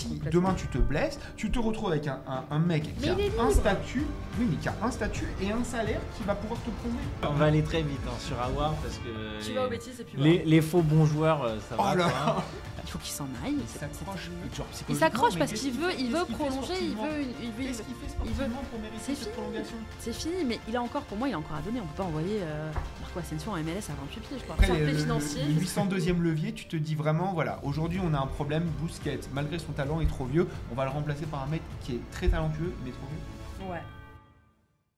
si demain tu te blesses, tu te retrouves avec un, un- un mec qui Mais a un statut, oui, mais qui a un statut et un salaire qui va pouvoir te prouver. On va aller très vite hein, sur Awar parce que Tu les, vas aux bêtises et puis les, faux bons joueurs, euh, ça Oh va. là quoi, hein. Il faut qu'il s'en aille. Il c'est- s'accroche, c'est- parce qu'il veut, il veut prolonger, il veut, une- il veut, Qu'est-ce qu'il fait il veut- sportivement pour mériter C'est cette fini. prolongation c'est fini, mais il a encore, pour moi, il a encore à donner. On peut pas envoyer euh, Marco Asensio en MLS à 28 pieds, je crois. Financier. le 802e levier, tu te dis vraiment, voilà, aujourd'hui on a un problème, Bousquet, malgré son talent, est trop vieux, on va le remplacer par un mec qui est très talentueux, mais trop vieux. Ouais.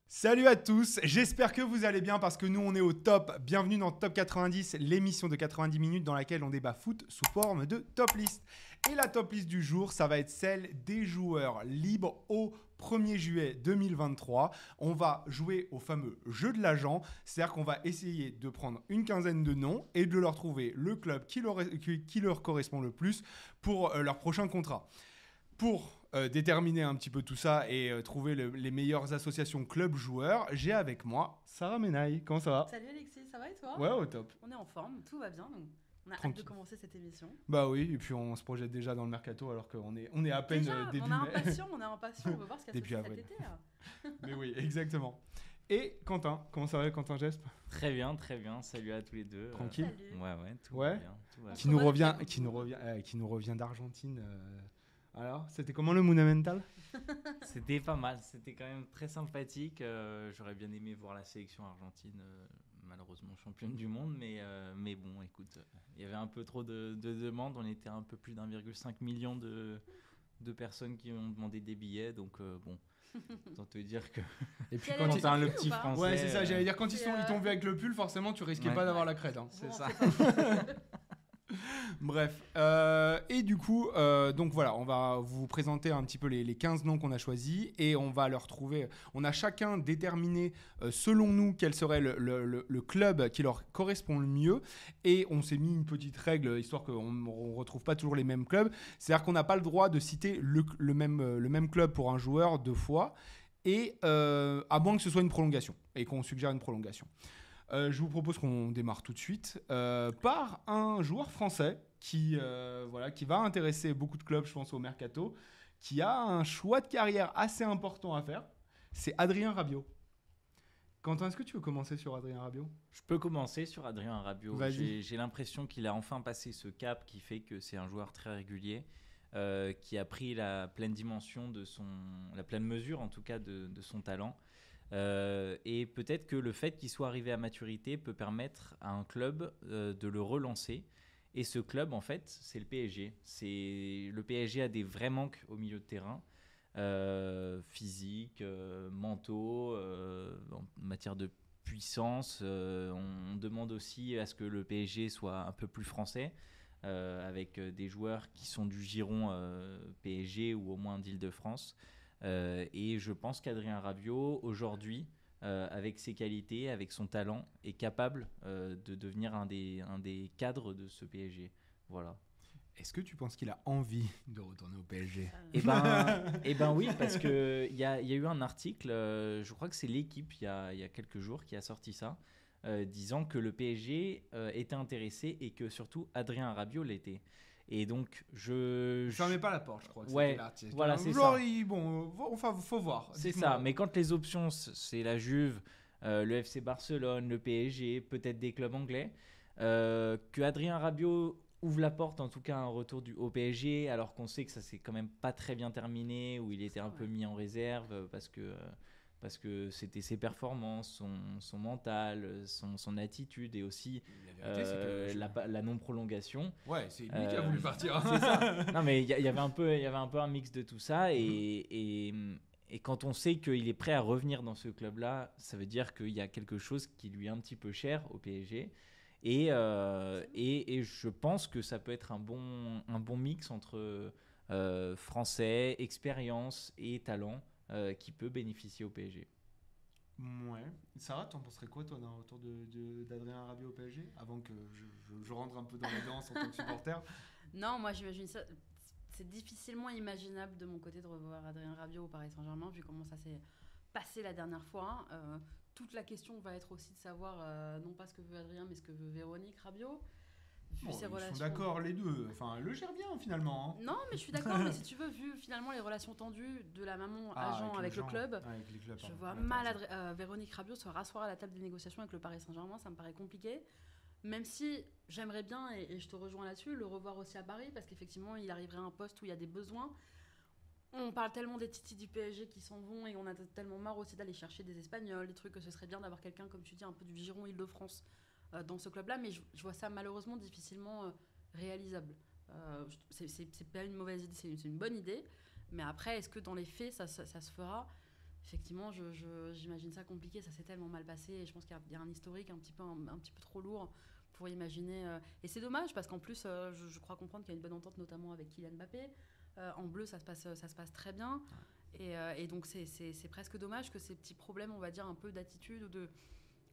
Salut à tous, j'espère que vous allez bien parce que nous on est au top. Bienvenue dans Top 90, l'émission de 90 minutes dans laquelle on débat foot sous forme de top list. Et la top list du jour, ça va être celle des joueurs libres au 1er juillet 2023. On va jouer au fameux jeu de l'agent, c'est-à-dire qu'on va essayer de prendre une quinzaine de noms et de leur trouver le club qui leur, qui- qui leur correspond le plus pour euh, leur prochain contrat. Pour euh, déterminer un petit peu tout ça et euh, trouver le- les meilleures associations club-joueurs, j'ai avec moi Sarah Menaille. Comment ça va? Salut Alexis, ça va et toi? Ouais, au top. On est en forme, tout va bien. Donc on a hâte Tranquille. de commencer cette émission. Bah oui, et puis on se projette déjà dans le mercato alors qu'on est, on est à peine Déjà, euh, début on a mai. impatient, on est impatient, on veut voir ce qu'il y a cet été. là. Mais oui, exactement. Et Quentin, comment ça va Quentin Gesp Très bien, très bien. Salut à tous les deux. Tranquille Salut. ouais, ouais, tout Ouais. va bien. tout va Qui bien. nous va, revient, qui nous revient, euh, qui nous revient d'Argentine. euh. Alors, c'était comment le Monumental? C'était pas mal, c'était quand même très sympathique. euh, J'aurais bien aimé voir la sélection argentine, euh, malheureusement championne du monde, mais, euh, mais bon, écoute, euh, il y avait un peu trop de, de demandes. On était un peu plus d'1,5 million de, de personnes qui ont demandé des billets, donc euh, bon, autant te dire que Et puis quand t'as le petit français. Ouais, c'est ça, euh, j'allais dire quand ils, sont, ils t'ont euh, vu avec le pull, forcément tu risquais Ouais. pas d'avoir la crête. hein. C'est Bon, ça. Bref, euh, et du coup, euh, donc voilà, on va vous présenter un petit peu les, les 15 noms qu'on a choisis et on va leur trouver. On a chacun déterminé, euh, selon nous, quel serait le, club qui leur correspond le mieux. Et on s'est mis une petite règle, histoire qu'on ne retrouve pas toujours les mêmes clubs. C'est-à-dire qu'on n'a pas le droit de citer le, même, le même club pour un joueur deux fois, et à moins que ce soit une prolongation et qu'on suggère une prolongation. Euh, je vous propose qu'on démarre tout de suite euh, par un joueur français qui, euh, voilà, qui va intéresser beaucoup de clubs, je pense, au mercato, qui a un choix de carrière assez important à faire. C'est Adrien Rabiot. Quentin, est-ce que tu veux commencer sur Adrien Rabiot? Je peux commencer sur Adrien Rabiot. J'ai j'ai l'impression qu'il a enfin passé ce cap qui fait que c'est un joueur très régulier, euh, qui a pris la pleine dimension de son, la pleine mesure en tout cas de, de son talent. Euh, et peut-être que le fait qu'il soit arrivé à maturité peut permettre à un club euh, de le relancer. Et ce club, en fait, c'est le PSG. C'est le PSG a des vrais manques au milieu de terrain, euh, physiques, euh, mentaux, en matière de puissance. on demande aussi à ce que le PSG soit un peu plus français, avec des joueurs qui sont du giron PSG ou au moins d'Île-de-France. Euh, et je pense qu'Adrien Rabiot, aujourd'hui, euh, avec ses qualités, avec son talent, est capable euh, de devenir un des, un des cadres de ce PSG. Voilà. Est-ce que tu penses qu'il a envie de retourner au PSG Eh ben, eh ben oui, parce que il y a, il y a eu un article, euh, je crois que c'est l'équipe il y a, il y a quelques jours qui a sorti ça, euh, disant que le PSG euh, était intéressé et que surtout Adrien Rabiot l'était. Et donc je, Je ai pas la porte, je crois. que Ouais, voilà, c'est Genre, ça. il- bon, euh, enfin, faut voir. c'est ça. Mais quand les options c'est la Juve, euh, le FC Barcelone, le PSG, peut-être des clubs anglais, euh, que Adrien Rabiot ouvre la porte en tout cas à un retour du au PSG, alors qu'on sait que ça s'est quand même pas très bien terminé, où il était un peu mis en réserve parce que euh, parce que c'était ses performances, son, son mental, euh, son, son attitude et aussi La euh, je- la, pa- la non prolongation. Ouais, c'est lui qui Euh, a voulu partir. C'est ça. Non, mais il y, avait un peu, il y avait un peu un mix de tout ça, et, et, et quand on sait qu'il est prêt à revenir dans ce club-là, ça veut dire qu'il y a quelque chose qui lui est un petit peu cher au PSG. Et, euh, et, et je pense que ça peut être un bon, un bon mix entre euh, français, expérience et talent euh, qui peut bénéficier au PSG. Ouais. Sarah, t'en penserais quoi, toi, d'un retour de- de- d'Adrien Rabiot au PSG Avant que je, je- je rentre un peu dans la danse en tant que supporter? Non, moi j'imagine ça. C'est difficilement imaginable de mon côté de revoir Adrien Rabiot au Paris Saint-Germain, vu comment ça s'est passé la dernière fois. Euh, toute la question va être aussi de savoir, euh, non pas ce que veut Adrien, mais ce que veut Véronique Rabiot. Vu Bon, ses ils sont d'accord les deux. Enfin, elle le gère bien finalement. hein. Non, mais je suis d'accord, mais si tu veux, vu finalement les relations tendues de la maman Ah, agent avec, le gens. club, Ouais, avec les clubs, je pardon. vois mal euh, Véronique Rabiot se rasseoir à la table des négociations avec le Paris Saint-Germain, ça me paraît compliqué. Même si j'aimerais bien, et, et je te rejoins là-dessus, le revoir aussi à Paris, parce qu'effectivement, il arriverait à un poste où il y a des besoins. On parle tellement des titis du PSG qui s'en vont et on a tellement marre aussi d'aller chercher des Espagnols, des trucs que ce serait bien d'avoir quelqu'un, comme tu dis, un peu du Giron Île-de-France dans ce club-là, mais je, je vois ça malheureusement difficilement euh, réalisable. Euh, c'est- pas une mauvaise idée, c'est une, bonne idée, mais après, est-ce que dans les faits, ça, ça- ça se fera? Effectivement, je- je- j'imagine ça compliqué, ça s'est tellement mal passé et je pense qu'il y a- il y, a un historique un petit peu, un, un petit peu trop lourd pour imaginer. euh, et c'est dommage parce qu'en plus, euh, je, je crois comprendre qu'il y a une bonne entente notamment avec Kylian Mbappé. Euh, en bleu, ça se passe, ça se passe très bien. Et, euh, et donc, c'est presque dommage que ces petits problèmes, on va dire, un peu d'attitude ou de.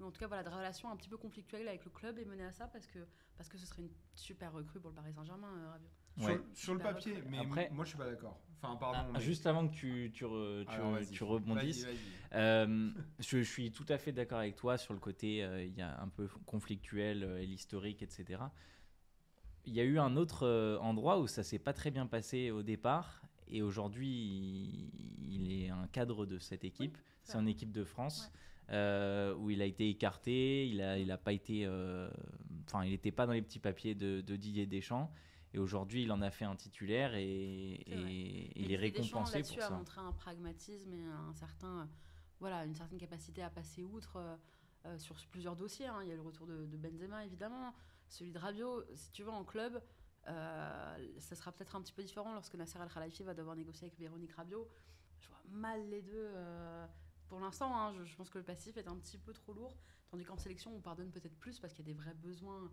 En tout cas, voilà, de relations un petit peu conflictuelles avec le club et mené à ça parce que, parce que ce serait une super recrue pour le Paris Saint-Germain, euh, Rabiot. Sur, Ouais. sur le papier, recrue. mais Après- moi je suis pas d'accord. Enfin, pardon. Ah, mais- Juste avant que tu, tu, re- tu, Alors, vas-y. tu rebondisses. Euh, je, je suis tout à fait d'accord avec toi sur le côté, euh, il y a un peu conflictuel euh, et l'historique, etc. Il y a eu un autre endroit où ça s'est pas très bien passé au départ, et aujourd'hui, il, il est un cadre de cette équipe. c'est c'est en vrai. équipe de France. Euh, où il a été écarté, il a, il a pas été, euh, enfin, il n'était pas dans les petits papiers de, de Didier Deschamps, et aujourd'hui, il en a fait un titulaire et, il est Deschamps, récompensé là-dessus, pour a ça. montré un pragmatisme et un certain, euh, voilà, une certaine capacité à passer outre sur plusieurs dossiers. hein. Il y a le retour de, de Benzema, évidemment. Celui de Rabiot, si tu veux, en club, euh, ça sera peut-être un petit peu différent lorsque Nasser Al-Khelaifi va devoir négocier avec Véronique Rabiot. Je vois mal les deux. euh, pour l'instant, hein. je, je pense que le passif est un petit peu trop lourd. Tandis qu'en sélection, on pardonne peut-être plus parce qu'il y a des vrais besoins.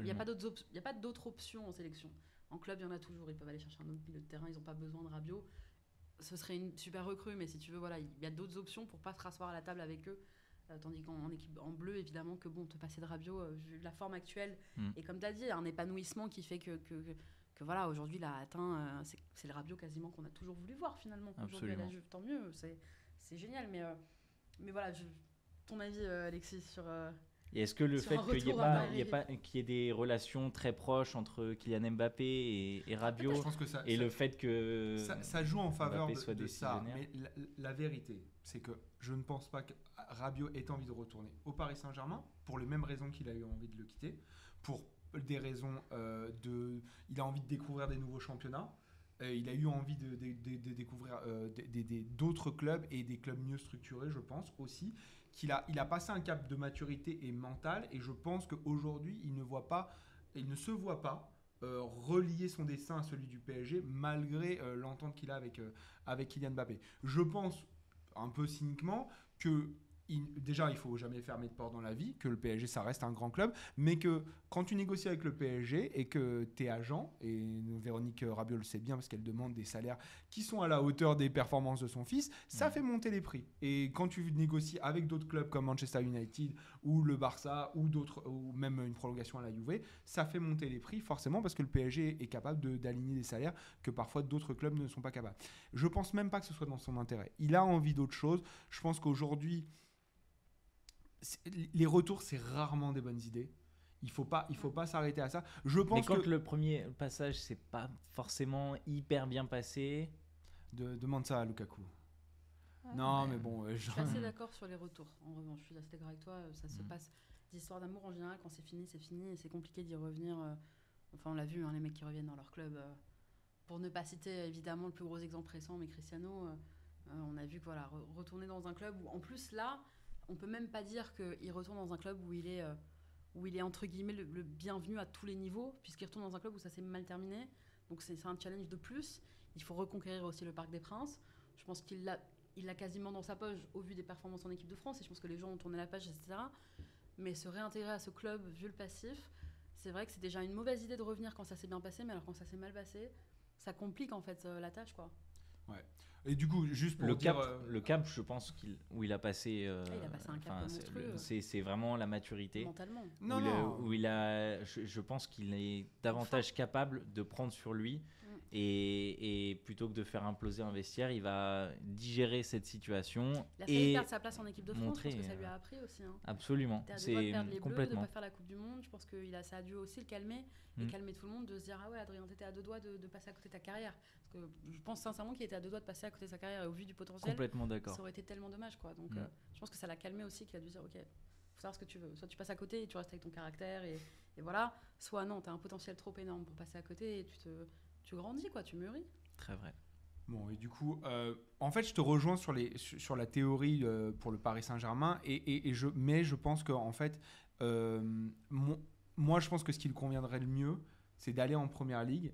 Il n'y a pas d'autres op- options en sélection. En club, il y en a toujours. Ils peuvent aller chercher un autre milieu de terrain. Ils n'ont pas besoin de Rabiot. Ce serait une super recrue, mais si tu veux, voilà, il y a d'autres options pour pas se rasseoir à la table avec eux. Euh, tandis qu'en en équipe en bleu, évidemment, que bon, te passer de Rabiot, euh, vu la forme actuelle, Mm. et comme tu as dit, un épanouissement qui fait que, que, que- que voilà, aujourd'hui, il a atteint. euh, c'est- le Rabiot quasiment qu'on a toujours voulu voir finalement. Absolument. Tant mieux, c'est c'est génial. Mais, euh, mais voilà, je- ton avis, euh, Alexis, sur. euh, Et est-ce que le fait qu'il y ait, Paris. pas- qu'il y ait des relations très proches entre Kylian Mbappé et, et Rabiot, Je pense que ça, et ça- le fait que ça, ça joue en faveur Mbappé de, ça. Mais la, la vérité, c'est que je ne pense pas que Rabiot ait envie de retourner au Paris Saint-Germain pour les mêmes raisons qu'il a eu envie de le quitter. Pour des raisons euh, de. Il a envie de découvrir des nouveaux championnats. Euh, il a eu envie de, découvrir euh, d'autres clubs et des clubs mieux structurés, je pense aussi. Qu'il a, il a passé un cap de maturité et mental, et je pense qu'aujourd'hui, il ne voit pas, il ne se voit pas euh, relier son destin à celui du PSG malgré l'entente qu'il a avec, avec Kylian Mbappé. Je pense, un peu cyniquement, que il- déjà, il faut jamais fermer de porte dans la vie, que le PSG, ça reste un grand club, mais que quand tu négocies avec le PSG et que tu es agent, et Véronique Rabiot le sait bien parce qu'elle demande des salaires qui sont à la hauteur des performances de son fils, ça Ouais. fait monter les prix. Et quand tu négocies avec d'autres clubs comme Manchester United ou le Barça ou d'autres ou même une prolongation à la Juve, ça fait monter les prix forcément parce que le PSG est capable de- d'aligner des salaires que parfois d'autres clubs ne sont pas capables. Je pense même pas que ce soit dans son intérêt. Il a envie d'autre chose. Je pense qu'aujourd'hui les retours c'est rarement des bonnes idées. Il faut pas il faut pas s'arrêter à ça. Je Mais pense quand que le premier passage s'est pas forcément hyper bien passé, De- demande ça à Lukaku. non, ouais. mais bon, euh, Je suis assez d'accord sur les retours. En revanche, je suis assez d'accord avec toi. euh, Ça se Mhm. passe d'histoires d'amour en général. Quand c'est fini, c'est fini et c'est compliqué d'y revenir. euh, Enfin, on l'a vu, hein, les mecs qui reviennent dans leur club. euh, Pour ne pas citer évidemment le plus gros exemple récent, mais Cristiano, euh, on a vu que voilà, re- retourner dans un club où, en plus là, on peut même pas dire qu'il retourne dans un club où il est, euh, où il est entre guillemets le, bienvenu à tous les niveaux, puisqu'il retourne dans un club où ça s'est mal terminé. Donc c'est un challenge de plus. Il faut reconquérir aussi le Parc des Princes. Je pense qu'il l'a il quasiment dans sa poche au vu des performances en équipe de France et je pense que les gens ont tourné la page, etc. Mais se réintégrer à ce club, vu le passif, c'est vrai que c'est déjà une mauvaise idée de revenir quand ça s'est bien passé, mais alors quand ça s'est mal passé, ça complique en fait euh, la tâche quoi. Et du coup, juste pour le dire, cap, euh, le cap, je pense qu'il où il a passé, euh, Ah, il a passé un cap enfin, c'est- vraiment la maturité. Mentalement. non, où, il, non. où il a, je, je pense qu'il est davantage capable de prendre sur lui Mm. Et, et plutôt que de faire imploser un vestiaire, il va digérer cette situation Il a failli et perdre sa place en équipe de France, montrer, pense que ça lui euh, a appris aussi. Hein. absolument, c'est les Bleus, de complètement. pas faire la Coupe du Monde. Je pense que ça a dû aussi le calmer et Mm. calmer tout le monde de se dire Ah ouais, Adrien, t'étais à deux doigts de, de passer à côté de ta carrière. Parce que je pense sincèrement qu'il était à deux doigts de passer à côté de sa carrière et au vu du potentiel, Complètement d'accord. ça aurait été tellement dommage. quoi. Donc Mm. euh, je pense que ça l'a calmé aussi, qu'il a dû dire Ok, faut savoir ce que tu veux. Soit tu passes à côté et tu restes avec ton caractère et, et voilà. Soit non, t'as un potentiel trop énorme pour passer à côté et tu, te, tu grandis, quoi, tu mûris. Très vrai. Bon, et du coup, euh, en fait, je te rejoins sur, les, sur la théorie euh, pour le Paris Saint-Germain, et, et- et je, mais je pense qu'en fait, euh, mon- moi, je pense que ce qui lui conviendrait le mieux, c'est d'aller en première ligue.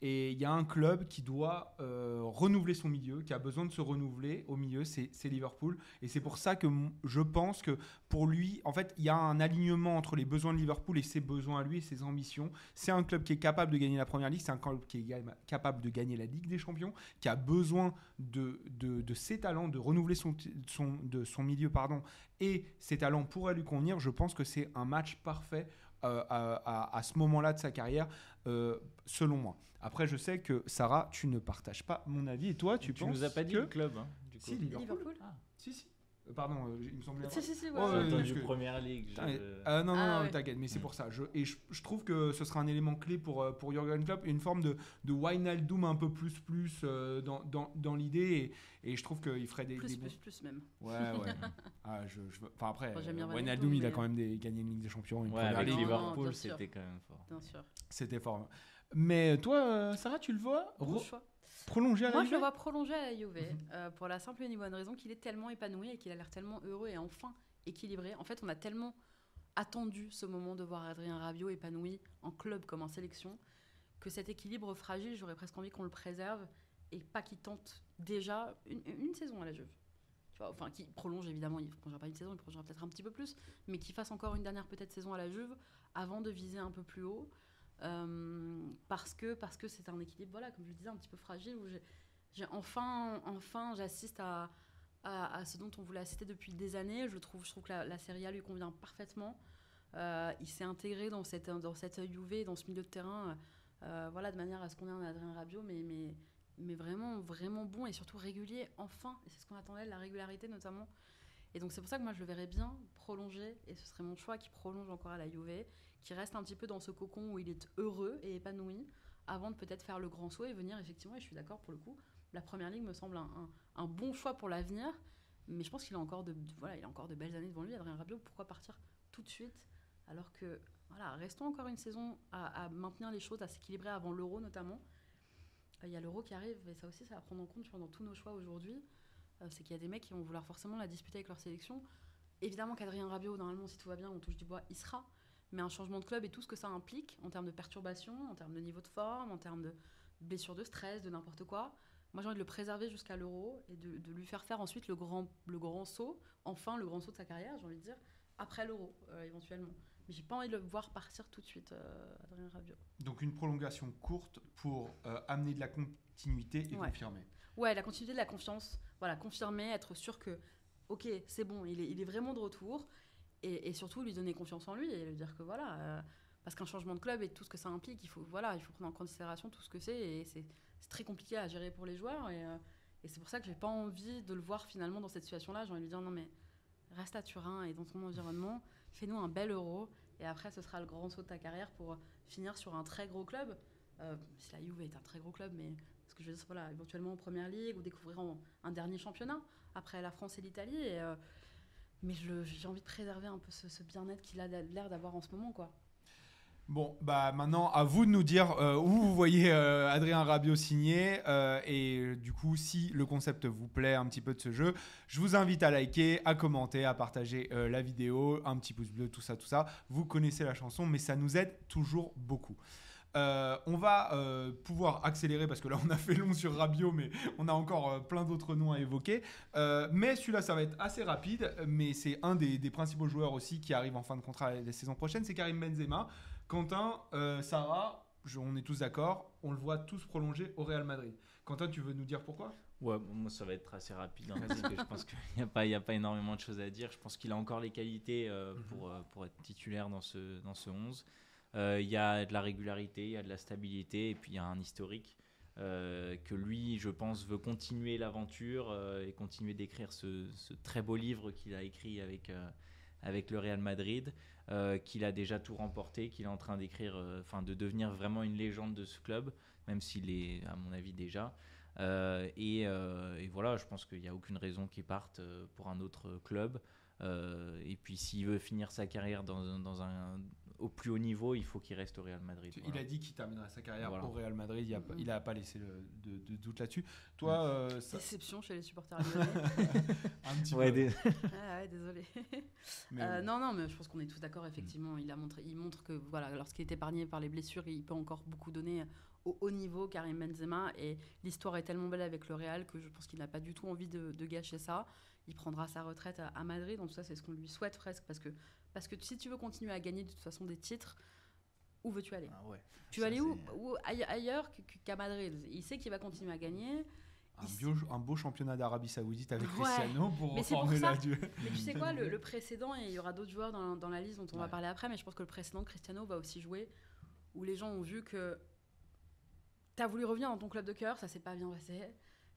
Et il y a un club qui doit euh, renouveler son milieu, qui a besoin de se renouveler au milieu, c'est Liverpool. Et c'est pour ça que je pense que pour lui, en fait, il y a un alignement entre les besoins de Liverpool et ses besoins à lui et ses ambitions. C'est un club qui est capable de gagner la première ligue, c'est un club qui est capable de gagner la Ligue des Champions, qui a besoin de, de, de ses talents, de renouveler son, son, de son milieu, pardon, et ses talents pourraient lui convenir. Je pense que c'est un match parfait euh, à, à- à ce moment-là de sa carrière, euh, selon moi. Après, je sais que Sarah, tu ne partages pas mon avis, et toi, tu, Tu, penses nous as pas dit que... le club, hein, du coup. Si, Liverpool. Liverpool Ah, Si, si. Euh, Pardon, euh, il me semblait. Si, si, si, Ouais, j'ai entendu parce que- Première Ligue. je- Putain, euh, non, non, Ah non, ouais. t'inquiète, mais c'est pour ça. Je, et je, je trouve que ce sera un élément clé pour, euh, pour Jurgen Klopp, une forme de, de Wijnaldum un peu plus plus dans, dans, dans l'idée, et, et je trouve qu'il ferait des, Plus, des plus, bons- plus même. Ouais, ouais. ah, je, Enfin après, euh, Wijnaldum, Wijnaldum, il a mais- quand même des, gagné une Ligue des Champions, une Ouais, première avec ligue. Liverpool, c'était quand même fort. Bien sûr. C'était fort. Mais toi, euh, Sarah, tu le vois? Bon re- choix. Prolonger à la Moi, je le vois prolonger à la Juve euh, pour la simple et bonne raison qu'il est tellement épanoui et qu'il a l'air tellement heureux et enfin équilibré. En fait, on a tellement attendu ce moment de voir Adrien Rabiot épanoui en club comme en sélection que cet équilibre fragile, j'aurais presque envie qu'on le préserve et pas qu'il tente déjà une, une saison à la Juve. Tu vois, enfin, qui prolonge évidemment, il ne prolongera pas une saison, il prolongera peut-être un petit peu plus, mais qu'il fasse encore une dernière peut-être saison à la Juve avant de viser un peu plus haut. Euh, parce que parce que c'est un équilibre, voilà, comme je le disais, un petit peu fragile où j'ai enfin, enfin, j'assiste à, à, ce dont on voulait assister depuis des années. Je trouve, je trouve que la, la Serie A lui convient parfaitement. Euh, il s'est intégré dans cette, dans cette UV, dans ce milieu de terrain, euh, voilà, de manière à ce qu'on ait un Adrien Rabiot, mais, mais, mais vraiment, vraiment bon et surtout régulier, enfin. C'est ce qu'on attendait, la régularité notamment. Et donc c'est pour ça que moi je le verrais bien prolonger, et ce serait mon choix qui prolonge encore à la Juve, qui reste un petit peu dans ce cocon où il est heureux et épanoui, avant de peut-être faire le grand saut et venir effectivement, et je suis d'accord pour le coup, la première ligue me semble un, bon choix pour l'avenir, mais je pense qu'il a encore de, voilà, il a encore de belles années devant lui, Adrien Rabiot. Pourquoi partir tout de suite alors que voilà, restons encore une saison à, maintenir les choses, à s'équilibrer avant l'Euro notamment. Euh, Il y a l'Euro qui arrive et ça aussi, ça va prendre en compte dans tous nos choix aujourd'hui. Euh, c'est qu'il y a des mecs qui vont vouloir forcément la disputer avec leur sélection. Évidemment qu'Adrien Rabiot, normalement, si tout va bien, on touche du bois, il sera. Mais un changement de club et tout ce que ça implique en termes de perturbation, en termes de niveau de forme, en termes de blessure de stress, de n'importe quoi. Moi, j'ai envie de le préserver jusqu'à l'Euro et de, de lui faire faire ensuite le grand, le grand saut, enfin le grand saut de sa carrière, j'ai envie de dire, après l'Euro, euh, éventuellement. Mais j'ai pas envie de le voir partir tout de suite, euh, Adrien Rabiot. Donc une prolongation courte pour euh, amener de la continuité et Ouais. confirmer. Ouais, la continuité de la confiance, voilà, confirmer, être sûr que, ok, c'est bon, il est, il est vraiment de retour, et, surtout lui donner confiance en lui et lui dire que voilà, euh, parce qu'un changement de club et tout ce que ça implique, il faut, voilà, il faut prendre en considération tout ce que c'est, et c'est très compliqué à gérer pour les joueurs, et, euh, et c'est pour ça que j'ai pas envie de le voir finalement dans cette situation-là. J'ai envie de lui dire non mais reste à Turin et dans ton environnement, fais-nous un bel euro, et après ce sera le grand saut de ta carrière pour finir sur un très gros club. Euh, si la Juve est un très gros club, mais ce que je veux dire, voilà, éventuellement en première ligue ou découvrir un dernier championnat après la France et l'Italie. Mais j'ai envie de préserver un peu ce, bien-être qu'il a l'air d'avoir en ce moment, quoi. Bon, bah maintenant, à vous de nous dire euh, où vous voyez euh, Adrien Rabiot signer. euh, et du coup, si le concept vous plaît un petit peu de ce jeu, je vous invite à liker, à commenter, à partager la vidéo, un petit pouce bleu, tout ça, tout ça. Vous connaissez la chanson, mais ça nous aide toujours beaucoup. Euh, on va euh, pouvoir accélérer parce que là on a fait long sur Rabiot, mais on a encore euh, plein d'autres noms à évoquer. Mais celui-là, ça va être assez rapide. Mais c'est un des, des principaux joueurs aussi qui arrive en fin de contrat la saison prochaine, c'est Karim Benzema. Quentin, Sarah, je- on est tous d'accord, on le voit tous prolonger au Real Madrid. Quentin, tu veux nous dire pourquoi? Ouais, moi ça va être assez rapide hein, parce que je pense qu'il n'y a, pas- y a pas énormément de choses à dire. Je pense qu'il a encore les qualités euh, Mhm. pour, euh, pour être titulaire dans ce, dans ce 11. Euh, Il y a de la régularité, il y a de la stabilité et puis il y a un historique. euh, que lui, je pense, veut continuer l'aventure euh, et continuer d'écrire ce, très beau livre qu'il a écrit avec, avec le Real Madrid, qu'il a déjà tout remporté, qu'il est en train d'écrire, enfin de devenir vraiment une légende de ce club, même s'il est, à mon avis, déjà. Et, voilà, je pense qu'il n'y a aucune raison qu'il parte pour un autre club. Et puis s'il veut finir sa carrière dans, dans un, au plus haut niveau, il faut qu'il reste au Real Madrid. Il voilà. a dit qu'il terminerait sa carrière Voilà. au Real Madrid. Il a, pas- Mhm. il a pas laissé le- de, de doute là-dessus. Toi, euh, ça- Déception chez les supporters lyonnais. un petit Ouais, peu. ah ouais, désolé. mais Euh, non, non, mais je pense qu'on est tous d'accord, effectivement. Il, a montré, il montre que voilà, lorsqu'il est épargné par les blessures, il peut encore beaucoup donner au haut niveau, Karim Benzema. Et l'histoire est tellement belle avec le Real que je pense qu'il n'a pas du tout envie de, de gâcher ça. Il prendra sa retraite à, à Madrid, tout ça, c'est ce qu'on lui souhaite presque. Parce que, parce que si tu veux continuer à gagner de toute façon des titres, où veux-tu aller? Ah ouais. Tu vas Ça, aller où, ailleurs qu'à Madrid? Il sait qu'il va continuer à gagner. un, il- bio- un beau championnat d'Arabie Saoudite avec Ouais. Cristiano pour Mais reformer la Dieu. Mais tu sais quoi, le, le précédent, et il y aura d'autres joueurs dans, dans la liste dont on va parler après, mais je pense que le précédent, Cristiano, va aussi jouer, où les gens ont vu que tu as voulu revenir dans ton club de cœur, ça s'est pas bien passé.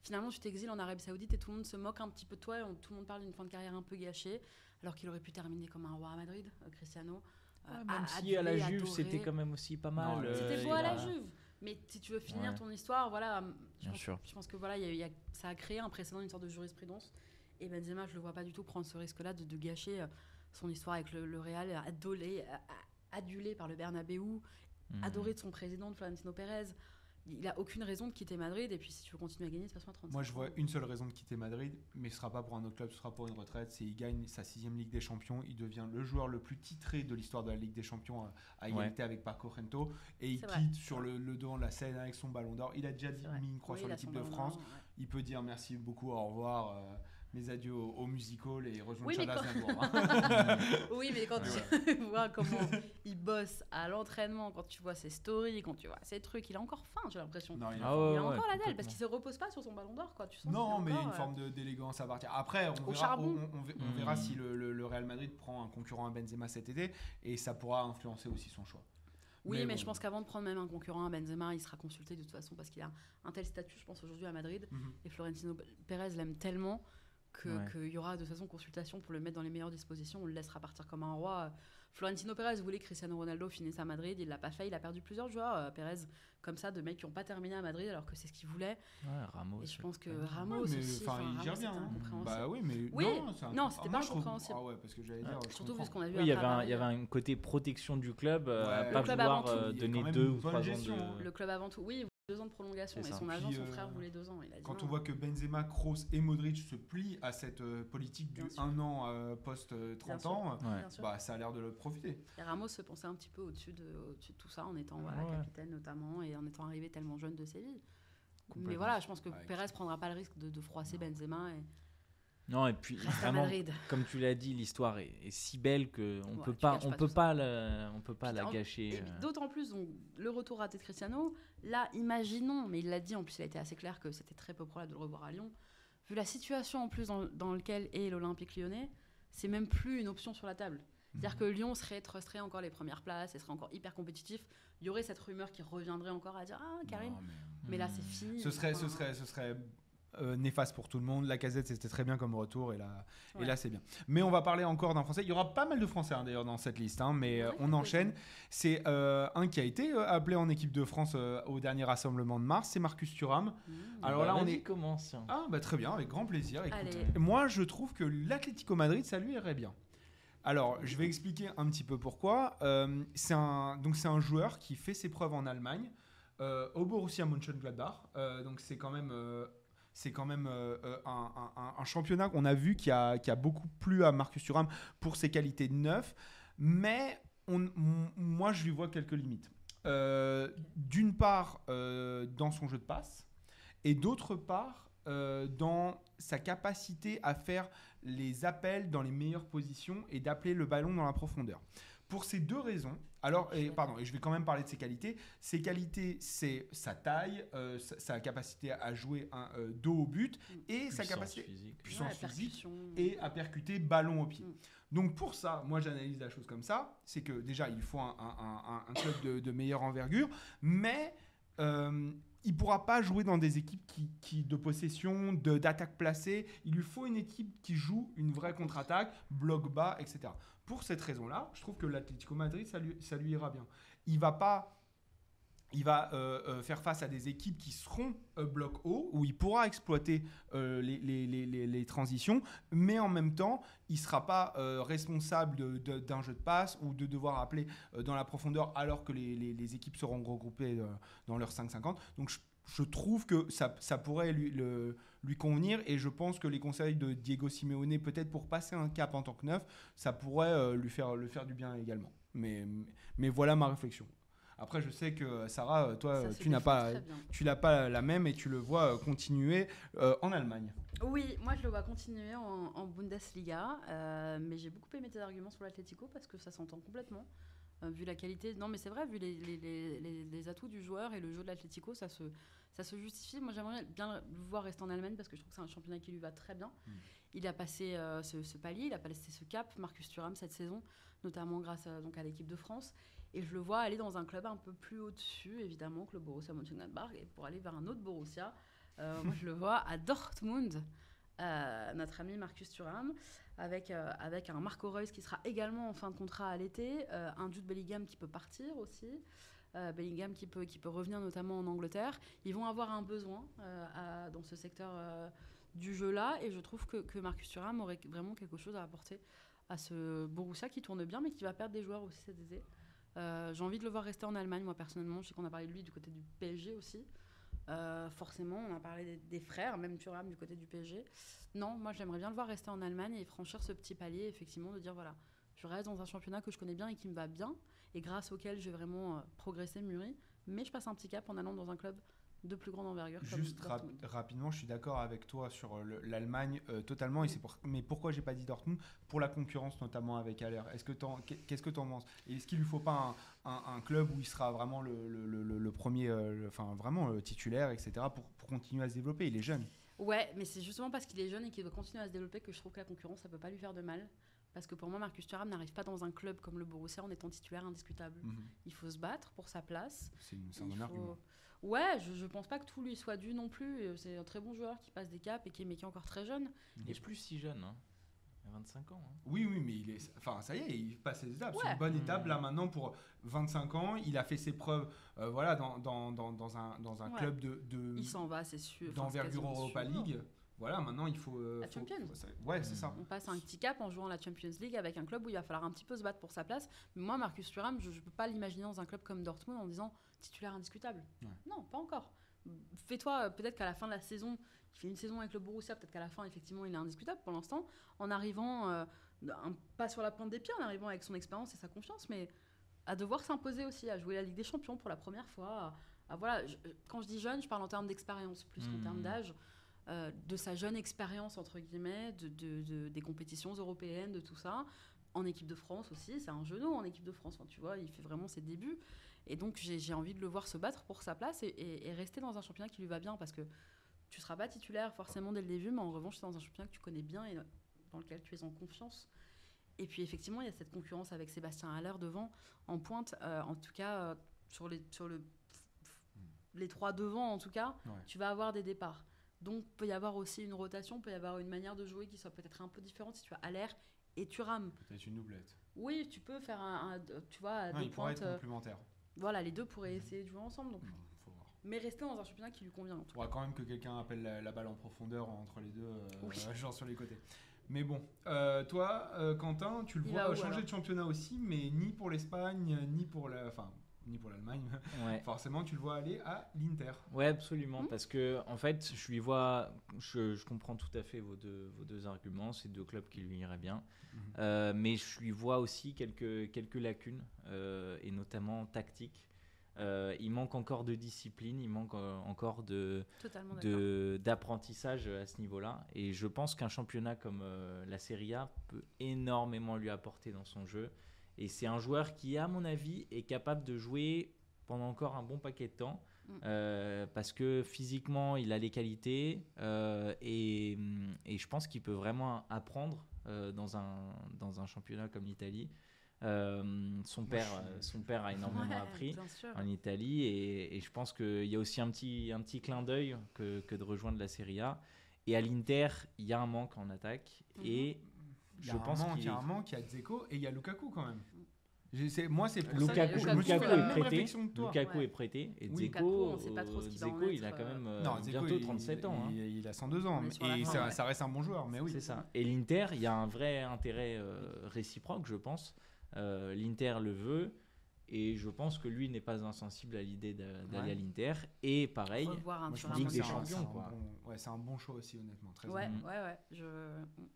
Finalement, tu t'exiles en Arabie Saoudite et tout le monde se moque un petit peu de toi, et on- tout le monde parle d'une fin de carrière un peu gâchée, alors qu'il aurait pu terminer comme un roi à Madrid, euh, Cristiano. euh, Ouais, même si à la Juve, c'était quand même aussi pas mal. Euh, C'était beau à la a- Juve. Mais si tu veux finir Ouais. ton histoire, voilà, je, Bien pense, sûr. je pense que voilà, il y a- il y a- ça a créé un précédent, une sorte de jurisprudence. Et Benzema, je le vois pas du tout prendre ce risque-là de, de gâcher son histoire avec le, le Real, adolé, adulé par le Bernabeu, Mhm. adoré de son président, de Florentino Pérez. Il a aucune raison de quitter Madrid. Et puis, si tu veux continuer à gagner, de toute façon, à 35 Moi, je vois ans. une seule raison de quitter Madrid, mais ce sera pas pour un autre club, ce sera pour une retraite. C'est il gagne sa sixième Ligue des Champions, il devient le joueur le plus titré de l'histoire de la Ligue des Champions à, à égalité avec Paco Rento, et il quitte vrai. sur le, le devant de la scène avec son Ballon d'Or. Il a déjà mis une croix Oui, sur l'équipe de France. ouais. Il peut dire merci beaucoup, au revoir, euh, mes adieux au, au musical et rejoindre Oui, mais Charles quand- hein. Oui, mais quand Ouais, tu vois comment il bosse à l'entraînement, quand tu vois ses stories, quand tu vois ses trucs, il a encore faim, j'ai l'impression. Non, il a Ah faim. ouais, il a ouais, encore la dalle parce qu'il se repose pas sur son ballon d'or, quoi. Tu sens Non, mais il y a une encore, forme de- d'élégance à partir. Après, on Au verra, charbon. on, on- on Mm. verra si le, le- le Real Madrid prend un concurrent à Benzema cet été et ça pourra influencer aussi son choix. Oui, mais, Mais je pense qu'avant de prendre même un concurrent à Benzema, il sera consulté de toute façon parce qu'il a un tel statut, je pense, aujourd'hui à Madrid. Mhm. Et Florentino Pérez l'aime tellement Ouais. qu'il y aura de toute façon consultation pour le mettre dans les meilleures dispositions. On le laissera partir comme un roi. Florentino Pérez voulait que Cristiano Ronaldo finisse à Madrid. Il l'a pas fait. Il a perdu plusieurs joueurs, euh, Pérez, comme ça, de mecs qui n'ont pas terminé à Madrid alors que c'est ce qu'il voulait. Ouais, Ramos. Et je pense que. Ramos Ouais, mais, aussi. enfin, il Ramos, bien. hein. Bah oui, mais Oui, non, non, c'était pas incompréhensible. Ah ouais, parce que j'allais dire. Surtout vu ce qu'on a vu Oui, il y, avait un, il y avait un côté protection du club, euh, à pas Le club vouloir avant tout. euh, donner deux ou trois ans hein. Le club avant tout. Oui, deux ans de prolongation. Et son agent, Puis, son euh, frère voulait deux ans. Il a dit Quand non. on voit que Benzema, Kroos et Modric se plient à cette euh, politique du. 1 an euh, post-30 sûr. ans, Ouais. Bah, ça a l'air de le profiter. Et Ramos se pensait un petit peu au-dessus de, tout ça en étant voilà, Ouais. capitaine notamment et en étant arrivé tellement jeune de Séville. Mais voilà, je pense que Ouais. Pérez prendra pas le risque de, de froisser Benzema et Non, et puis vraiment, comme tu l'as dit, l'histoire est, est si belle que on Ouais, peut pas, on pas peut pas, la, on peut pas la gâcher. Euh. D'autant plus, donc, le retour raté de Cristiano, là, imaginons, mais il l'a dit, en plus, il a été assez clair que c'était très peu probable de le revoir à Lyon. Vu la situation en plus dans, dans laquelle est l'Olympique lyonnais, c'est même plus une option sur la table. C'est-à-dire que Lyon serait trusterait encore les premières places et serait encore hyper compétitif. Il y aurait cette rumeur qui reviendrait encore à dire Ah, Karim. Non, mais- Mais là, Hmm. c'est fini. Ce serait, ce serait, ce serait euh, néfaste pour tout le monde. La casette, c'était très bien comme retour et là, et Ouais. là c'est bien. Mais on va parler encore d'un Français. Il y aura pas mal de Français hein, d'ailleurs dans cette liste, hein, mais euh, Ouais, on enchaîne. C'est euh, un qui a été appelé en équipe de France euh, au dernier rassemblement de mars, c'est Marcus Thuram. Mmh. Alors Bah, là, on vas-y, est- commence. Ah bah très bien, avec grand plaisir. Écoute, moi je trouve que l'Atlético Madrid, ça lui irait bien. Alors, je vais expliquer un petit peu pourquoi. Euh, c'est un, donc c'est un joueur qui fait ses preuves en Allemagne, euh, au Borussia Mönchengladbach. Euh, donc c'est quand même, euh, c'est quand même euh, euh, un, championnat qu'on a vu qui a, beaucoup plu à Marcus Thuram pour ses qualités de neuf, mais moi je lui vois quelques limites. Euh, D'une part, dans son jeu de passe, et d'autre part, dans sa capacité à faire les appels dans les meilleures positions et d'appeler le ballon dans la profondeur. Pour ces deux raisons, alors, et, pardon, et je vais quand même parler de ses qualités. Ses qualités, c'est sa taille, euh, sa, sa capacité à jouer un euh, dos au but et sa capacité physique. puissance Ouais, physique et à percuter ballon au pied. Mm. Donc pour ça, moi j'analyse la chose comme ça, c'est que déjà il faut un, un- un- un club de, de meilleure envergure, mais euh, il pourra pas jouer dans des équipes qui, qui de possession, de- d'attaque placée. Il lui faut une équipe qui joue une vraie contre-attaque, bloc bas, etc. Pour cette raison-là, je trouve que l'Atlético Madrid, ça lui, ira bien. Il va pas. Il va euh, euh, faire face à des équipes qui seront euh, bloc haut, où il pourra exploiter euh, les, transitions, mais en même temps, il ne sera pas responsable d'un jeu de passe ou de devoir appeler dans la profondeur alors que les, équipes seront regroupées dans leur 5-50. Donc je, je trouve que ça, ça pourrait lui, le- lui convenir et je pense que les conseils de Diego Simeone, peut-être pour passer un cap en tant que neuf, ça pourrait euh, lui faire, le faire du bien également. Mais, mais voilà ma réflexion. Après, je sais que Sarah, euh, toi, Ça euh, se tu n'as pas, tu l'as pas la même et tu le vois continuer euh, en Allemagne. Oui, moi je le vois continuer en, en Bundesliga, euh, mais j'ai beaucoup aimé tes arguments sur l'Atlético parce que ça s'entend complètement. Euh, vu la qualité, non mais c'est vrai, vu les, les- les- les- atouts du joueur et le jeu de l'Atlético, ça se, ça se justifie. Moi j'aimerais bien le voir rester en Allemagne parce que je trouve que c'est un championnat qui lui va très bien. Mm. Il a passé euh, ce, ce palier, il a passé ce cap, Marcus Thuram cette saison, notamment grâce à, donc à l'équipe de France. Et je le vois aller dans un club un peu plus au-dessus, évidemment, que le Borussia Mönchengladbach, et pour aller vers un autre Borussia. Euh, moi, je le vois à Dortmund, notre ami Marcus Thuram, avec, euh, avec un Marco Reus qui sera également en fin de contrat à l'été, euh, un Jude Bellingham qui peut partir aussi, euh, Bellingham qui peut, qui peut revenir notamment en Angleterre. Ils vont avoir un besoin dans ce secteur du jeu-là, et je trouve que, que Marcus Thuram aurait vraiment quelque chose à apporter à ce Borussia qui tourne bien, mais qui va perdre des joueurs aussi cet été. J'ai envie de le voir rester en Allemagne, moi personnellement. Je sais qu'on a parlé de lui du côté du PSG aussi. Euh, forcément, on a parlé des, des frères, même Thuram du côté du PSG. Non, moi j'aimerais bien le voir rester en Allemagne et franchir ce petit palier, effectivement, de dire voilà, je reste dans un championnat que je connais bien et qui me va bien, et grâce auquel j'ai vraiment euh, progressé, mûri, mais je passe un petit cap en allant dans un club de plus grande envergure. comme Juste rap- rapidement, je suis d'accord avec toi sur euh, le- l'Allemagne euh, totalement. Et c'est pour... Mais pourquoi j'ai pas dit Dortmund? Pour la concurrence notamment avec Haller. Est-ce que Qu'est-ce que tu en penses Est-ce qu'il lui faut pas un, un- un club où il sera vraiment le, le- le- le- le premier, euh, enfin vraiment titulaire, etc. Pour, pour continuer à se développer? Il est jeune. Ouais, mais c'est justement parce qu'il est jeune et qu'il doit continuer à se développer que je trouve que la concurrence, ça peut pas lui faire de mal. Parce que pour moi, Marcus Thuram n'arrive pas dans un club comme le Borussia en étant titulaire indiscutable. Il faut se battre pour sa place. C'est un bon faut- argument. Ouais, je, je pense pas que tout lui soit dû non plus. Euh, C'est un très bon joueur qui passe des caps et qui, est- mais qui est encore très jeune. Il est plus si jeune, hein. Il a 25 ans. hein. Oui, oui, mais il est. Enfin, ça y est, il passe ses étapes. C'est une bonne étape Mmh. là maintenant pour 25 ans. Il a fait ses preuves, euh, voilà, dans, dans, dans, dans un, dans un Ouais. club de, de- Il s'en va, c'est sûr. D'envergure Europa sûr. Voilà, maintenant il faut. euh, La faut- Champions. faut- ouais, c'est Mmh. ça. On passe un petit cap en jouant la Champions League avec un club où il va falloir un petit peu se battre pour sa place. Mais moi, Marcus Thuram, je ne peux pas l'imaginer dans un club comme Dortmund en disant titulaire indiscutable. Ouais. Non, pas encore. Fais-toi, euh, peut-être qu'à la fin de la saison, il fait une saison avec le Borussia, peut-être qu'à la fin, effectivement, il est indiscutable pour l'instant. En arrivant, euh, un- pas sur la pointe des pieds, en arrivant avec son expérience et sa confiance, mais à devoir s'imposer aussi, à jouer la Ligue des Champions pour la première fois. à- à voilà, je- quand je dis jeune, je parle en termes d'expérience plus qu'en Mhm. termes d'âge. Euh, de sa jeune expérience, entre guillemets, de, de- de- des compétitions européennes, de tout ça. En équipe de France aussi, c'est un genou en équipe de France. Enfin, tu vois, il fait vraiment ses débuts. Et donc, j'ai envie de le voir se battre pour sa place et, et- et rester dans un championnat qui lui va bien parce que tu seras pas titulaire forcément dès le début, mais en revanche, c'est dans un championnat que tu connais bien et dans lequel tu es en confiance. Et puis, effectivement, il y a cette concurrence avec Sébastien Haller devant, en pointe. euh, en tout cas, euh, sur, les, sur le, les trois devant, en tout cas, Ouais. tu vas avoir des départs. Donc, peut y avoir aussi une rotation, peut y avoir une manière de jouer qui soit peut-être un peu différente si tu as Haller et Thuram. Peut-être une doublette. Oui, tu peux faire un, un- tu vois, à Non, deux il pourrait pointes. être euh, complémentaire. voilà, les deux pourraient essayer de jouer ensemble. Donc. Non, faut voir. Mais rester dans un championnat qui lui convient. En tout quand même que quelqu'un appelle la, la balle en profondeur entre les deux, euh, Oui. genre sur les côtés. Mais bon, euh, toi, euh, Quentin, tu le Il vois changer de championnat aussi, mais ni pour l'Espagne, ni pour la, enfin, ni pour l'Allemagne. Ouais. Forcément, tu le vois aller à l'Inter. Ouais, absolument. Mhm. Parce que, en fait, je lui vois. Je, je comprends tout à fait vos deux, vos deux arguments. C'est deux clubs qui lui iraient bien. Mhm. Euh, mais je lui vois aussi quelques, quelques lacunes, euh, et notamment tactiques. Euh, il manque encore de discipline, il manque encore de, de- d'apprentissage à ce niveau-là. Et je pense qu'un championnat comme euh, la Serie A peut énormément lui apporter dans son jeu. Et c'est un joueur qui, à mon avis, est capable de jouer pendant encore un bon paquet de temps. Mm. euh, parce que physiquement, il a les qualités euh, et, et je pense qu'il peut vraiment apprendre euh, dans, un, dans un championnat comme l'Italie. Euh, son, père, son père a énormément Ouais, appris en Italie et, et je pense qu'il y a aussi un petit, un petit clin d'œil que, que de rejoindre la Serie A. Et à l'Inter, il y a un manque en attaque Mhm. et y je pense qu'il il y a un manque, il y a Dzeko et il y a Lukaku quand même. Moi, c'est pour ça Lukaku, que je Lukaku, Lukaku est prêté. que toi. Lukaku Ouais. est prêté et Oui. Dzeko, Lukaku, on sait pas trop ce qu'il va en Dzeko, il a quand même euh, Non, Dzeko, bientôt il- 37 ans. hein. Il, il a 102 ans et ça, ouais. ça reste un bon joueur, mais oui. C'est ça. Et l'Inter, il y a un vrai intérêt euh, réciproque, je pense. Euh, L'Inter le veut. Et je pense que lui n'est pas insensible à l'idée d'a- d'aller Ouais. à l'Inter. Et pareil, Revoir un Moi, je pense que des Champions, bon- ouais, c'est un bon choix aussi, honnêtement. Très Ouais, ouais, ouais. Je...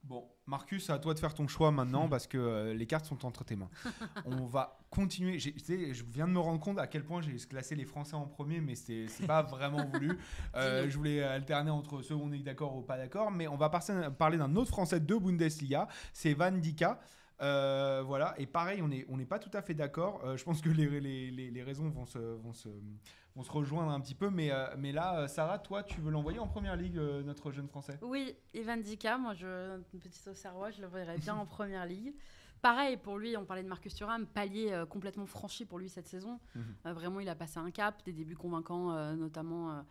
Bon, Marcus, à toi de faire ton choix maintenant parce que euh, les cartes sont entre tes mains. On va continuer. J'ai- tu sais, je viens de me rendre compte à quel point j'ai classé les Français en premier, mais c'est pas vraiment voulu. Euh, je voulais alterner entre ceux où on est d'accord ou pas d'accord, mais on va parler parler d'un autre Français de Bundesliga, c'est Van Dika. Euh, voilà, et pareil, on n'est on pas tout à fait d'accord. Euh, je pense que les, les, les, les raisons vont se, vont, se, vont se rejoindre un petit peu, mais, euh, mais là, Sarah, toi, tu veux l'envoyer en première ligue, notre jeune Français? Oui, Ivan Dika, moi, je, une petite Auxerrois, je le verrais bien en première ligue. Pareil, pour lui, on parlait de Marcus Thuram, palier complètement franchi pour lui cette saison. Mhm. Vraiment, il a passé un cap, des débuts convaincants, notamment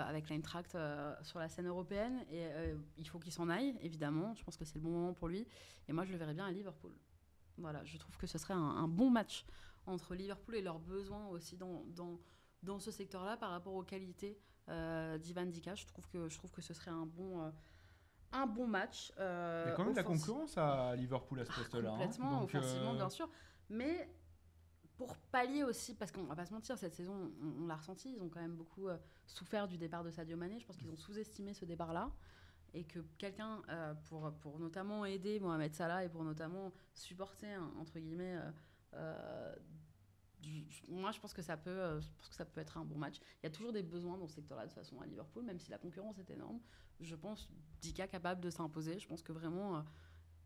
avec l'Eintracht euh, sur la scène européenne. Et euh, il faut qu'il s'en aille, évidemment. Je pense que c'est le bon moment pour lui. Et moi, je le verrais bien à Liverpool. Voilà, je trouve que ce serait un, un bon match entre Liverpool et leurs besoins aussi dans, dans, dans ce secteur-là par rapport aux qualités euh, d'Ivan Dika. Je trouve, que, je trouve que ce serait un bon, euh, un bon match. euh, Il y a quand même de la concurrence à Liverpool à ce poste-là. hein. Complètement, Donc, offensivement, euh, bien sûr. Mais pour pallier aussi, parce qu'on va pas se mentir, cette saison, on, l'a ressenti, ils ont quand même beaucoup euh, souffert du départ de Sadio Mané. Je pense qu'ils ont sous-estimé ce départ-là. Et que quelqu'un, euh, pour, pour notamment aider Mohamed Salah et pour notamment supporter, hein, entre guillemets, euh, moi je pense que ça peut je pense que ça peut être un bon match il y a toujours des besoins dans ce secteur là de toute façon à Liverpool même si la concurrence est énorme je pense Dika capable de s'imposer je pense que vraiment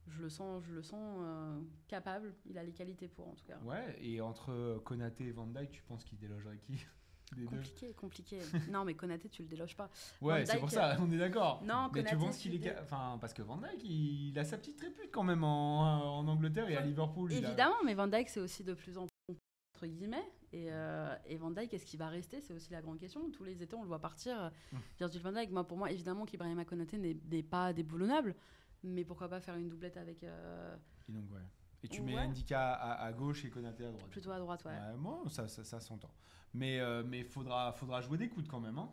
je le sens je le sens euh, capable il a les qualités pour en tout cas Ouais, et entre Konaté et Van Dyke, tu penses qu'il délogerait qui des deux compliqué compliqué non mais Konaté tu le déloges pas Ouais, c'est pour ça, on est d'accord. non Mais tu penses qu'il est. Enfin, parce que Van Dyke, il, il a sa petite répute quand même en, en Angleterre et à Liverpool. a- Évidemment, mais Van Dijk, c'est aussi de plus en plus entre guillemets. Et, euh, et Van Dijk, est-ce qu'il va rester? C'est aussi la grande question. Tous les étés, on le voit partir. Mm. Virgil Van Dijk, moi, pour moi, évidemment qu'Ibrahima Konaté n'est pas déboulonnable. Mais pourquoi pas faire une doublette avec euh, Et donc, ouais. Et tu mets Ouais. Ndika à, à gauche et Konaté à droite. plutôt à droite ouais. Ouais, moi, ça, ça, ça s'entend. Mais euh, mais faudra, faudra jouer des coudes quand même. Hein.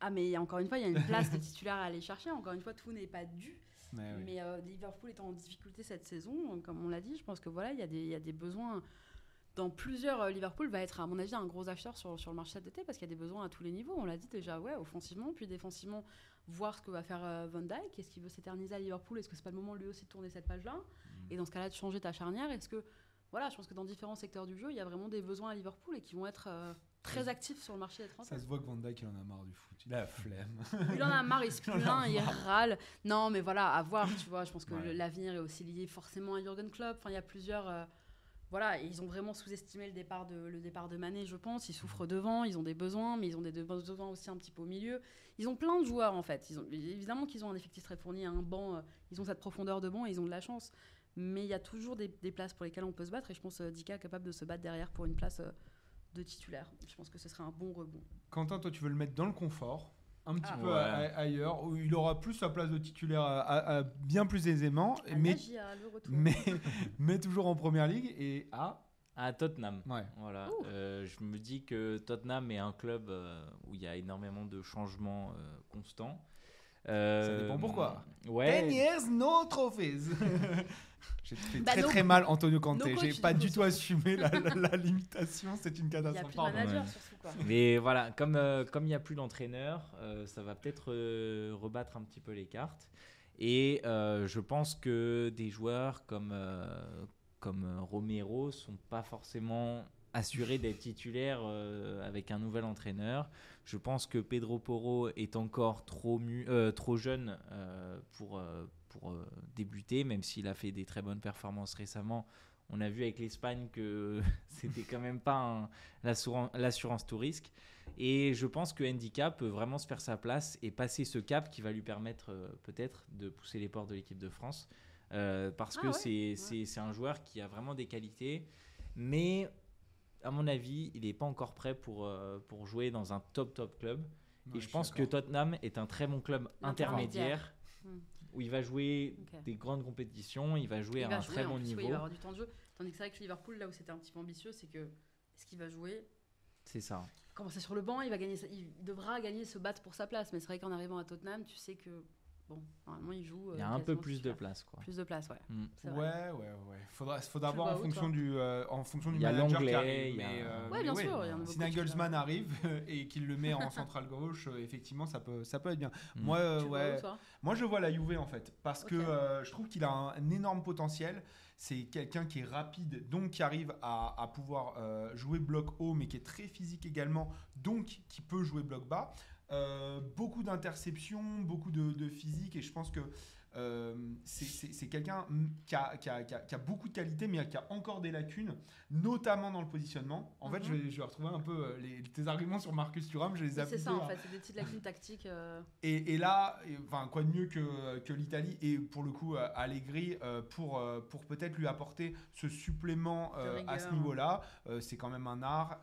Ah, mais encore une fois, il y a une place de titulaire à aller chercher. Encore une fois, tout n'est pas dû. Mais, oui. Euh, Liverpool étant en difficulté cette saison, euh, comme on l'a dit, je pense que voilà, il y, a des- il y a des besoins. Dans plusieurs, euh, Liverpool va être, à mon avis, un gros acheteur sur, sur le marché cet été parce qu'il y a des besoins à tous les niveaux. On l'a dit déjà, ouais, offensivement, puis défensivement, voir ce que va faire euh, Van Dijk. Est-ce qu'il veut s'éterniser à Liverpool? Est-ce que c'est pas le moment lui aussi de tourner cette page-là? Mm. Et dans ce cas-là, de changer ta charnière Est-ce que voilà, je pense que dans différents secteurs du jeu, il y a vraiment des besoins à Liverpool et qui vont être euh, très actifs sur le marché des Ça transferts. se voit que Van Dyke, il en a marre du foot. Il a la flemme. Il en a marre, il se plaint, il râle. Non, mais voilà, à voir, tu vois. Je pense que Ouais. l'avenir est aussi lié forcément à Jürgen Klopp. Enfin, il y a plusieurs. euh, voilà, ils ont vraiment sous-estimé le départ de le départ de Mané, je pense. Ils souffrent devant, ils ont des besoins, mais ils ont des de- besoins aussi un petit peu au milieu. Ils ont plein de joueurs en fait. Ils ont évidemment qu'ils ont un effectif très fourni, un banc. euh, ils ont cette profondeur de banc, et ils ont de la chance. Mais il y a toujours des, des places pour lesquelles on peut se battre, et je pense que Dika capable de se battre derrière pour une place euh, de titulaire. Je pense que ce serait un bon rebond. Quentin, toi, tu veux le mettre dans le confort, un petit Ah. peu Ouais. a- a- ailleurs, où il aura plus sa place de titulaire à- à- à bien plus aisément, À mais, Nagia, le retour. mais, mais toujours en première ligue. Et à. à Tottenham. Ouais. Voilà. Euh, je me dis que Tottenham est un club euh, où il y a énormément de changements euh, constants. Euh, dépend pourquoi. 10 Ouais. years, no trophies. J'ai fait Bah, très très mal Antonio Conte. J'ai pas du tout assumé la, la- la limitation. C'est une Il a catastrophe. plus de Pardon. manager Ouais. surtout quoi. Mais voilà, comme euh, comme il n'y a plus d'entraîneur, euh, ça va peut-être euh, rebattre un petit peu les cartes. Et euh, je pense que des joueurs comme euh, comme Romero sont pas forcément assurés d'être titulaires euh, avec un nouvel entraîneur. Je pense que Pedro Porro est encore trop mu- euh, trop jeune euh, pour euh, pour euh, débuter, même s'il a fait des très bonnes performances récemment. On a vu avec l'Espagne que c'était quand même pas l'assurance tout risque. Et je pense que Handicap peut vraiment se faire sa place et passer ce cap qui va lui permettre euh, peut-être de pousser les portes de l'équipe de France. Euh, parce Ah que ouais, c'est ouais. c'est- c'est un joueur qui a vraiment des qualités, mais à mon avis, il n'est pas encore prêt pour, euh, pour jouer dans un top top club. Ouais, et je pense que. Tottenham est un très bon club Intermédiaire. Où il va jouer des grandes compétitions, il va jouer Il à va un jouer, très bon plus, oui, niveau. il va avoir du temps de jeu. Tandis que c'est vrai que Liverpool, là où c'était un petit peu ambitieux, c'est que est-ce qu'il va jouer C'est ça. Commencer sur le banc, il va gagner, il devra gagner, se battre pour sa place. Mais c'est vrai qu'en arrivant à Tottenham, tu sais que bon, normalement il joue. Il y a euh, un peu plus de place. Quoi. Plus de place, ouais. Mm. Ouais, ouais, ouais. Faudra, voir le en où, fonction du, euh, en fonction du Il y a manager qui l'anglais, arrive. il y a- mais, euh, Ouais, mais bien sûr, il y en a beaucoup Si Nagelsmann arrive et qu'il le met en centrale gauche, euh, effectivement, ça peut, ça peut être bien. Mm. Moi, euh, Tu le vois ouais, où, toi? moi, je vois la Juve en fait, parce que euh, je trouve qu'il a un, un énorme potentiel. C'est quelqu'un qui est rapide, donc qui arrive à, à pouvoir euh, jouer bloc haut, mais qui est très physique également, donc qui peut jouer bloc bas. Euh, beaucoup d'interceptions, beaucoup de, de physique, et je pense que euh, c'est- quelqu'un mm, qui a, qui, a, qui a- qui a beaucoup de qualités, mais qui a encore des lacunes, notamment dans le positionnement. En fait, Mhm. je vais, je vais retrouver un peu euh, les, tes arguments sur Marcus Thuram, je les ai C'est ça en à- fait, c'est des petites lacunes tactiques. euh, et, et là, et, enfin, quoi de mieux que, que l'Italie et pour le coup Allegri pour, pour peut-être lui apporter ce supplément à ce niveau-là. C'est quand même un art.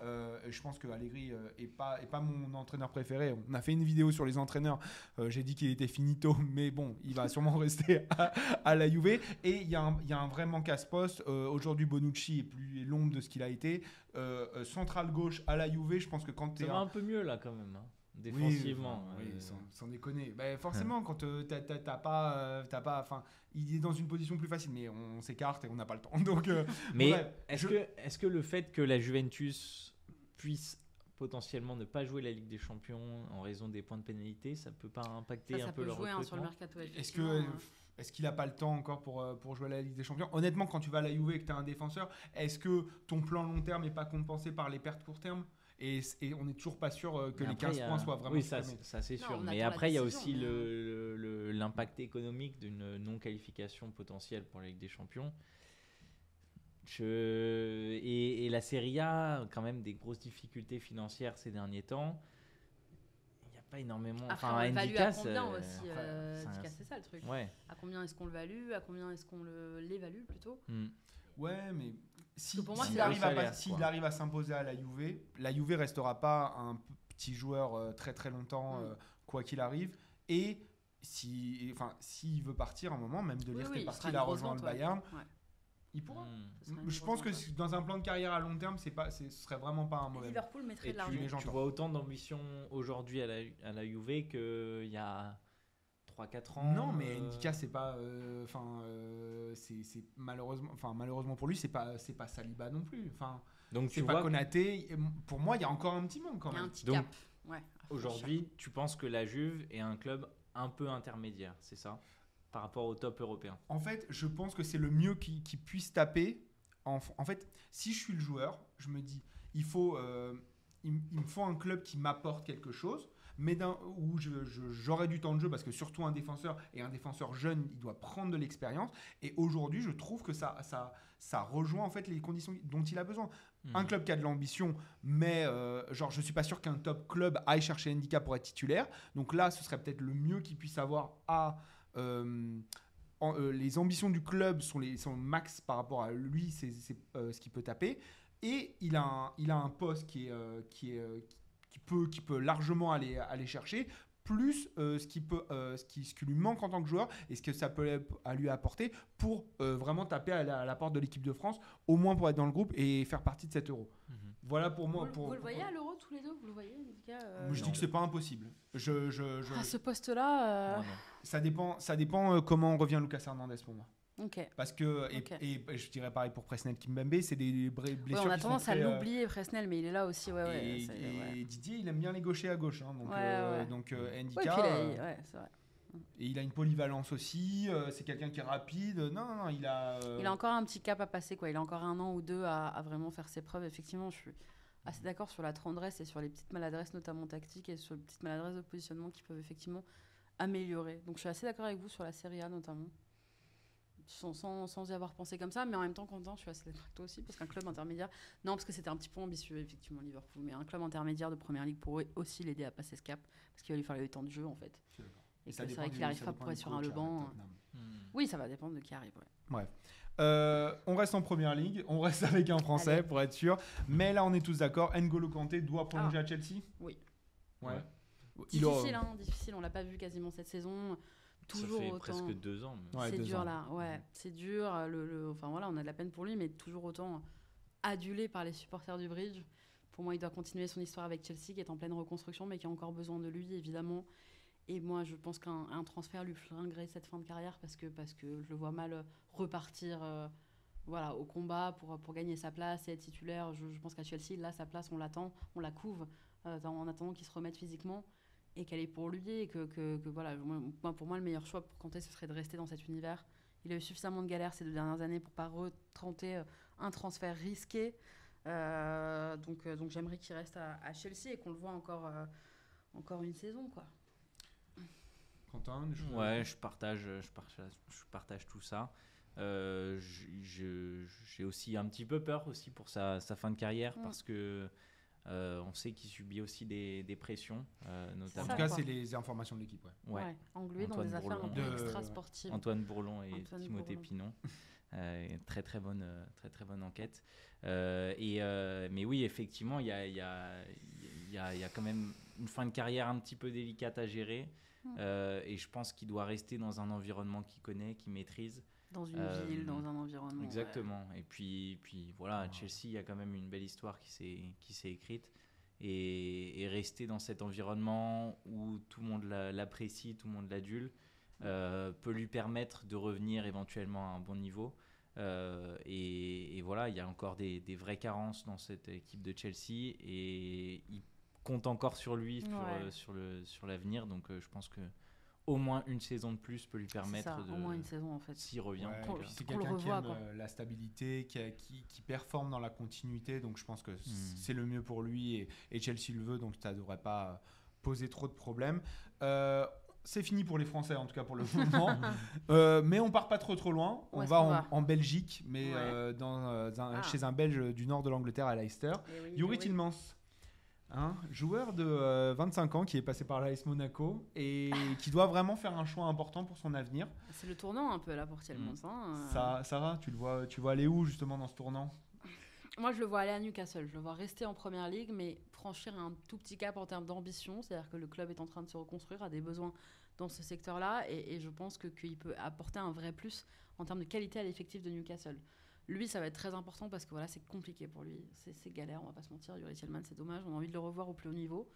je pense que Allegri est pas est pas mon entraîneur préféré. On a fait une vidéo sur les entraîneurs. J'ai dit qu'il était finito, mais bon, il va sûrement rester à, à la Juve. Et il y, a un- il y a un vrai manque à ce poste. Euh, Aujourd'hui, Bonucci est plus l'ombre de ce qu'il a été. Euh, euh, central gauche à la Juve, je pense que quand tu Ça va un peu mieux là quand même, hein, défensivement. oui, oui, euh, sans, sans déconner. Ben, forcément, quand t'as- pas, euh, pas, enfin, il est dans une position plus facile, mais on s'écarte et on n'a pas le temps. Donc, euh, Mais est-ce je- que, est que le fait que la Juventus puisse potentiellement ne pas jouer la Ligue des Champions en raison des points de pénalité, ça peut pas impacter Ça, ça un peu peut leur jouer hein, sur le mercato. est-ce que euh, hein. est-ce qu'il a pas le temps encore pour, euh, pour jouer à la Ligue des Champions? Honnêtement, quand tu vas à la Juve et que tu as un défenseur, est-ce que ton plan long terme n'est pas compensé par les pertes court terme? Et, et on n'est toujours pas sûr euh, que Mais les après, 15 il y a- points soient vraiment Oui, ça, ça c'est sûr. Mais après, il y a aussi mais, le- le- l'impact économique d'une non-qualification potentielle pour la Ligue des Champions. Je... Et, et la Serie A a quand même des grosses difficultés financières ces derniers temps. Il n'y a pas énormément. Après, enfin, on à le value Indica, à combien c'est- aussi euh, c'est un- ça le truc. Ouais. À combien est-ce qu'on le value À combien est-ce qu'on le- l'évalue plutôt? Hmm. Ouais, mais si, pour moi, s'il arrive, à, arrive s'imposer à la Juve, la Juve restera pas un petit joueur euh, très très longtemps, Mm. euh, quoi qu'il arrive. Et si, enfin, s'il veut partir à un moment, même de Oui, lire oui, est il parti, a rejoint le. Bayern, Ouais. Il pourra. Hmm. Je pense que dans un plan de carrière à long terme, c'est pas, ce serait vraiment pas un mauvais. Liverpool mettrait Et de tu, l'argent. tu j'entends. vois autant d'ambition aujourd'hui à la, à la Juve qu'il y a 3-4 ans. Non, mais euh, Ndika, c'est pas, euh, enfin, euh, c'est c'est malheureusement, enfin malheureusement pour lui, c'est pas, c'est pas Saliba non plus. Enfin, Donc c'est tu pas Konaté. Pour moi, il y a encore un petit manque quand Il y a un même. petit Donc, cap. Ouais, aujourd'hui, tu penses que la Juve est un club un peu intermédiaire, c'est ça? Par rapport au top européen. En fait, je pense que c'est le mieux qui, qui puisse taper. En, en fait, si je suis le joueur, je me dis, il faut, euh, il, me faut un club qui m'apporte quelque chose, mais où j'aurai du temps de jeu parce que surtout un défenseur et un défenseur jeune, il doit prendre de l'expérience. Et aujourd'hui, je trouve que ça, ça, ça rejoint en fait les conditions dont il a besoin. Un Hmm. club qui a de l'ambition, mais euh, genre je suis pas sûr qu'un top club aille chercher Ndika pour être titulaire. Donc là, ce serait peut-être le mieux qu'il puisse avoir à en- euh, les ambitions du club sont les sont le max par rapport à lui, c'est euh, ce qu'il peut taper. Et il a un, il a un poste qui est euh, qui est euh, qui peut qui peut largement aller aller chercher plus euh, ce qui peut euh, ce qui ce qui lui manque en tant que joueur et ce que ça peut à lui apporter pour euh, vraiment taper à la, à la porte de l'équipe de France au moins pour être dans le groupe et faire partie de cet euro. Mhm. Voilà pour moi. Vous, pour, vous le pour- voyez à l'euro tous les deux? Vous le voyez euh, Moi, je dis que c'est pas impossible. Je, je, je- À ce poste-là, euh. Ça dépend, ça dépend euh, comment revient Lucas Hernandez pour moi. ok. Parce que, et, Ok. et- et je dirais pareil pour Presnel Kimbembe, c'est des bre- Ouais, blessures on a qui tendance à très, euh, l'oublier, Fresnel, mais il est là aussi. Ouais, ouais, et. Didier, il aime bien les gauchers à gauche. hein, donc, euh, donc euh, a- euh, ouais, c'est vrai. et il a une polyvalence aussi. euh, c'est quelqu'un qui est rapide. Non, non, non, il a. euh, Il a encore un petit cap à passer, quoi. Il a encore un an ou deux à, à vraiment faire ses preuves. Effectivement, je suis assez d'accord sur la tendresse et sur les petites maladresses, notamment tactiques, et sur les petites maladresses de positionnement qui peuvent effectivement améliorer. Donc, je suis assez d'accord avec vous sur la Serie A, notamment. Sans, sans, sans y avoir pensé comme ça, mais en même temps, Quentin, je suis assez d'accord avec toi aussi, parce qu'un club intermédiaire. Non, parce que c'était un petit peu ambitieux, effectivement, Liverpool, mais un club intermédiaire de première ligue pourrait aussi l'aider à passer ce cap, parce qu'il va lui falloir le temps de jeu, en fait. Et c'est dépend vrai qu'il n'arrive pas pour être sur un le banc. Tottenham. Hmm. Oui, ça va dépendre de qui arrive. ouais. Euh, on reste en première ligue, on reste avec un Français Allez. pour être sûr. Mais là, on est tous d'accord. N'Golo Kanté doit prolonger à Chelsea? Oui. Ouais. Ouais. Il aura- Difficile, hein, difficile. On l'a pas vu quasiment cette saison. Toujours ça fait autant. presque deux ans. mais- Ouais, c'est deux dur ans. là, ouais, c'est dur. Le, le- enfin voilà, on a de la peine pour lui, mais toujours autant adulé par les supporters du Bridge. Pour moi, il doit continuer son histoire avec Chelsea, qui est en pleine reconstruction, mais qui a encore besoin de lui, évidemment. Et moi, je pense qu'un un transfert lui flinguerait cette fin de carrière parce que, parce que je le vois mal repartir euh, voilà, au combat pour, pour gagner sa place et être titulaire. Je, je pense qu'à Chelsea, là, sa place, on l'attend, on la couve euh, en attendant qu'il se remette physiquement et qu'elle est pour lui. Et que, que, que voilà, moi, pour moi, le meilleur choix pour Kanté, ce serait de rester dans cet univers. Il a eu suffisamment de galères ces deux dernières années pour pas retenter euh, un transfert risqué. Euh, donc euh, donc j'aimerais qu'il reste à, à Chelsea et qu'on le voit encore, euh, encore une saison. Quoi. Quentin je- Ouais, je partage, je partage, je partage tout ça. Euh, J'ai aussi un petit peu peur aussi pour sa, sa fin de carrière Mm. parce que euh, on sait qu'il subit aussi des, des pressions, euh, En notamment Ça, tout cas, c'est les informations de l'équipe. Ouais. Ouais. Ouais, englué dans Antoine des affaires un Bourlon. peu De- extra sportives. Antoine Bourlon et Antoine Timothée Bourlon. Pinon. Euh, très très bonne, très très bonne enquête. Euh, et euh, mais oui, effectivement, il y a, il y, a, il y, a, y a quand même une fin de carrière un petit peu délicate à gérer. Mm. Euh, et je pense qu'il doit rester dans un environnement qu'il connaît, qu'il maîtrise. Dans une Euh, ville, dans un environnement. ouais. Exactement. Et puis, puis voilà, à Ouais. Chelsea, il y a quand même une belle histoire qui s'est qui s'est écrite. Et, et rester dans cet environnement où tout le monde l'a- l'apprécie, tout le monde l'adule, euh, peut lui permettre de revenir éventuellement à un bon niveau. Euh, et, et voilà, il y a encore des, des vraies carences dans cette équipe de Chelsea et il compte encore sur lui sur, Ouais. euh, sur le sur l'avenir. Donc euh, je pense que au moins une saison de plus peut lui permettre ça, de au moins une saison en fait. s'y revient. Ouais, c'est quelqu'un qui aime quoi. euh, la stabilité, qui, a- qui, qui performe dans la continuité. Donc je pense que Hmm. c'est le mieux pour lui et, et Chelsea le veut. Donc ça ne devrait pas poser trop de problèmes. Euh, c'est fini pour les Français, en tout cas pour le moment. Euh, mais on part pas trop trop loin. On va en, va en Belgique, mais Ouais. euh, dans, euh, un- Ah. chez un Belge du nord de l'Angleterre à Leicester. Eh oui, Yuri eh oui. Tillmans. Hein, joueur de euh, 25 ans qui est passé par l'AS Monaco et qui doit vraiment faire un choix important pour son avenir. C'est le tournant un peu là pour Tillmans. Mm. hein. Ça, Sarah, tu le vois, tu vois aller où justement dans ce tournant? Moi, je le vois aller à Newcastle. Je le vois rester en première ligue, mais franchir un tout petit cap en termes d'ambition. C'est-à-dire que le club est en train de se reconstruire, a des besoins dans ce secteur-là, et, et je pense que qu'il peut apporter un vrai plus en termes de qualité à l'effectif de Newcastle. Lui, ça va être très important parce que voilà, c'est compliqué pour lui. C'est galère, on va pas se mentir. Yuri Tillman, c'est dommage. On a envie de le revoir au plus haut niveau.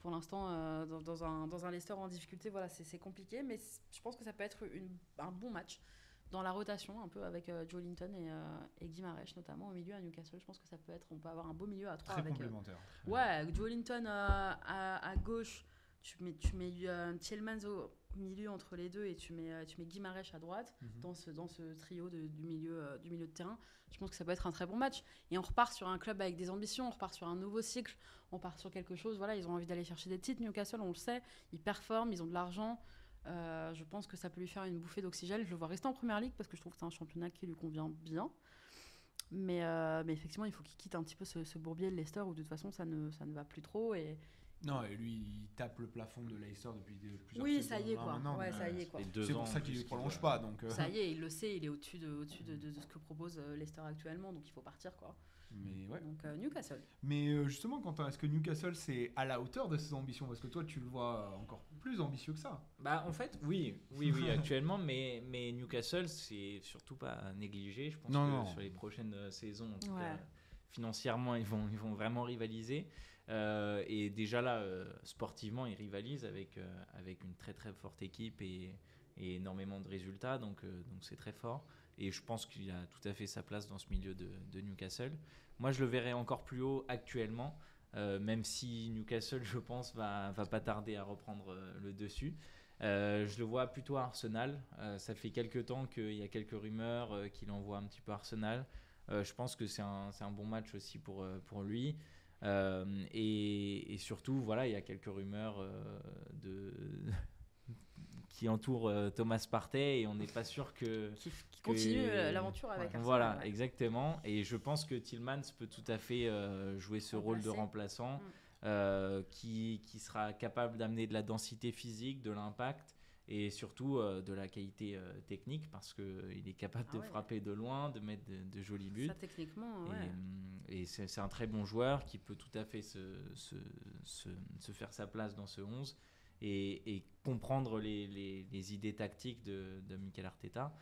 Pour l'instant, euh, dans, dans un, dans un Leicester en difficulté, voilà, c'est compliqué, mais je pense que ça peut être une- un bon match dans la rotation, un peu avec euh, Joe Linton et, euh, et Guimarães notamment au milieu à Newcastle. Je pense que ça peut être, on peut avoir un beau milieu à trois Très avec. complémentaire. ouais, Joe Linton à, à gauche, tu mets, tu mets euh, au milieu entre les deux et tu mets, euh, tu mets Guimarães à droite Mhm. dans ce, dans ce trio de- du, milieu, euh, du milieu de terrain. Je pense que ça peut être un très bon match. Et on repart sur un club avec des ambitions, on repart sur un nouveau cycle, on part sur quelque chose. Voilà, ils ont envie d'aller chercher des titres. Newcastle, on le sait, ils performent, ils ont de l'argent. Euh, je pense que ça peut lui faire une bouffée d'oxygène. Je le vois rester en première ligue parce que je trouve que c'est un championnat qui lui convient bien. Mais, euh, mais effectivement, il faut qu'il quitte un petit peu ce, ce bourbier de Leicester où de toute façon ça ne, ça ne va plus trop. Et, Non, et lui, il tape le plafond de Leicester depuis plusieurs Oui, saisons ça y est, quoi. Ouais, ça y euh, est, quoi. Et deux C'est pour ça qu'il ne prolonge pas. Donc, euh, Ça y est, il le sait, il est au-dessus de, au-dessus de, de- de ce que propose euh, Leicester actuellement, donc il faut partir quoi. mais ouais. Donc euh, Newcastle. Mais euh, justement, Quentin, est-ce que Newcastle c'est à la hauteur de ses ambitions? Parce que toi, tu le vois euh, encore plus ambitieux que ça. Bah, en fait, oui, oui, oui, actuellement, mais, mais Newcastle, c'est surtout pas à négliger. Je pense Non, que non. sur les prochaines euh, saisons, en tout Ouais. cas, financièrement, ils vont, ils vont vraiment rivaliser. Euh, et déjà là, euh, sportivement, ils rivalisent avec, euh, avec une très très forte équipe et, énormément de résultats, donc donc c'est très fort. Et je pense qu'il a tout à fait sa place dans ce milieu de, Newcastle. Moi, je le verrais encore plus haut actuellement, même si Newcastle, je pense, va, va pas tarder à reprendre le dessus. Je le vois plutôt à Arsenal. Ça fait quelques temps qu'il y a quelques rumeurs euh, qu'il envoie un petit peu à Arsenal. Je pense que c'est un, un bon match aussi pour, pour lui. Euh, et, et surtout, voilà, il y a quelques rumeurs euh, de, qui entourent euh, Thomas Partey et on n'est pas sûr que. Qui, qui continue euh, l'aventure avec Arsenal. Voilà, ouais. exactement. Et je pense que Tillmans peut tout à fait euh, jouer ce rôle de remplaçant Mm. euh, qui, qui sera capable d'amener de la densité physique, de l'impact et surtout euh, de la qualité euh, technique parce qu'il est capable Ah de ouais. frapper de loin, de mettre de, de jolis buts. Ça, techniquement, Et, ouais. hum, Et, c'est un très bon joueur qui peut tout à fait se, se, se, se faire sa place dans ce 11 et, et comprendre les, les, les idées tactiques de, de Mikel Arteta.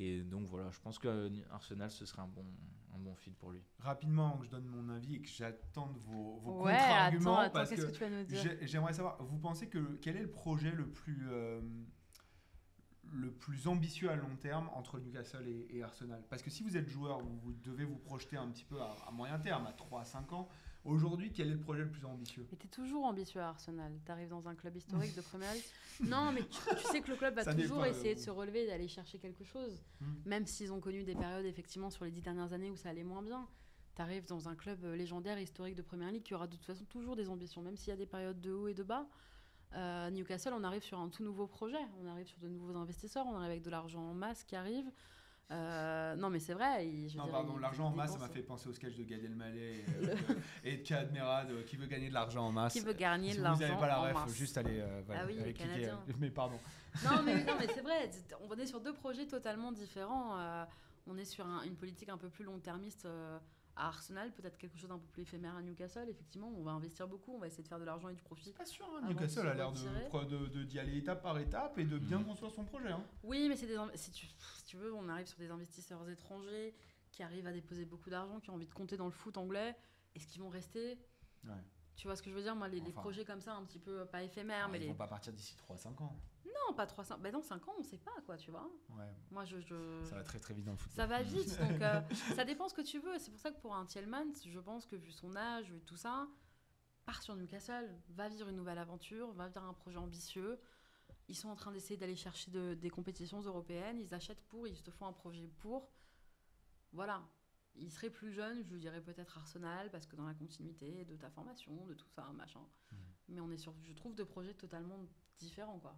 Et donc voilà, je pense que Arsenal, ce serait un bon, un bon fit pour lui. Rapidement, avant que je donne mon avis et que j'attende vos, vos Ouais, contre-arguments. attends, attends, parce qu'est-ce que que tu vas nous dire j'ai- j'aimerais savoir, vous pensez que quel est le projet le plus, euh, le plus ambitieux à long terme entre Newcastle et, et Arsenal? Parce que si vous êtes joueur, vous, vous devez vous projeter un petit peu à, à moyen terme, à 3 à 5 ans. Aujourd'hui, quel est le projet le plus ambitieux? Mais t'es toujours ambitieux à Arsenal. T'arrives dans un club historique de première ligue. Non, mais tu, tu sais que le club va Ça toujours pas, essayer euh, de se relever et d'aller chercher quelque chose. Hmm. Même s'ils ont connu des périodes, effectivement, sur les dix dernières années où ça allait moins bien. T'arrives dans un club euh, légendaire, historique de première ligue qui aura de toute façon toujours des ambitions, même s'il y a des périodes de haut et de bas. Euh, Newcastle, on arrive sur un tout nouveau projet. On arrive sur de nouveaux investisseurs. On arrive avec de l'argent en masse qui arrive. Euh, non, mais c'est vrai. il- je veux Non, pardon, l'argent en masse, ça m'a fait penser au sketch de Gad Elmaleh et, euh, et de Kad Merad euh, qui veut gagner de l'argent en masse. Qui veut gagner si de vous n'avez l'argent pas la en ref, masse. juste aller, voilà, Ah oui, aller cliquer, Mais pardon. Non, mais, non, mais c'est vrai. On est sur deux projets totalement différents. On est sur un- une politique un peu plus long-termiste à Arsenal, peut-être quelque chose d'un peu plus éphémère à Newcastle. Effectivement, on va investir beaucoup, on va essayer de faire de l'argent et du profit. Pas sûr, hein, Newcastle a l'air de, d'y aller étape par étape et de bien Mhm. construire son projet. hein. Oui, mais c'est des in- si tu, si tu veux, on arrive sur des investisseurs étrangers qui arrivent à déposer beaucoup d'argent, qui ont envie de compter dans le foot anglais. Est-ce qu'ils vont rester Ouais. Tu vois ce que je veux dire? Moi, les, projets comme ça, un petit peu pas éphémères, Ah, mais ils les... vont pas partir d'ici 3-5 ans. Non, pas 3 5 ben dans 5 ans, on sait pas quoi, tu vois. Ouais, Moi, je, je... ça va très très vite dans le foot. Ça va vite, donc euh, ça dépend ce que tu veux. C'est pour ça que pour un Tielman, je pense que vu son âge, vu tout ça, pars sur Newcastle, va vivre une nouvelle aventure, va vivre un projet ambitieux. Ils sont en train d'essayer d'aller chercher de- des compétitions européennes, ils achètent pour, ils te font un projet pour. Voilà. Il serait plus jeune, je dirais peut-être Arsenal, parce que dans la continuité de ta formation, de tout ça, machin. Mhm. Mais on est sur, je trouve, deux projets totalement différents, quoi.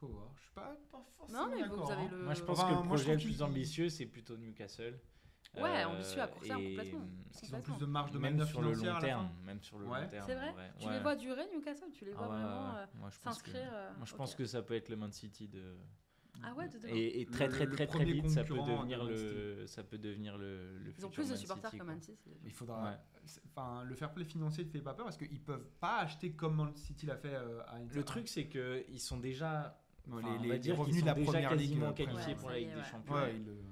Faut voir. Je suis pas, pas forcément Non, mais vous, d'accord. avez hein. le. Moi, je pense Enfin, que le moi, je projet le trouve plus qu'il- ambitieux, c'est plutôt Newcastle. Ouais, Euh, ambitieux à court terme, et, complètement. Parce qu'ils ont plus de marge de même manœuvre sur le financière long à la terme, fin. même sur le Ouais. long terme. C'est vrai en. Tu Ouais. les vois durer, Newcastle? Tu les Ah vois ouais, vraiment ouais. euh, Moi, je pense que, s'inscrire euh, moi, je ok. pense que ça peut être le Man City de. Ah ouais, de demain. Et, et très Le- très le très très premier vite, ça peut concurrent devenir Man le, ça peut devenir le, le Ils ont futur plus de Man supporters City, que quoi. Man City. Il faudra. Ouais. c'est- Enfin, le fair play financier ne fait pas peur parce qu'ils peuvent pas acheter comme Man City l'a fait euh, à Inter. Le truc, c'est que ils sont déjà, enfin, les, on va les dire qu'ils sont la déjà ligue quasiment euh, qualifiés Ouais, pour la Ligue des ouais. Champions. Ouais, le-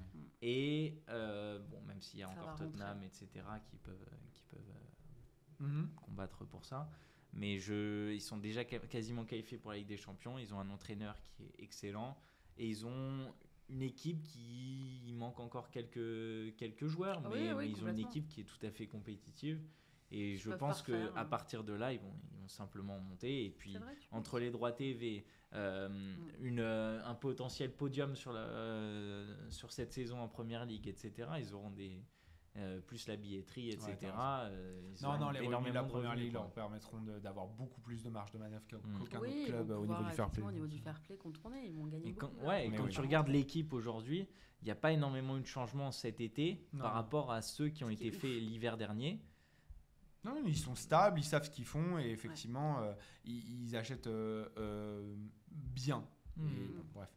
Et euh, bon, même s'il y a Ça encore Tottenham, rentrer. etc., qui peuvent, qui peuvent euh, Mhm. combattre pour ça. Mais je, ils sont déjà quasiment qualifiés pour la Ligue des Champions. Ils ont un entraîneur qui est excellent. Et ils ont une équipe qui il manque encore quelques, quelques joueurs. Ah mais, oui, oui, mais ils ont une équipe qui est tout à fait compétitive. Et Ils je pense que parfaire, à hein. partir de là, ils vont, ils vont simplement monter. Et puis, vrai, entre les droits TV, euh, Mm. une, euh, un potentiel podium sur, la, euh, sur cette saison en première ligue, etc., ils auront des, euh, plus la billetterie, etc. euh, ils Non, non, les revenus de la première ligue leur permettront d'avoir beaucoup plus de marge de manœuvre Mm. qu'aucun Oui, autre club au niveau du fair play. Au niveau du fair play contourné, ils vont gagner Et quand, beaucoup. ouais, et quand oui. tu regardes l'équipe aujourd'hui, il n'y a pas énormément eu de changements cet été Non. par rapport à ceux qui ont été faits l'hiver dernier. Non, ils sont stables, ils savent ce qu'ils font et effectivement, euh, ils, ils achètent euh, euh, bien. Et, bon, bref.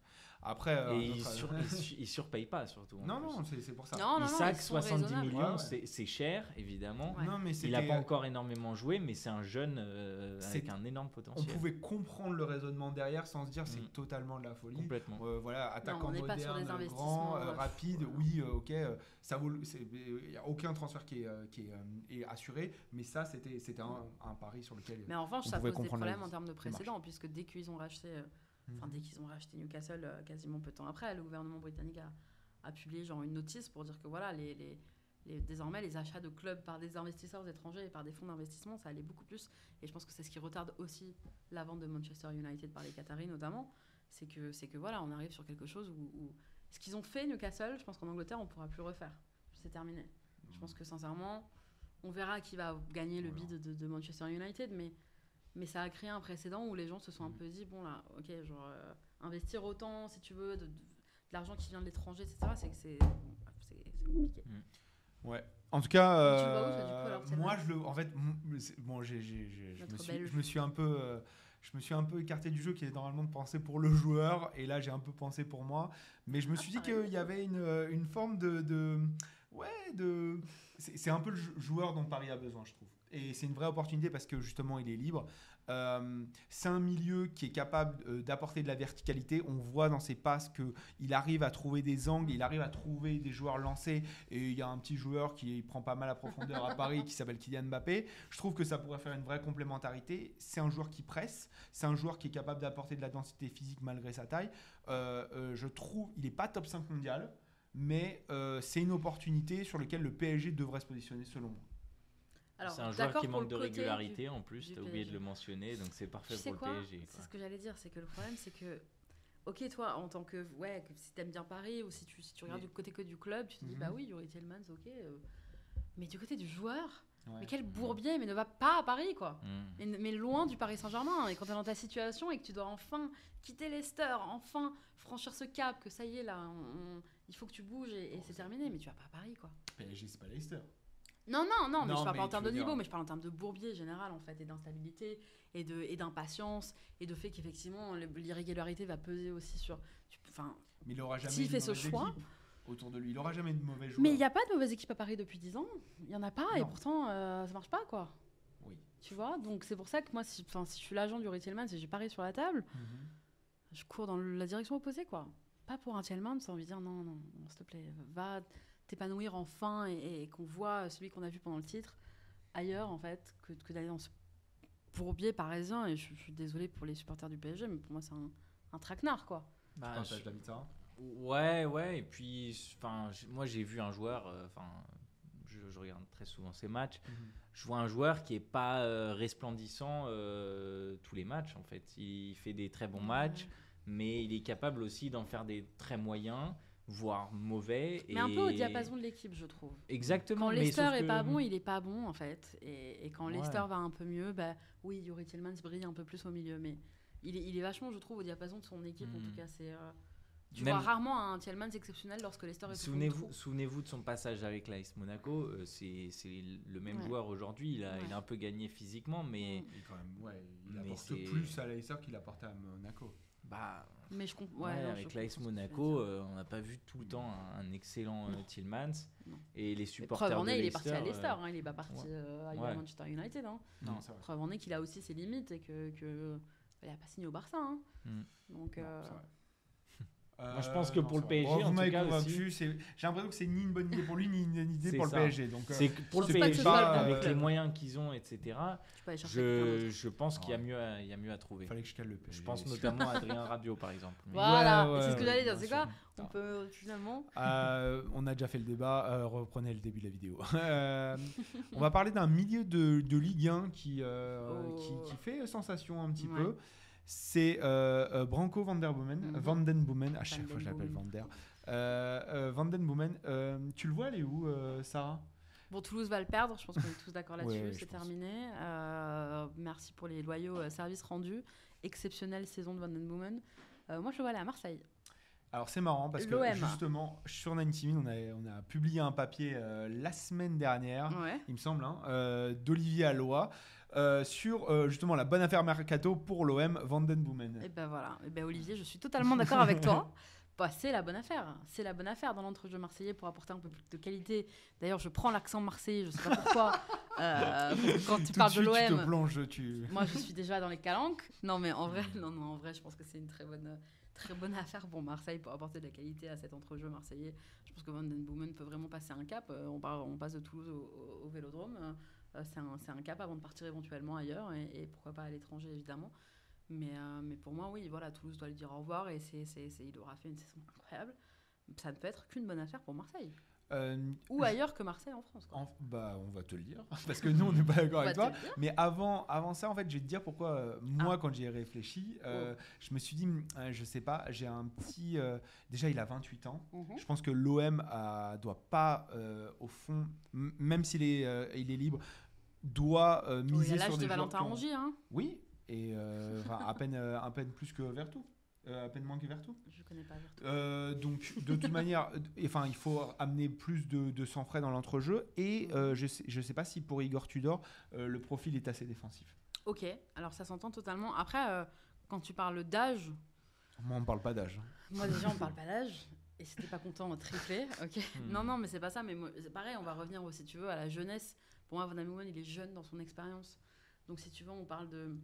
Après, euh, Et ils, sur- ils su- ils surpayent pas surtout. en non, non, c'est pour ça. Non, non, non, Isaac, ils sont 70 raisonnables. millions, Ouais, ouais. c'est cher, évidemment. Ouais. Non, mais Il n'a pas encore énormément joué, mais c'est un jeune euh, avec C'est- un énorme On potentiel. pouvait comprendre le raisonnement derrière sans se dire c'est Mm. totalement de la folie. Complètement. Euh, voilà, attaquant on sur moderne, grand, euh, euh, rapide, voilà. oui, euh, ok, euh, ça vaut, il n'y a aucun transfert qui est, euh, qui est, euh, est assuré, mais ça c'était un, un pari sur lequel. Mais en revanche, On ça pose des problèmes en termes de démarche. précédents, puisque dès qu'ils ont racheté, euh, enfin Mhm. dès qu'ils ont racheté Newcastle, euh, quasiment peu de temps après, le gouvernement britannique a, a publié genre une notice pour dire que voilà, les, les- les- désormais les achats de clubs par des investisseurs étrangers et par des fonds d'investissement, ça allait beaucoup plus. Et je pense que c'est ce qui retarde aussi la vente de Manchester United par les Qataris notamment, c'est que c'est que voilà, on arrive sur quelque chose où, où- ce qu'ils ont fait Newcastle, je pense qu'en Angleterre on pourra plus refaire. C'est terminé. Je pense que sincèrement, on verra qui va gagner le bid de, de Manchester United, mais, mais ça a créé un précédent où les gens se sont un Mhm. peu dit bon là, ok, genre euh, investir autant si tu veux, de, de- de l'argent qui vient de l'étranger, etc. C'est que c'est compliqué. Ouais. En tout cas, Mais tu le vois où, ça, du coup, euh, alors, moi je le, en fait, bon, j'ai, j'ai- j'ai- je, me suis, Belge. je me suis un peu, euh, je me suis un peu écarté du jeu qui est normalement de penser pour le joueur, et là j'ai un peu pensé pour moi. Mais je me suis dit qu'il y avait une, une forme de, de ouais, de, c'est un peu le jou- joueur dont Paris a besoin, je trouve. Et c'est une vraie opportunité parce que justement il est libre. Euh, c'est un milieu qui est capable euh, d'apporter de la verticalité. On voit dans ses passes qu'il arrive à trouver des angles, il arrive à trouver des joueurs lancés. Et il y a un petit joueur qui prend pas mal à profondeur à Paris qui s'appelle Kylian Mbappé. Je trouve que ça pourrait faire une vraie complémentarité. C'est un joueur qui presse, c'est un joueur qui est capable d'apporter de la densité physique malgré sa taille. Euh, je trouve, il n'est pas top 5 mondial, mais c'est une opportunité sur laquelle le PSG devrait se positionner selon moi. C'est un joueur qui manque de du- régularité en plus, du t'as oublié de le mentionner, donc c'est parfait Tu sais pour quoi? Le PSG. C'est ce que j'allais dire, c'est que le problème, c'est que, ok, toi, en tant que, ouais, que si t'aimes bien Paris ou si tu, si tu regardes Mais- du côté que du club, tu te dis, Mhm. bah oui, Yuri Tillmans, ok. euh, mais du côté du joueur, Ouais. mais quel bourbier, mais ne va pas à Paris, quoi. Mm. Mais, mais loin du Paris Saint-Germain. Et quand tu es dans ta situation et que tu dois enfin quitter Leicester, enfin franchir ce cap, que ça y est, là, on- on- il faut que tu bouges et, et Bon, c'est c'est- terminé, mais tu vas pas à Paris, quoi. PSG, c'est pas Leicester. Non, non, non, mais Non, je parle mais pas en termes de dire- niveau, mais je parle en termes de bourbier général, en fait, et d'instabilité, et de et d'impatience, et de fait qu'effectivement, l'irrégularité va peser aussi sur. Enfin, Mais il aura jamais S'il fait ce choix- autour de lui. Il aura jamais de mauvais joueurs. mais il n'y a pas de mauvaise équipe à Paris depuis 10 ans. Il y en a pas, et pourtant, euh, ça marche pas, quoi. Oui. Tu vois Donc c'est pour ça que moi, si, si je suis l'agent du Tillmans et j'ai Paris sur la table, Mhm. je cours dans la direction opposée, quoi. Pas pour un Tillman, sans lui dire non, non, non, s'il te plaît, va t'épanouir enfin et, et qu'on voit celui qu'on a vu pendant le titre ailleurs, en fait, que, que d'aller dans ce bourbier parisien. Et je, je suis désolée pour les supporters du PSG, mais pour moi, c'est un, un traquenard, quoi. Bah, Ah, je- Sarah Ouais, ouais, et puis, enfin, moi j'ai vu un joueur, euh, enfin, je, je regarde très souvent ces matchs, je vois un joueur qui est pas euh, resplendissant euh, tous les matchs en fait. Il fait des très bons matchs, mais il est capable aussi d'en faire des très moyens, voire mauvais. Mais un peu au diapason de l'équipe, je trouve. Exactement. Quand mais Leicester sauf est que- pas bon, il est pas bon, en fait. Et, et quand Ouais. Leicester va un peu mieux, bah oui, Yuri Tillmans brille un peu plus au milieu, mais il est, il est vachement, je trouve, au diapason de son équipe, en Hmm. tout cas. C'est. euh, tu Même- vois rarement un Tillmans exceptionnel lorsque Leicester est Souvenez-vous, trou. souvenez-vous de son passage avec l'AS Monaco. euh, c'est c'est le même Ouais. joueur aujourd'hui. Il a, Ouais. il a un peu gagné physiquement, mais Il, est quand même, ouais, il Mais apporte c'est- plus à Leicester qu'il apportait à Monaco. Bah, Mais je comprends. ouais, ouais, avec l'AS Monaco, euh, on n'a pas vu tout le temps un, un excellent euh. Tillmans. Non. Et les supporters preuve en est, il est parti à Leicester, euh, hein, il est pas parti ouais. euh, ailleurs Ouais. à Manchester United. hein. Non. Preuve en est qu'il a aussi ses limites et que, que il a pas signé au Barça. hein. Mm. Donc, Non, euh, c'est vrai. Moi, je pense que pour le. PSG, en tout cas, convaincu. J'ai l'impression que c'est ni une bonne idée pour lui, ni une idée pour le. PSG. Donc, euh, c'est pour le PSG, avec les moyens qu'ils ont, etc., je, pense qu'il y, a mieux à- il y a mieux à trouver. il fallait que je cale le PSG. Je pense notamment à Adrien Rabiot, par exemple. Voilà, c'est ce que j'allais dire. C'est quoi On peut finalement. Euh, on a déjà fait le débat, euh, reprenez le début de la vidéo. Euh, on va parler d'un milieu de, de Ligue 1 qui, euh, Oh. qui, qui fait sensation un petit Ouais. peu. C'est euh, euh, Branco van der Boomen, Mhm. Van den Boomen, à chaque Van fois je den l'appelle Van Boomen. der. Euh, euh, Van den Boomen, euh, tu le vois, elle est où, euh, Sarah? Bon, Toulouse va le perdre, je pense qu'on est tous d'accord là-dessus, Ouais, ouais, je c'est terminé. Euh, merci pour les loyaux euh, services rendus. Exceptionnelle saison de Van Den Boomen. Euh, moi, je le vois aller à Marseille. Alors c'est marrant parce que justement sur 90 Min, on a, on a publié un papier euh, la semaine dernière, Ouais. il me semble, hein, euh, d'Olivier Alloy euh, sur euh, justement la bonne affaire Mercato pour l'OM Van den Boomen. Et ben voilà. Et ben Olivier, je suis totalement d'accord avec toi. Bah, c'est la bonne affaire. C'est la bonne affaire dans l'entrejeu marseillais pour apporter un peu plus de qualité. D'ailleurs, je prends l'accent marseillais, je sais pas pourquoi. Euh, quand tu Tout parles de suite, tu te l'OM, plonges, tu... moi je suis déjà dans les calanques. Non mais en vrai, non, non, en vrai, je pense que c'est une très bonne, très bonne affaire pour Marseille pour apporter de la qualité à cet entrejeu marseillais. Je pense que Van Den Boomen peut vraiment passer un cap. On, part- on passe de Toulouse au, au- au Vélodrome. Euh, c'est un, un cap avant de partir éventuellement ailleurs et, et pourquoi pas à l'étranger évidemment. Mais, euh, mais pour moi, oui, voilà, Toulouse doit lui dire au revoir et c'est, il aura fait une saison incroyable. Ça ne peut être qu'une bonne affaire pour Marseille. Euh, Ou ailleurs que Marseille en France. quoi. en- bah, on va te le dire, parce que nous, on n'est pas d'accord avec toi. Mais avant, avant ça, en fait, je vais te dire pourquoi, euh, moi, Ah. quand j'y ai réfléchi, euh, Oh. je me suis dit, je sais pas, j'ai un petit... déjà, il a 28 ans. Mhm. Je pense que l'OM doit pas, au fond, même s'il est, il est libre, doit euh, Oh, miser a sur l'âge des de joueurs Valentin qui ont- Rongier, hein Oui, et euh, enfin, à, peine, euh, à peine plus que Vertou. Euh, à peine moins que Vertou. Je connais pas Vertu. Euh, donc, de toute manière, euh, enfin, il faut amener plus de, de sang-frais dans l'entrejeu. Et euh, je sais, je sais pas si pour Igor Tudor, euh, le profil est assez défensif. Ok, alors ça s'entend totalement. Après, euh, quand tu parles d'âge, Moi, on ne parle pas d'âge. moi déjà on parle pas d'âge. Et si t'es pas content, triplé, ok. Hmm. Non, non, mais c'est pas ça. Mais moi, c'est pareil, on va revenir, si tu veux, à la jeunesse. Pour moi, Van Damme, il est jeune dans son expérience. Donc si tu veux, on parle de.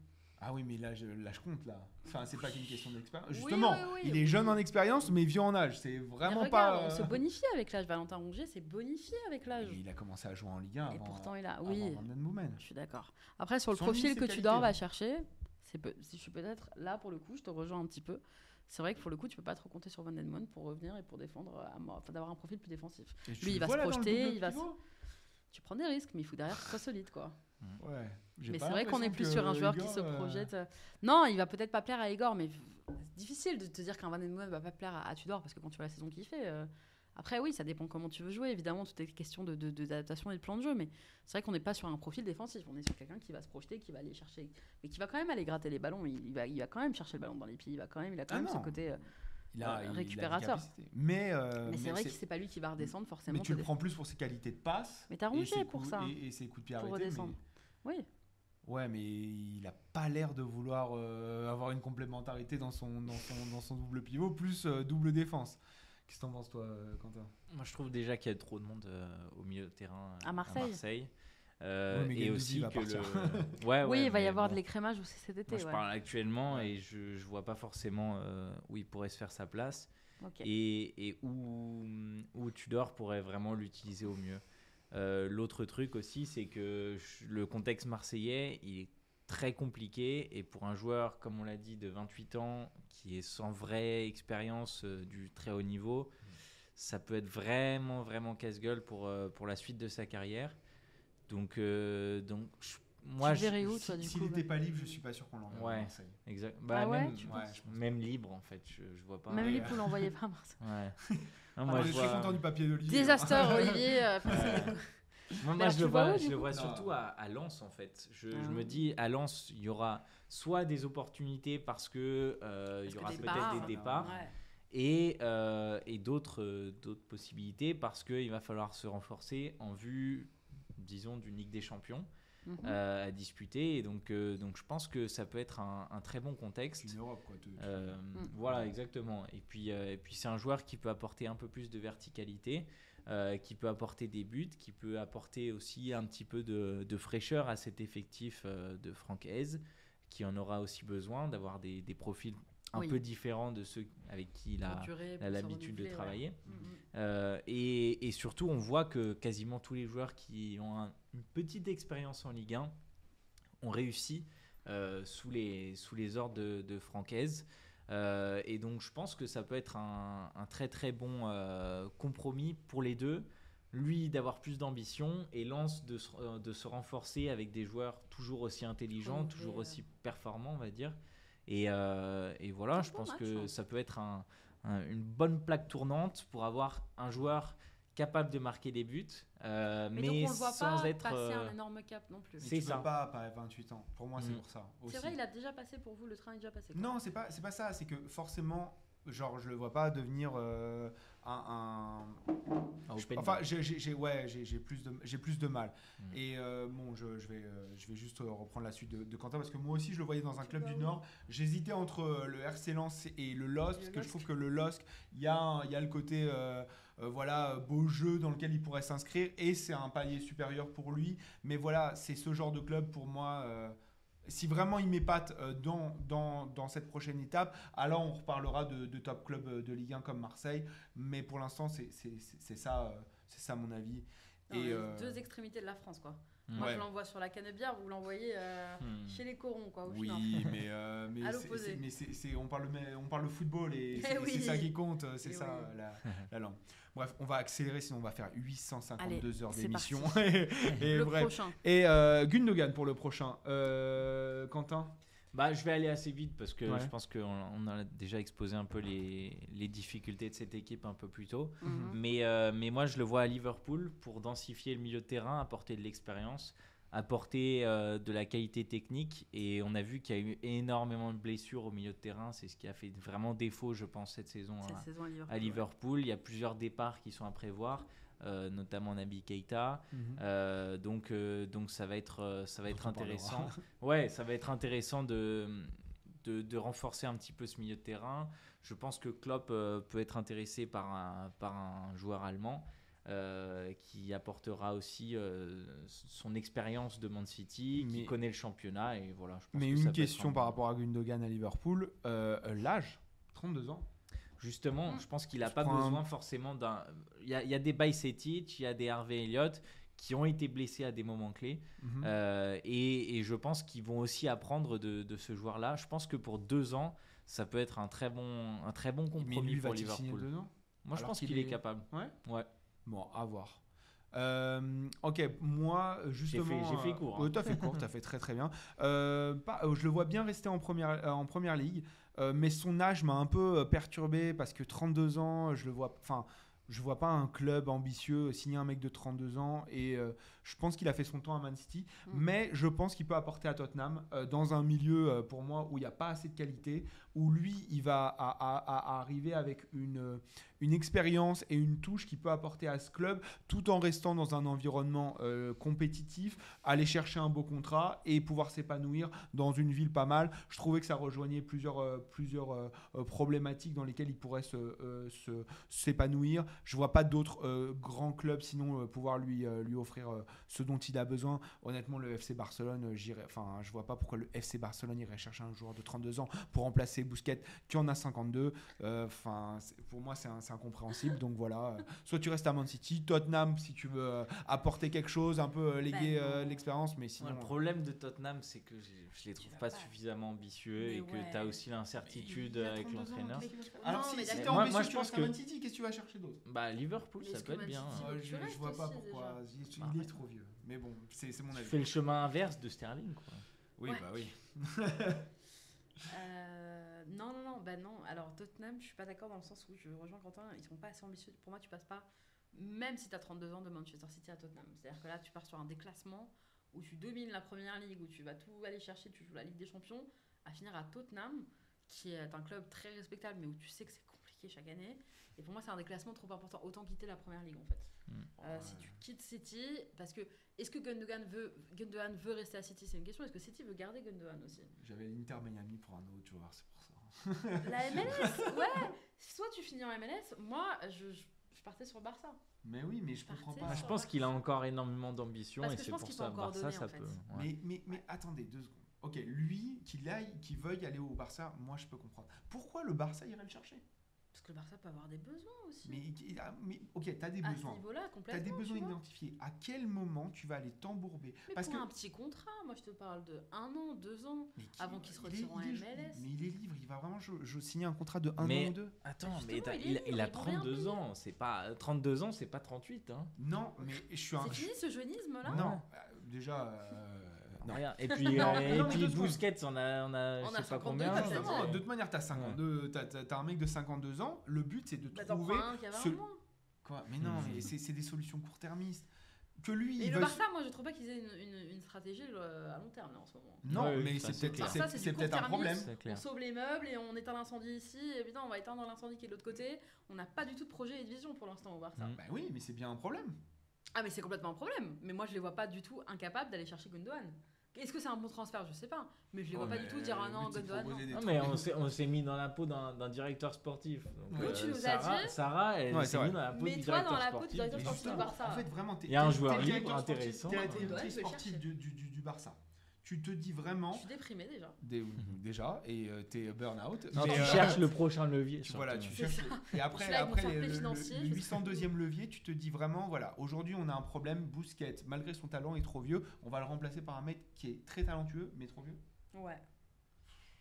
Ah oui, mais là, je, là, je compte, là. Enfin, c'est pas qu'une question d'expérience. Oui, Justement, oui, oui. il est jeune en expérience, mais vieux en âge. C'est vraiment regarde, pas... on se euh, bonifie avec l'âge. Valentin Rongier, c'est bonifié avec l'âge. Il a commencé à jouer en Ligue 1 Et avant, pourtant, il a. Oui, je suis d'accord. Après, sur le profil que qualité, Tudor va chercher, c'est peu- si je suis peut-être là pour le coup, je te rejoins un petit peu. C'est vrai que pour le coup, tu peux pas trop compter sur Van Den Moen pour revenir et pour défendre, à mort- enfin, d'avoir un profil plus défensif. Tu Lui, il va se projeter, il va se- Tu prends des risques, mais il faut derrière que ce soit solide, quoi. Ouais. j'ai Mais c'est vrai qu'on est plus sur un joueur qui se euh, projette. euh, Non, il va peut-être pas plaire à Igor, mais c'est difficile de te dire qu'un Van Den Moen va pas plaire à, à Tudor parce que quand tu vois la saison qu'il fait. euh, Après, oui, ça dépend comment tu veux jouer. Évidemment, tout est question de, de- de- d'adaptation et de plan de jeu, mais c'est vrai qu'on n'est pas sur un profil défensif. On est sur quelqu'un qui va se projeter, qui va aller chercher, mais qui va quand même aller gratter les ballons. Il, il va, il va quand même chercher le ballon dans les pieds. Il va quand même, il a quand Ah même ce non. côté. euh, il a, euh, il a des récupérateur. Mais, euh, mais c'est vrai que c'est pas lui qui va redescendre forcément. mais tu le prends plus pour ses qualités de passe. Mais t'as ses pour coups- ça, Et, et ses coups de pied pour arrêtés. redescendre. mais- Oui. Ouais, mais il a pas l'air de vouloir euh, avoir une complémentarité dans son, dans son, dans son double pivot, plus euh, double défense. Qu'est-ce que t'en penses, toi, euh, Quentin? Moi, je trouve déjà qu'il y a trop de monde euh, au milieu de terrain euh, À Marseille. Euh, mais et aussi va que partir. le... ouais, oui, il va y avoir bon. de l'écrémage aussi cet été. Moi, je ouais. parle actuellement Ouais. et je, je vois pas forcément euh, où il pourrait se faire sa place et, et où, où Tudor pourrait vraiment l'utiliser au mieux. Euh, L'autre truc aussi, c'est que je- le contexte marseillais, il est très compliqué et pour un joueur, comme on l'a dit, de 28 ans, qui est sans vraie expérience euh, du très haut niveau, ça peut être vraiment, vraiment casse-gueule pour, euh, pour la suite de sa carrière. Donc, euh, donc je- moi, je- où, toi, du S'il n'était pas libre, je suis pas sûr qu'on l'enverrait Ouais. à Marseille. Exact. Bah, Ah ouais, même, Ouais, libre, en fait, je, je vois pas. Même Ouais. lui, pour l'envoyer pas à Marseille. Ouais. Non, Ah, moi, je je suis vois, content du papier d'Olivier. Désastre, Olivier. euh, moi, moi, Alors, je tu le vois je le vois surtout à, à Lens, en fait. Je, je Ah. me dis, à Lens, il y aura soit des opportunités parce que euh, il y aura peut-être des départs ouais. et, euh, et d'autres euh, d'autres possibilités parce qu'il va falloir se renforcer en vue, disons, d'une Ligue des Champions Mhm. euh, à disputer. Et donc, euh, donc, je pense que ça peut être un, un très bon contexte. C'est une Europe, quoi. tu- tu- Euh, Mm. Voilà, exactement. Et puis, euh, et puis c'est un joueur qui peut apporter un peu plus de verticalité, euh, qui peut apporter des buts, qui peut apporter aussi un petit peu de, de fraîcheur à cet effectif euh, de Francaise, qui en aura aussi besoin d'avoir des, des profils un Oui. peu différents de ceux avec qui il a, l'habitude de ouais. travailler. Mhm. Euh, et, et surtout, on voit que quasiment tous les joueurs qui ont un- une petite expérience en Ligue 1 ont réussi euh, sous, les, sous les ordres de, de Francaise. Euh, et donc, je pense que ça peut être un, un très très bon compromis pour les deux. Lui d'avoir plus d'ambition et Lance de, se- de se renforcer avec des joueurs toujours aussi intelligents, toujours aussi performants, on va dire. Et, euh, et voilà, je bon pense match, que hein. ça peut être un, un- une bonne plaque tournante pour avoir un joueur capable de marquer des buts, euh, Mais, mais, donc on le voit sans pas être. passer euh, un énorme cap non plus. C'est ça. pas, pas à 28 ans. Pour moi, c'est Mm. pour ça. C'est vrai, il a déjà passé pour vous, le train est déjà passé. quoi. Non, c'est pas, c'est pas ça. C'est que forcément, genre, je le vois pas devenir euh, un. je- enfin, j'ai, ouais, j'ai, plus de, j'ai plus de mal. Mm. Et euh, bon, je, je vais, euh, je vais juste reprendre la suite de, de Quentin parce que moi aussi, je le voyais dans un club du. Nord. J'hésitais entre le RC Lens et le LOSC parce que je trouve que le LOSC, il y a, il y a le côté. euh, voilà, beau jeu dans lequel il pourrait s'inscrire et c'est un palier supérieur pour lui. Mais voilà, c'est ce genre de club pour moi. Si vraiment il m'épate euh, dans, dans, dans cette prochaine étape, alors on reparlera de, de top club euh, de Ligue 1 comme Marseille. Mais pour l'instant, c'est ça, euh, c'est ça mon avis. Non, et, les Deux extrémités de la France, quoi. Moi, Ouais. je l'envoie sur la canebière, vous l'envoyez euh, Hmm. chez les corons, quoi. Au Oui, final. mais, euh, mais, À c'est- l'opposé. c'est- mais c'est- c'est- on, parle, mais on parle de football et Eh c'est oui. c'est ça qui compte, euh, c'est Eh ça oui. la, la langue. Bref, on va accélérer sinon on va faire 852 Allez, heures d'émission. et, et le bref. prochain. Et euh, Gundogan pour le prochain. Euh, Quentin? Bah, je vais aller assez vite parce que Ouais. je pense qu'on on a déjà exposé un peu les, les difficultés de cette équipe un peu plus tôt. Mhm. Mais, euh, mais moi, je le vois à Liverpool pour densifier le milieu de terrain, apporter de l'expérience, apporter euh, de la qualité technique. Et on a vu qu'il y a eu énormément de blessures au milieu de terrain. C'est ce qui a fait vraiment défaut, je pense, cette saison Cette à, saison à Liverpool. à Liverpool. Il y a plusieurs départs qui sont à prévoir. Euh, notamment Nabi Keita. Euh, donc, euh, donc ça va être, ça va être intéressant. Ouais, ça va être intéressant de, de, de renforcer un petit peu ce milieu de terrain. Je pense que Klopp peut être intéressé par un, par un joueur allemand euh, qui apportera aussi euh, son expérience de Man City, Mais- qui connaît le championnat. Et voilà, je pense Mais que une question par rapport à Gundogan à Liverpool, euh, l'âge, 32 ans. Justement, Mm. je pense qu'il n'a pas un- besoin forcément d'un. Il y a, il y a des Bajcetic, il y a des Harvey Elliott qui ont été blessés à des moments clés. Mhm. Euh, et, et je pense qu'ils vont aussi apprendre de, de ce joueur-là. Je pense que pour deux ans, ça peut être un très bon, un très bon Mais compromis lui pour Liverpool. deux ans? Moi, je pense qu'il est... est- capable. Ouais Ouais. Bon, à voir. Euh, ok, moi justement, j'ai fait euh, court, hein. ouais, t'as fait court, t'as fait très très bien. Euh, pas- euh, je le vois bien rester en première euh, en première ligue, euh, mais son âge m'a un peu euh, perturbé parce que 32 ans, je le vois, enfin, je vois pas un club ambitieux signer un mec de 32 ans et euh, je pense qu'il a fait son temps à Man City, Mm. mais je pense qu'il peut apporter à Tottenham euh, dans un milieu pour moi où il n'y a pas assez de qualité, où lui il va à- à- à- à arriver avec une une expérience et une touche qu'il peut apporter à ce club tout en restant dans un environnement euh, compétitif, aller chercher un beau contrat et pouvoir s'épanouir dans une ville pas mal. Je trouvais que ça rejoignait plusieurs, euh, plusieurs euh, problématiques dans lesquelles il pourrait se, euh, se- s'épanouir. Je vois pas d'autres grands clubs sinon pouvoir lui, lui offrir ce dont il a besoin. Honnêtement, le FC Barcelone, j'irais, enfin, je vois pas pourquoi le FC Barcelone irait chercher un joueur de 32 ans pour remplacer Bousquet qui en a 52. Euh, Enfin, pour moi, c'est un- c'est incompréhensible. Donc voilà, soit tu restes à Man City, Tottenham si tu veux euh, apporter quelque chose, un peu euh, léguer Ben euh, l'expérience, mais sinon. Ouais, le problème de Tottenham, c'est que je les Tu trouve pas pas- suffisamment ambitieux Mais et que tu as aussi l'incertitude avec 32 ans, l'entraîneur. Alors, si, mais si d'accord. t'es Moi- ambitieux, moi, je tu pense restes à que- Man City, qu'est-ce que tu vas chercher d'autre? Bah, Liverpool, Mais ça peut être bien. Hein. Tu je, vois pas pourquoi. Il, Bah, est ouais. trop vieux. Mais bon, c'est mon Tu avis. fais le chemin inverse de Sterling. Quoi. Oui, Ouais. bah oui. Euh, non, non, non, bah non. Alors Tottenham, je suis pas d'accord dans le sens où je rejoins Quentin, ils sont pas assez ambitieux. Pour moi, tu passes pas, même si tu as 32 ans, de Manchester City à Tottenham. C'est-à-dire que là, tu pars sur un déclassement où tu domines la première ligue, où tu vas tout aller chercher, tu joues la Ligue des Champions, à finir à Tottenham, qui est un club très respectable, mais où tu sais que c'est compliqué chaque année. Et pour moi, c'est un déclassement trop important. Autant quitter la première ligue en fait. Mm. Euh, Si tu quittes City, parce que est-ce que Gundogan veut, Gundogan veut rester à City? C'est une question. Est-ce que City veut garder Gundogan aussi? J'avais l'Inter Miami pour un autre joueur, c'est pour ça. La MLS, ouais. Soit tu finis en MLS, moi je, je, je partais sur Barça. Mais oui, mais je Partez comprends pas. Moi, je pense qu'il a encore énormément d'ambition et je c'est pour ça Barça, donner, ça en fait. peut. ouais. Mais, mais, mais attendez deux secondes. Ok, lui, qu'il aille, qu'il veuille aller au Barça, moi je peux comprendre. Pourquoi le Barça irait le chercher? Parce que le Barça peut avoir des besoins aussi. mais, ah, mais ok, t'as des à ce besoins. niveau-là, T'as complètement. des besoins tu identifiés. À quel moment tu vas aller t'embourber Mais Parce pour que un petit contrat, moi je te parle de un an, deux ans. Qui- Avant qu'il se il retire est- en MLS. Mais il est libre, il va vraiment je, je signer un contrat de un Mais- an ou deux. Attends, Bah, mais t'as- il il, il a ils vont rien 32 payer. ans. C'est pas 32 ans, c'est pas 38. Hein. Non, mais je suis un. C'est fini ce jeunisme là Non, euh, déjà. euh, non. Rien. Et puis, Non, euh, et non, puis on a, on a, On je a pas 52, combien. Justement, euh, de toute manière, t'as 52, t'as, t'as- t'as un mec de 52 ans. Le but, c'est de Bah trouver. ce-. Quoi Mais non, mais c'est, des solutions court-termistes. Que lui, Et il le Barça, moi je trouve pas qu'ils aient une, une, une stratégie euh, à long terme là en ce moment. Non, Ouais, mais c'est peut-être, peut-être un problème. On sauve les meubles et on éteint l'incendie ici, et putain on va éteindre l'incendie qui est de l'autre côté. On n'a pas du tout de projet et de vision pour l'instant au Barça. Mhm. Bah oui, mais c'est bien un problème. Ah mais c'est complètement un problème. Mais moi je les vois pas du tout incapables d'aller chercher Gundogan. Est-ce que c'est un bon transfert? Je sais pas. Mais je les vois Oh, pas mais du tout dire ah non Gundogan. non. mais on s'est, on s'est mis dans la peau d'un, d'un directeur sportif. Donc, Oui, tu nous as Sarah, dit. Sarah, elle s'est mise dans la peau Mais du toi, directeur dans la peau du sportif. directeur Mais sportif du Barça. en fait, vraiment, t'es, Il y a un joueur libre, sportif- intéressant. T'es la directrice sportive du Barça. Tu te dis vraiment. Je suis déprimée déjà. Déjà, et euh, t'es burn-out. Non, mais, tu euh, cherches le prochain levier. tu- voilà, tu cherches. Et après, après le, le 802e levier, tu te dis vraiment, voilà, aujourd'hui on a un problème. Bousquet, malgré son talent, est trop vieux. On va le remplacer par un mec qui est très talentueux, mais trop vieux. Ouais.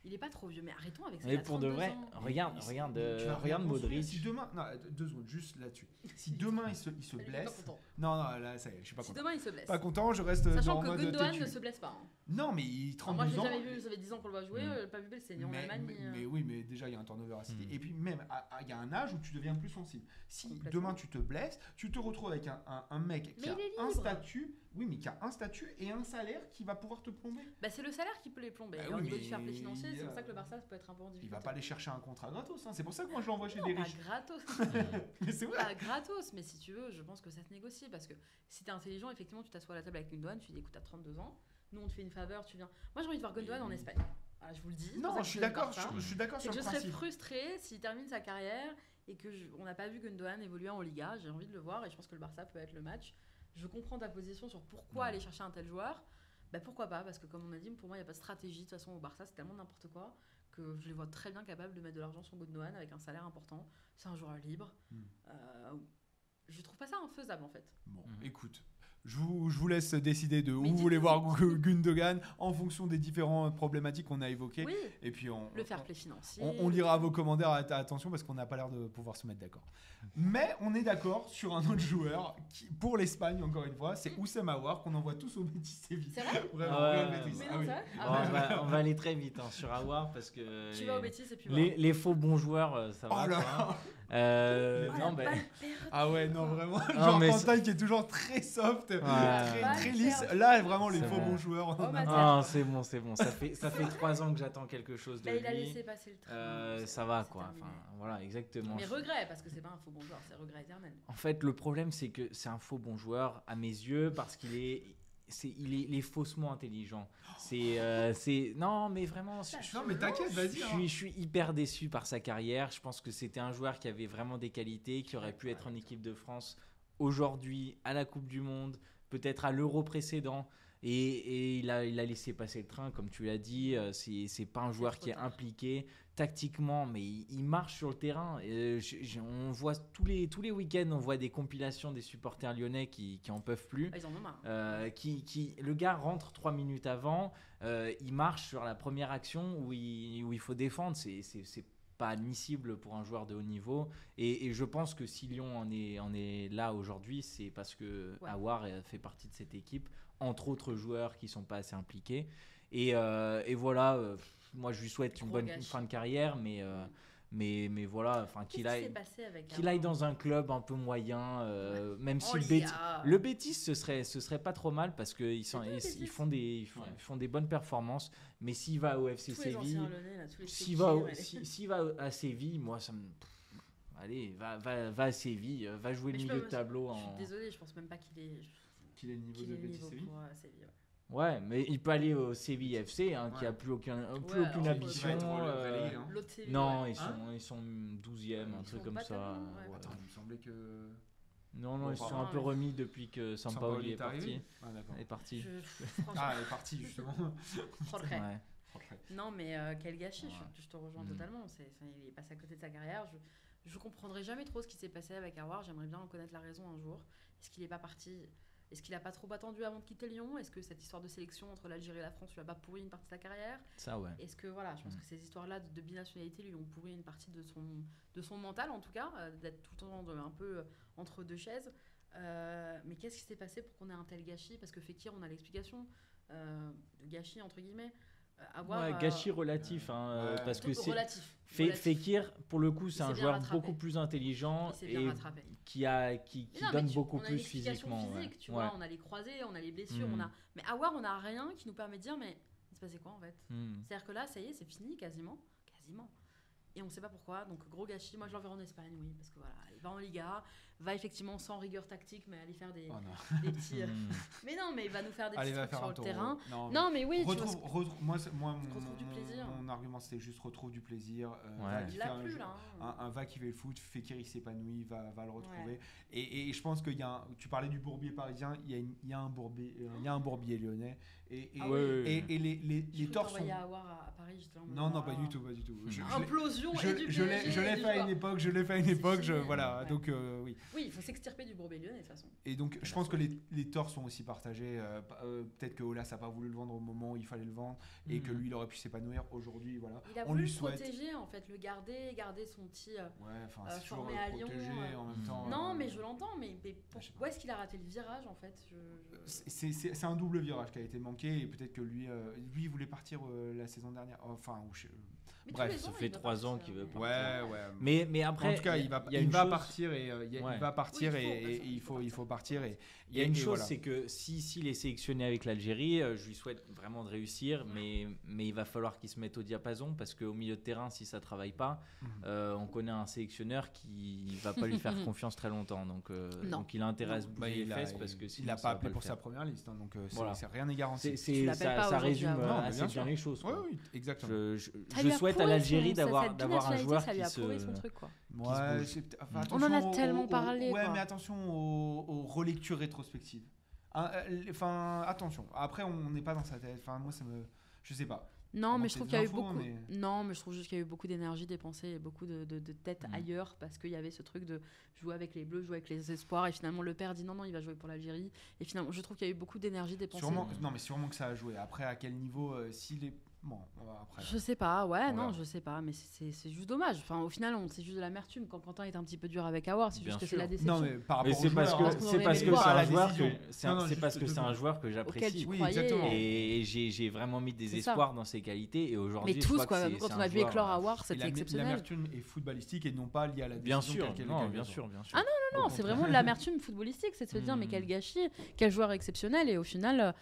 Il est pas trop vieux, mais arrêtons avec ça. Mais pour de 32 vrai, ans. regarde, Il- regarde, tu vas euh, rien regarde. Modric. Si demain, non, deux secondes, juste là-dessus. Si demain il se, il se blesse, non, non, là, ça y est, je suis pas Si content. demain il se blesse. Pas content, je reste Sachant dans que mode Gundogan ne se blesse pas. hein. Non, mais il Alors 32 moi je l'ai ans. jamais vu, ça fait 10 ans qu'on le voit jouer, Mm. euh, pas vu blessé ni en mais, Allemagne. mais- ni, euh, mais oui, mais déjà il y a un turnover à City. Mm. Et puis même, il y a un âge où tu deviens plus sensible. Si demain tu te blesses, tu te retrouves avec un, un- un mec qui a un statut, Oui, mais qui a un statut et un salaire qui va pouvoir te plomber. Bah, c'est le salaire qui peut les plomber. Bah Et au oui, niveau mais du fair play financier, c'est pour ça que le Barça peut être un peu en Il difficulté. va pas aller chercher un contrat gratos. hein. C'est pour ça que moi je l'envoie chez Non, des pas riches. gratos. Mais c'est vrai. pas gratos, mais si tu veux, je pense que ça se négocie parce que si t'es intelligent, effectivement, tu t'assois à la table avec Gundogan, tu dis écoute, t'as 32 ans, nous on te fait une faveur, tu viens. Moi j'ai envie de voir Gundogan en Espagne. Voilà, je vous le dis. Non, je suis d'accord. Je, je suis d'accord sur que le je serais frustrée s'il termine sa carrière et que je- on n'a pas vu Gundogan évoluer en Liga. J'ai envie de le voir et je pense que le Barça peut être le match. Je comprends ta position sur pourquoi Ouais. aller chercher un tel joueur. Bah pourquoi pas Parce que comme on a dit, pour moi il n'y a pas de stratégie. De toute façon au Barça c'est tellement n'importe quoi que je les vois très bien capables de mettre de l'argent sur Gundogan avec un salaire important. C'est un joueur libre. Hmm. Euh, je trouve pas ça infaisable en fait. Bon, Mhm. écoute. Je vous, je vous laisse décider de où vous voulez voir Gu- Gundogan en fonction des différentes problématiques qu'on a évoquées. Oui, Et puis on, le on- fair play financier. On, on lira vos commentaires, at- attention parce qu'on n'a pas l'air de pouvoir se mettre d'accord. Mais on est d'accord sur un autre joueur qui, pour l'Espagne, encore une fois, c'est Oussem Aouar qu'on envoie tous au Betis Séville. C'est vrai Vraiment, Ah Betis. Ah oui. Ah on, va, on va aller très vite hein, sur Awar parce que Tu les, vas au Betis et puis les, voilà. les faux bons joueurs, euh, ça Oh va. là quoi. Euh, Oh, non, ben, perdue. Ah ouais, non, vraiment. Non, Genre Quentin qui est toujours très soft, très, Ouais. très lisse. Là, vraiment, les C'est faux bon. bons joueurs. on en Oh, a ma marre. Ah, c'est bon, c'est bon. Ça fait, ça fait trois ans que j'attends quelque chose de Bah, il a lui. laissé passer le train. Euh, ça va quoi. terminé. Enfin, voilà, exactement. Mais regret, parce que c'est pas un faux bon joueur, c'est regret éternel. En fait, le problème, c'est que c'est un faux bon joueur à mes yeux parce qu'il est, c'est, il est, il est faussement intelligent. C'est, euh, c'est, non, mais vraiment, je, Non, mais t'inquiète, vas-y. suis, hein. je suis hyper déçu par sa carrière. Je pense que c'était un joueur qui avait vraiment des qualités, qui aurait pu être en équipe de France aujourd'hui, à la Coupe du Monde, peut-être à l'Euro précédent. Et, et il, a, il a laissé passer le train, comme tu l'as dit. euh, C'est, c'est pas un joueur qui est impliqué tactiquement, mais il, il marche sur le terrain. Euh, je- je- on voit tous les, tous les week-ends, on voit des compilations des supporters lyonnais qui, qui en peuvent plus. Ah, ils en ont marre. Euh, qui, qui, le gars rentre trois minutes avant, euh, il marche sur la première action où il, où il faut défendre. C'est, pas admissible pour un joueur de haut niveau. Et, et je pense que si Lyon en est, en est là aujourd'hui, c'est parce que Ouais. Euh, fait partie de cette équipe, entre autres joueurs qui sont pas assez impliqués. Et, euh, et voilà, moi je lui souhaite une bonne fin de carrière, mais, euh, mais, mais voilà, enfin qu'il aille, qu'il aille dans un club un peu moyen, euh, même Oh, si le gars. le Betis, ce serait, ce serait pas trop mal parce qu'ils ils, ils font des, ils font, Ouais. ils font des bonnes performances. Mais s'il va au FC Tous Séville, s'il va, au- si- s'il va à Séville, moi ça me, allez, va, va, va à Séville, euh, va jouer Mais le milieu de tableau. Je suis En... désolée, je pense même pas qu'il est, Qu'il le niveau qu'il de niveau Séville. pour euh, Séville. ouais. Ouais, mais il peut aller au Séville FC, hein, qui a plus aucun, euh, plus Ouais, aucune ambition. euh, hein. Non, ouais. ils sont, Hein ils sont 12e, un truc sont comme ça. tellement, ouais. ouais. Attends, il me semblait que. Non, non, Bon, ils sont pardon. un peu remis depuis que Sampaoli est est parti. Ah, d'accord. Est parti. Je- franchement, Ah, elle est partie justement. Ouais. Non, mais euh, quel gâchis, Ouais. je, je te rejoins Mm. totalement. Il est passé à côté de sa carrière. Je, je comprendrai jamais trop ce qui s'est passé avec Aouar. J'aimerais bien en connaître la raison un jour. Est-ce qu'il n'est pas parti Est-ce qu'il a pas trop attendu avant de quitter Lyon? Est-ce que cette histoire de sélection entre l'Algérie et la France lui a pas pourri une partie de sa carrière? Ça, ouais. Est-ce que voilà, je pense Mm. que ces histoires-là de, de binationalité lui ont pourri une partie de son, de son mental en tout cas, euh, d'être tout le temps de- un peu euh, entre deux chaises. Euh, mais qu'est-ce qui s'est passé pour qu'on ait un tel gâchis? Parce que Fekir, on a l'explication euh, de gâchis entre guillemets. Euh, avoir, Ouais, euh, gâchis relatif, hein, euh, ouais. parce que c'est relatif. Fe- relatif. Fekir, pour le coup, c'est un joueur rattrapé. beaucoup plus intelligent et qui a qui, qui non, donne tu- beaucoup on a une plus physiquement. ouais. physique, tu Ouais. vois, on a les croisés, on a les blessures, Mm. on a. Mais Awar, on a rien qui nous permet de dire, mais il se passait quoi en fait? Hmm. C'est-à-dire que là, ça y est, c'est fini quasiment, quasiment. Et on ne sait pas pourquoi, donc gros gâchis. Moi, je l'enverrai en Espagne, oui, parce que voilà, il va en Liga, va effectivement sans rigueur tactique, mais aller faire des, Oh des petits. Hmm. Mais non, mais il va nous faire des Allez, petits va trucs faire sur un le tour. terrain. Non, Non, mais oui, tu vois retrouve, ce- retrouve- moi, mon, Retrouve du plaisir. mon argument c'était juste retrouve du plaisir. euh, Ouais. va un là. hein. Un, un va qui fait le foot, Fekir il s'épanouit, va, va le retrouver. Et, et je pense qu'il y a un, tu parlais du bourbier parisien, il y a, une- il y a un bourbier, euh, il y a un bourbier lyonnais. Et, et, Ah ouais. et, et les, les, Je les peux torts sont. t'envoyer à Awar à, à Paris, justement. Non, non, pas du tout, pas du tout. Je, je l'ai- Implosion je, et du je l'ai fait à une époque, je l'ai fait à une époque, je, voilà. Ouais. Donc euh, oui. Oui, il faut s'extirper du Bourbet lyonnais de toute façon. Et donc, je pense que les, les torts sont aussi partagés. euh, euh, Peut-être que Olas n'a pas voulu le vendre au moment où il fallait le vendre et que Mhm. lui, il aurait pu s'épanouir. Aujourd'hui, voilà. Il a On voulu lui le souhaite. protéger, en fait, le garder, garder son petit. euh, Ouais, enfin, Euh, c'est toujours le à Lyon, en même temps. Non, mais je l'entends, mais, pourquoi est-ce qu'il a raté le virage en fait c'est un double virage qui a été manqué et peut-être que lui, euh, lui voulait partir euh, la saison dernière. Enfin, ou je- Mais tous Bref, les ça ans, fait il trois ans qu'il veut Ouais, partir. ouais. Mais, mais après, en tout cas, il va, il va partir et euh, il y a- Ouais. il va partir Oui, il faut, et, et il faut il faut partir et Il y a une et chose, voilà. c'est que si s'il est sélectionné avec l'Algérie, euh, je lui souhaite vraiment de réussir, mais, mais il va falloir qu'il se mette au diapason parce qu'au milieu de terrain, si ça travaille pas, Mhm. euh, on connaît un sélectionneur qui va pas lui faire confiance très longtemps. Donc, euh, donc il a intérêt à se Bah, bouger il les a, fesses parce que il sinon, a ça pas appelé pour sa première liste, hein, donc euh, Voilà. c'est rien n'est garanti. Ça, résume Non, assez bien bien sûr. les choses. Oui, quoi. oui, exactement. Je, souhaite à l'Algérie d'avoir, d'avoir un joueur qui se. On en a tellement parlé, Ouais, mais attention aux, relectures rétrospectives. Hein, euh, Enfin, attention. Après, on n'est pas dans sa tête. Enfin, moi, ça me. Je sais pas. Non, mais je trouve qu'il y a eu beaucoup. mais- Non, mais je trouve juste qu'il y a eu beaucoup d'énergie dépensée et beaucoup de, de, de tête Mm. ailleurs parce qu'il y avait ce truc de jouer avec les bleus, jouer avec les espoirs et finalement le père dit non, non, il va jouer pour l'Algérie. Et finalement, je trouve qu'il y a eu beaucoup d'énergie dépensée. Sûrement, non, mais sûrement que ça a joué. Après, à quel niveau euh, S'il est. Bon, on va après. Je sais pas, ouais, On non, verra. je sais pas, mais c'est- c'est c'est juste dommage. Enfin, au final, c'est juste de l'amertume. Quand Quentin est un petit peu dur avec Awar, c'est juste que c'est la déception. Non, mais par rapport c'est au parce que hein. C'est parce que c'est un la joueur que c'est Non, non, c'est parce que c'est un joueur que j'apprécie. Et j'ai vraiment mis des C'est ça. espoirs dans ses qualités et aujourd'hui Mais tous, quoi. c'est- quand c'est on a vu éclore euh, Awar, Et c'était exceptionnel. L'amertume est footballistique et non pas liée à la Bien décision sûr, non, bien sûr, bien sûr. Ah non, Au c'est contraire. vraiment de l'amertume footballistique, c'est de se dire mais Mm. quel gâchis, quel joueur exceptionnel et au final euh,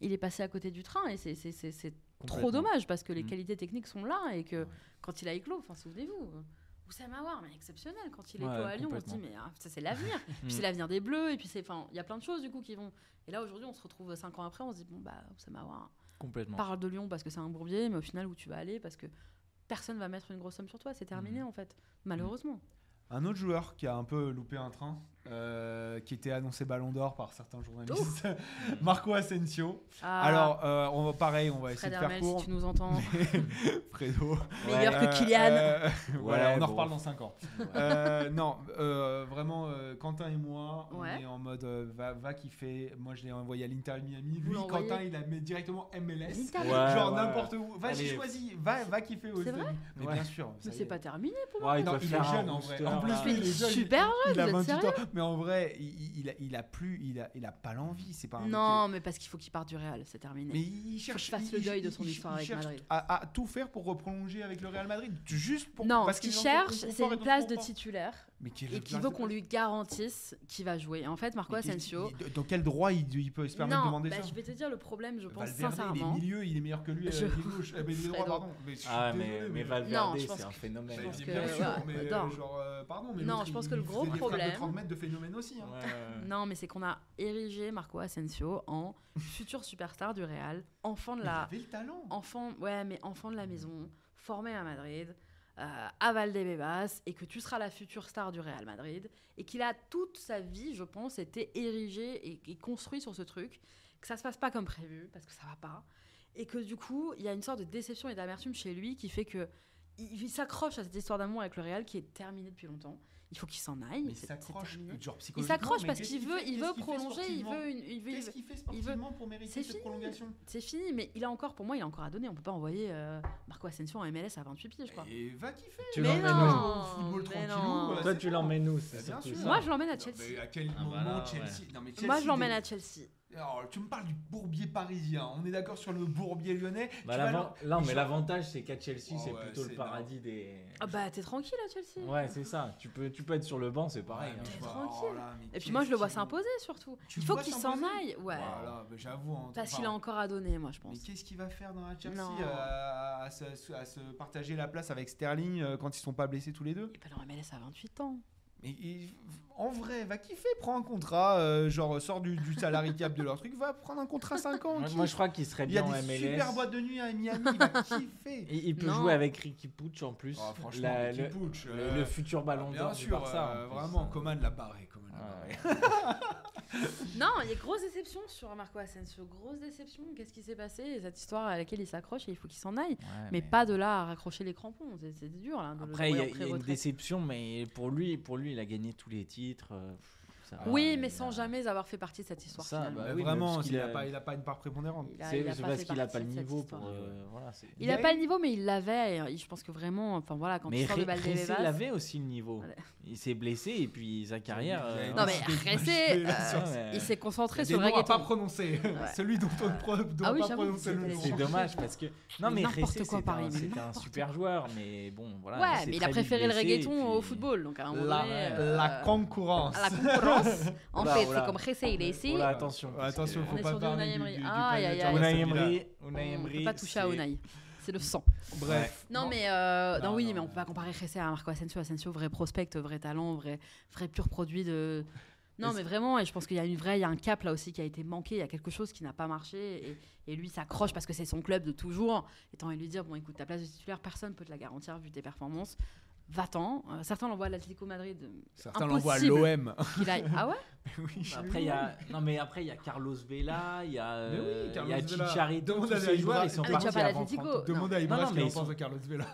il est passé à côté du train et c'est- c'est c'est- c'est trop dommage parce que les Mm. qualités techniques sont là et que Ouais. quand il a éclos, enfin souvenez-vous, euh, Oussama Aouar, mais exceptionnel quand il est Ouais, à Lyon, on se dit mais ah, ça c'est l'avenir, Mm. puis c'est l'avenir des Bleus et puis c'est enfin il y a plein de choses du coup qui vont et là aujourd'hui on se retrouve cinq ans après on se dit bon bah Oussama Aouar Complètement. parle de Lyon parce que c'est un bourbier mais au final où tu vas aller parce que personne va mettre une grosse somme sur toi, c'est terminé Mm. en fait malheureusement. Un autre joueur qui a un peu loupé un train, euh, qui était annoncé Ballon d'Or par certains journalistes, Marco Asensio. Ah, Alors, euh, on va pareil, on va essayer Fred de faire Hermel, court. si tu nous entends. Fredo. Meilleur que Kylian. euh, voilà, Ouais, on en bon. reparle dans 5 ans. Euh, non, euh, vraiment, euh, Quentin et moi, on est en mode euh, va, va kiffer. Moi, je l'ai envoyé à l'Inter Miami. Lui, Quentin, il a mis directement MLS. Genre ouais. n'importe où. Vas-y, Allez. choisis. Va, va kiffer aux C'est vrai États-Unis. Mais Ouais. bien sûr. Mais c'est est. pas terminé pour moi. Ouais, il Non, est un jeune en vrai. En plus, il est super il, il a jeune, vous êtes 28 ans. sérieux Mais en vrai, il, il a, il a plus, il a, il a pas l'envie. C'est pas un Non, mais parce qu'il faut qu'il parte du Real, c'est terminé. Mais il cherche. fasse le deuil de son histoire avec Madrid. À, à tout faire pour reprolonger avec le Real Madrid. Juste pour. non, parce ce qu'il cherche, c'est une place de titulaire Mais quelle et qu'il place veut de- qu'on lui garantisse qu'il va jouer. Et en fait, Marco Mais Asensio. Dans quel droit il, il peut se permettre de Non, demander bah, ça je vais te dire le problème, je pense Valverde, il est sincèrement. milieu, il est meilleur que lui Je- pied gauche. Eh ben, il est droit, Fredo. pardon. Mais je suis Ah, désolé, mais, mais Non, Valverde, je pense c'est un que- phénomène. je Bah, bien que- sûr, ouais, mais non. euh, genre, euh, pardon, mais Non, je pense que le gros problème- de 30 mètres de phénomène aussi. hein. Ouais. Non, mais c'est qu'on a érigé Marco Asensio en futur superstar du Real, enfant de Mais il la, avait le talent. enfant, ouais, mais enfant de la maison, formé à Madrid, euh, à Valdebebas, et que tu seras la future star du Real Madrid, et qu'il a toute sa vie, je pense, été érigé et, construit sur ce truc, que ça se passe pas comme prévu, parce que ça va pas, et que du coup, il y a une sorte de déception et d'amertume chez lui qui fait que il, il s'accroche à cette histoire d'amour avec le Real qui est terminée depuis longtemps. Il faut qu'il s'en aille. Mais il s'accroche. genre Il s'accroche parce qu'il veut, fait il veut prolonger, il sportivement veut une, il veut, Qu'est-ce qu'il fait il veut- sportivement pour mériter C'est cette fini. prolongation c'est fini, mais il a encore, pour moi, il a encore à donner. On peut pas envoyer euh, Marco Asensio en MLS à 28 pieds, je crois. Et va kiffer. Tu Mais l'emmènes non, où Football non. euh, Toi, tu l'emmènes où Bah. Moi, je l'emmène à Non, Chelsea. mais à quel Ah, moment voilà, Chelsea Non, mais Moi, Chelsea, je l'emmène à Chelsea. Alors, tu me parles du bourbier parisien. On est d'accord sur le bourbier lyonnais. Bah, Tu vas l'avant- Non, mais l'avantage, c'est qu'à Chelsea, Oh, c'est ouais, plutôt le paradis des. Ah bah, t'es tranquille à Chelsea. Ouais, c'est ça. Tu peux, tu peux être sur le banc, c'est pareil. Ouais, hein. mais T'es tranquille. oh là, mais Et puis moi, je le vois s'imposer surtout. Tu Il faut qu'il s'en aille. Ouais. Voilà, mais j'avoue. hein, Parce qu'il a encore à donner, moi, je Mais pense. qu'est-ce qu'il va faire dans la Chelsea euh, à, se, à se partager la place avec Sterling euh, quand ils sont pas blessés tous les deux? Il peut en MLS à 28 ans. Mais il- en vrai, va kiffer, prends un contrat, euh, genre sors du, du salary cap de leur truc, va prendre un contrat 5 ans. Moi, je crois qu'il serait il y a bien en des MLS. super boîtes de nuit à Miami, il va kiffer. Et il peut Non. jouer avec Ricky Pucci en plus. Oh, franchement, La- Ricky le, Pucci, le- euh, le futur ballon Bien d'or du sûr, Barça. euh, en vraiment, Coman l'a barré. Coman barré. ouais. Non, il y a grosse déception sur Marco Asensio. Grosse déception. Qu'est-ce qui s'est passé? Et Cette histoire à laquelle il s'accroche et il faut qu'il s'en aille. Ouais, Mais pas de là à raccrocher les crampons. C'est- dur, là. de le Après, il y, a- y une déception, mais pour lui, pour lui, il a gagné tous les titres. euh, Ça, Oui, euh, mais il sans a- jamais avoir fait partie de cette histoire. Ça, finalement. bah oui, vraiment, il n'a a- pas, il a pas une part prépondérante. Il a- C'est il pas parce qu'il a partie pas le niveau pour. euh, voilà, Il a pas le niveau, mais il l'avait. et Je pense que vraiment, enfin voilà, quand mais tu sors de Valdebebas. l'avait aussi le niveau. Il s'est blessé et puis sa carrière. Il euh, Non mais Ressé, euh. Ouais. il s'est concentré sur le pas reggaeton. prononcer. Ouais. Celui dont on ne Ah oui, pas prononcer le c'était- nom. C'est dommage parce que non Mais Ressé Paris, un, super joueur mais bon voilà. ouais, mais il a préféré le reggaeton au football, donc à un moment La, donné, euh, la concurrence. la concurrence. En Oula, fait, c'est comme Ressé, il est ici. Attention. Attention, faut On est pas parler Unai du. Unai Emery. On peut pas toucher à Unai. C'est le sang. Bref. Non, mais euh, Non, non, oui, non, mais on peut pas comparer Ressé à Marco Asensio. Asensio, vrai prospect, vrai talent, vrai, vrai pur produit de. Non, Mais vraiment, et je pense qu'il y a une vraie, il y a un cap là aussi qui a été manqué. Il y a quelque chose qui n'a pas marché, et, et lui s'accroche parce que c'est son club de toujours. Et tant lui dire bon, écoute, ta place de titulaire, personne peut te la garantir vu tes performances. Va-t'en. Euh, certains l'envoient à l'Atlético Madrid. Certains l'envoient à Impossible. l'OM. qu'il aille. Ah ouais oui, Après il y a non mais après il y a Carlos Vela, il y a oui, euh, il y a. Chicharito, Demande à joueurs Ibra- ils sont partis vas pas à avant l'Atlético. 30 Non. Demande à Ibra Non, non, ce mais qu'il pense de Carlos Vela.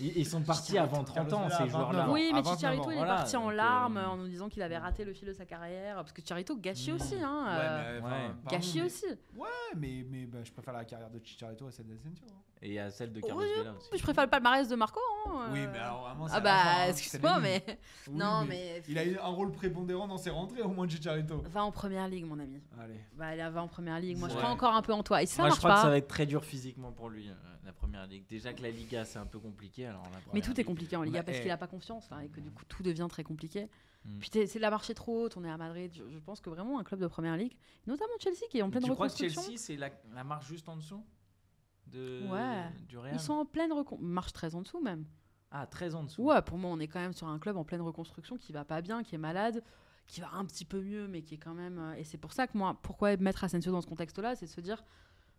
Ils, ils sont partis avant 30 ans ces joueurs-là. 29 Oui, à mais 29 Chicharito, il est parti en euh, larmes en nous disant qu'il avait raté le fil de sa carrière. Parce que Chicharito gâchis Mm. aussi. Hein, euh, mais- aussi. Ouais, mais, mais bah, je préfère la carrière de Chicharito à celle d'Asensio. Et a celle de Carlos Vela aussi. Je préfère le palmarès de Marco. hein, Oui, euh. mais alors vraiment, c'est Ah à bah, hein, excuse-moi, mais. Non, mais. Il a eu un rôle prépondérant dans ses rentrées, au moins de Chicharito. Va en première ligue, mon ami. Allez. Bah, il va en première ligue. Moi, je crois encore un peu en toi. Et ça Moi je crois que ça va être très dur physiquement pour lui la première ligue. Déjà que la Liga c'est un peu compliqué alors Mais tout est compliqué en Liga Bah, parce eh. qu'il a pas confiance et que du coup tout devient très compliqué. Mm. Puis c'est la marché trop haute, on est à Madrid. Je, je pense que vraiment un club de première ligue, notamment Chelsea qui est en pleine Tu crois que reconstruction. Chelsea c'est la, la marche juste en dessous de Ouais. du Real Ils sont en pleine reconstruction. Marche très en dessous même. Ah 13 en dessous. Ouais, pour moi, on est quand même sur un club en pleine reconstruction qui va pas bien, qui est malade, qui va un petit peu mieux, mais qui est quand même. euh, Et c'est pour ça que moi, pourquoi mettre Asensio dans ce contexte-là, c'est de se dire,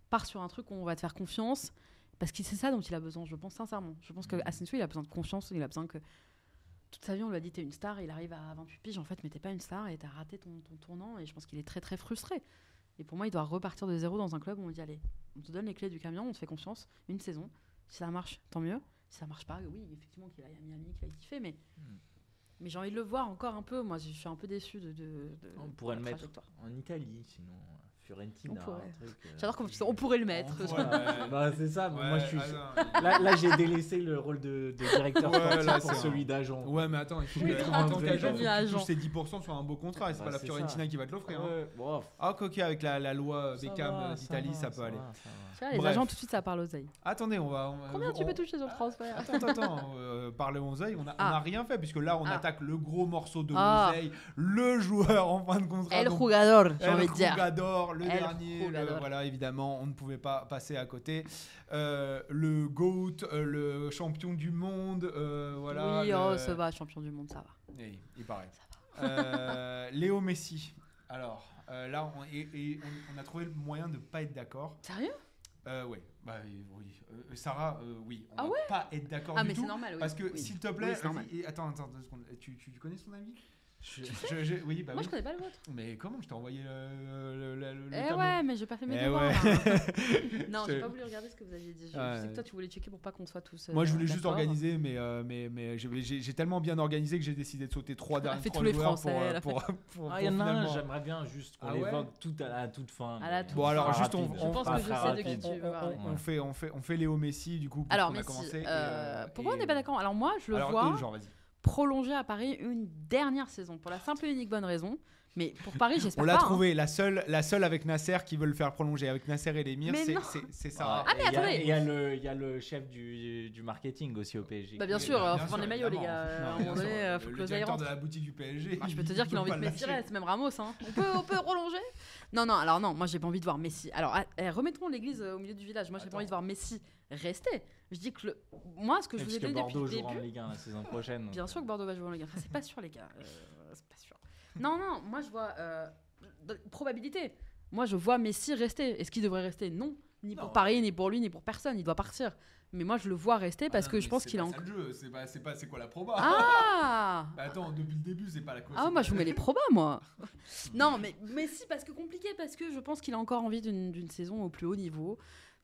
pars sur un truc où on va te faire confiance, parce que c'est ça dont il a besoin. Je pense sincèrement. Je pense que. Asensio, il a besoin de confiance, il a besoin que toute sa vie, on lui a dit t'es une star, et il arrive à 28 piges, en fait, mais t'es pas une star et t'as raté ton, ton tournant, et je pense qu'il est très très frustré. Et pour moi, il doit repartir de zéro dans un club où on dit allez, on te donne les clés du camion, on te fait confiance, une saison. Si ça marche, tant mieux. Si ça marche pas, oui, effectivement, qu'il aille à Miami, qu'il aille kiffer, mais, Hmm. mais j'ai envie de le voir encore un peu. Moi, je suis un peu déçu de. de- de- On pourrait le mettre en Italie sinon euh, Fiorentina. On pourrait. un truc, euh, J'adore comment tu dis on pourrait le mettre. Ouais, bah c'est ça. mais moi je suis. attends, Là, là, j'ai délaissé le rôle de, de directeur Ouais, sportif là, pour c'est celui d'agent. Ouais, mais attends, il faut Oui, que, en tant qu'agent, tu agent. touches ses 10% sur un beau contrat et c'est Bah, pas la c'est Fiorentina ça. qui va te l'offrir. hein. Ah, ok, avec la, la loi Beckham euh, d'Italie, ça, peut aller. va, ça va. Tu vois, les Bref. agents, tout de suite, ça parle aux oeils. Attendez, on va. Combien tu peux toucher sur le transfert Attends, attends, attends. euh, parler aux oeils, on a, on Ah. a rien fait puisque là on Ah. attaque le gros morceau de Ah. l'oseille, le joueur en fin de contrat. El jugador, j'ai envie de dire. Le El dernier, le- Jugador. voilà évidemment, on ne pouvait pas passer à côté. Euh, le GOAT, euh, le champion du monde, euh, voilà. oui, le- oh, ça va, champion du monde, ça va. Il paraît. Léo Messi. Alors là, on, et- et on- on a trouvé le moyen de pas être d'accord. Sérieux? Euh, ouais, bah oui. Euh, Sarah, euh, oui, on Ah va ouais? pas être d'accord Ah, du mais tout. c'est normal, oui. Parce que, Oui. s'il te plaît, Oui, attends, attends, deux secondes. Tu, tu connais son avis? Je- Je- je- Oui, bah Moi, oui. je connais pas le vôtre. Mais comment je t'ai envoyé le, le, le- le Eh tableau ouais, mais j'ai pas fait mes Eh devoirs. ouais. hein. non, j'ai pas voulu regarder ce que vous aviez dit. Je, Ouais. sais que toi, tu voulais checker pour pas qu'on soit tous. euh, Moi, je voulais juste organiser, mais, euh, mais, mais j'ai- tellement bien organisé que j'ai décidé de sauter trois Elle a derniers fait trois tous les Français, pour, euh, pour, pour- Ah, il y en pour a un, finalement- j'aimerais bien juste qu'on Ah ouais l'évoque tout à la toute fin. À la mais toute Bon, alors, juste, on- on- Je pense que je sais de qui tu on, veux parler. on- on fait, on, fait, on fait Léo Messi, du coup, Alors, euh, euh, pourquoi on n'est pas d'accord? Alors, moi, je le Alors, vois euh, genre, vas-y. Prolonger à Paris une dernière saison pour la simple et unique bonne raison. Mais pour Paris, j'espère On pas. l'a hein. trouvé, la seule, la seule avec Nasser qui veut le faire prolonger. Avec Nasser et l'émir, Mais c'est- non. c'est c'est Sarah. Ah, mais Et il y a- attendez. Il y, a le- il y a le chef du, du marketing aussi au PSG. Bah, bien sûr, bah, euh, faut vendre les maillots, les gars. Non, À un moment donné, euh, faut le l'oseille directeur rentre. de la boutique du PSG. Ah, je peux te dire qu'il a envie pas de Messi reste, même Ramos. Hein. On, peut, on peut prolonger Non, non, alors non, moi j'ai pas envie de voir Messi. Alors, ah, eh, remettons l'église euh, au milieu du village. Moi j'ai pas envie de voir Messi rester. Je dis que le... moi, ce que je vous ai Parce que dit depuis Bordeaux le jouera en début. Ligue 1 la saison prochaine. Bien euh, sûr que Bordeaux va jouer en Ligue 1. Enfin, c'est pas sûr, les gars. Euh, pas. Non, non, moi je vois. euh, probabilité. Moi je vois Messi rester. Est-ce qu'il devrait rester? Non. Ni pour. Paris, ni pour lui, ni pour personne. Il doit partir. Mais moi je le vois rester parce Ah non, que mais je pense qu'il a encore. c'est pas, c'est pas, c'est quoi la proba? Ah Bah attends, depuis le début, c'est pas la cause. Ah, moi je vous mets les probas, moi. non, mais Messi, parce que compliqué, parce que je pense qu'il a encore envie d'une saison au plus haut niveau,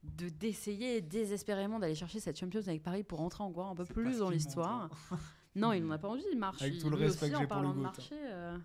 de d'essayer désespérément d'aller chercher cette Champions avec Paris pour rentrer encore un peu plus dans l'histoire. montre, Non, il n'en a pas envie, il marche. Avec tout le respect que j'ai pour le de GOAT. marché. euh,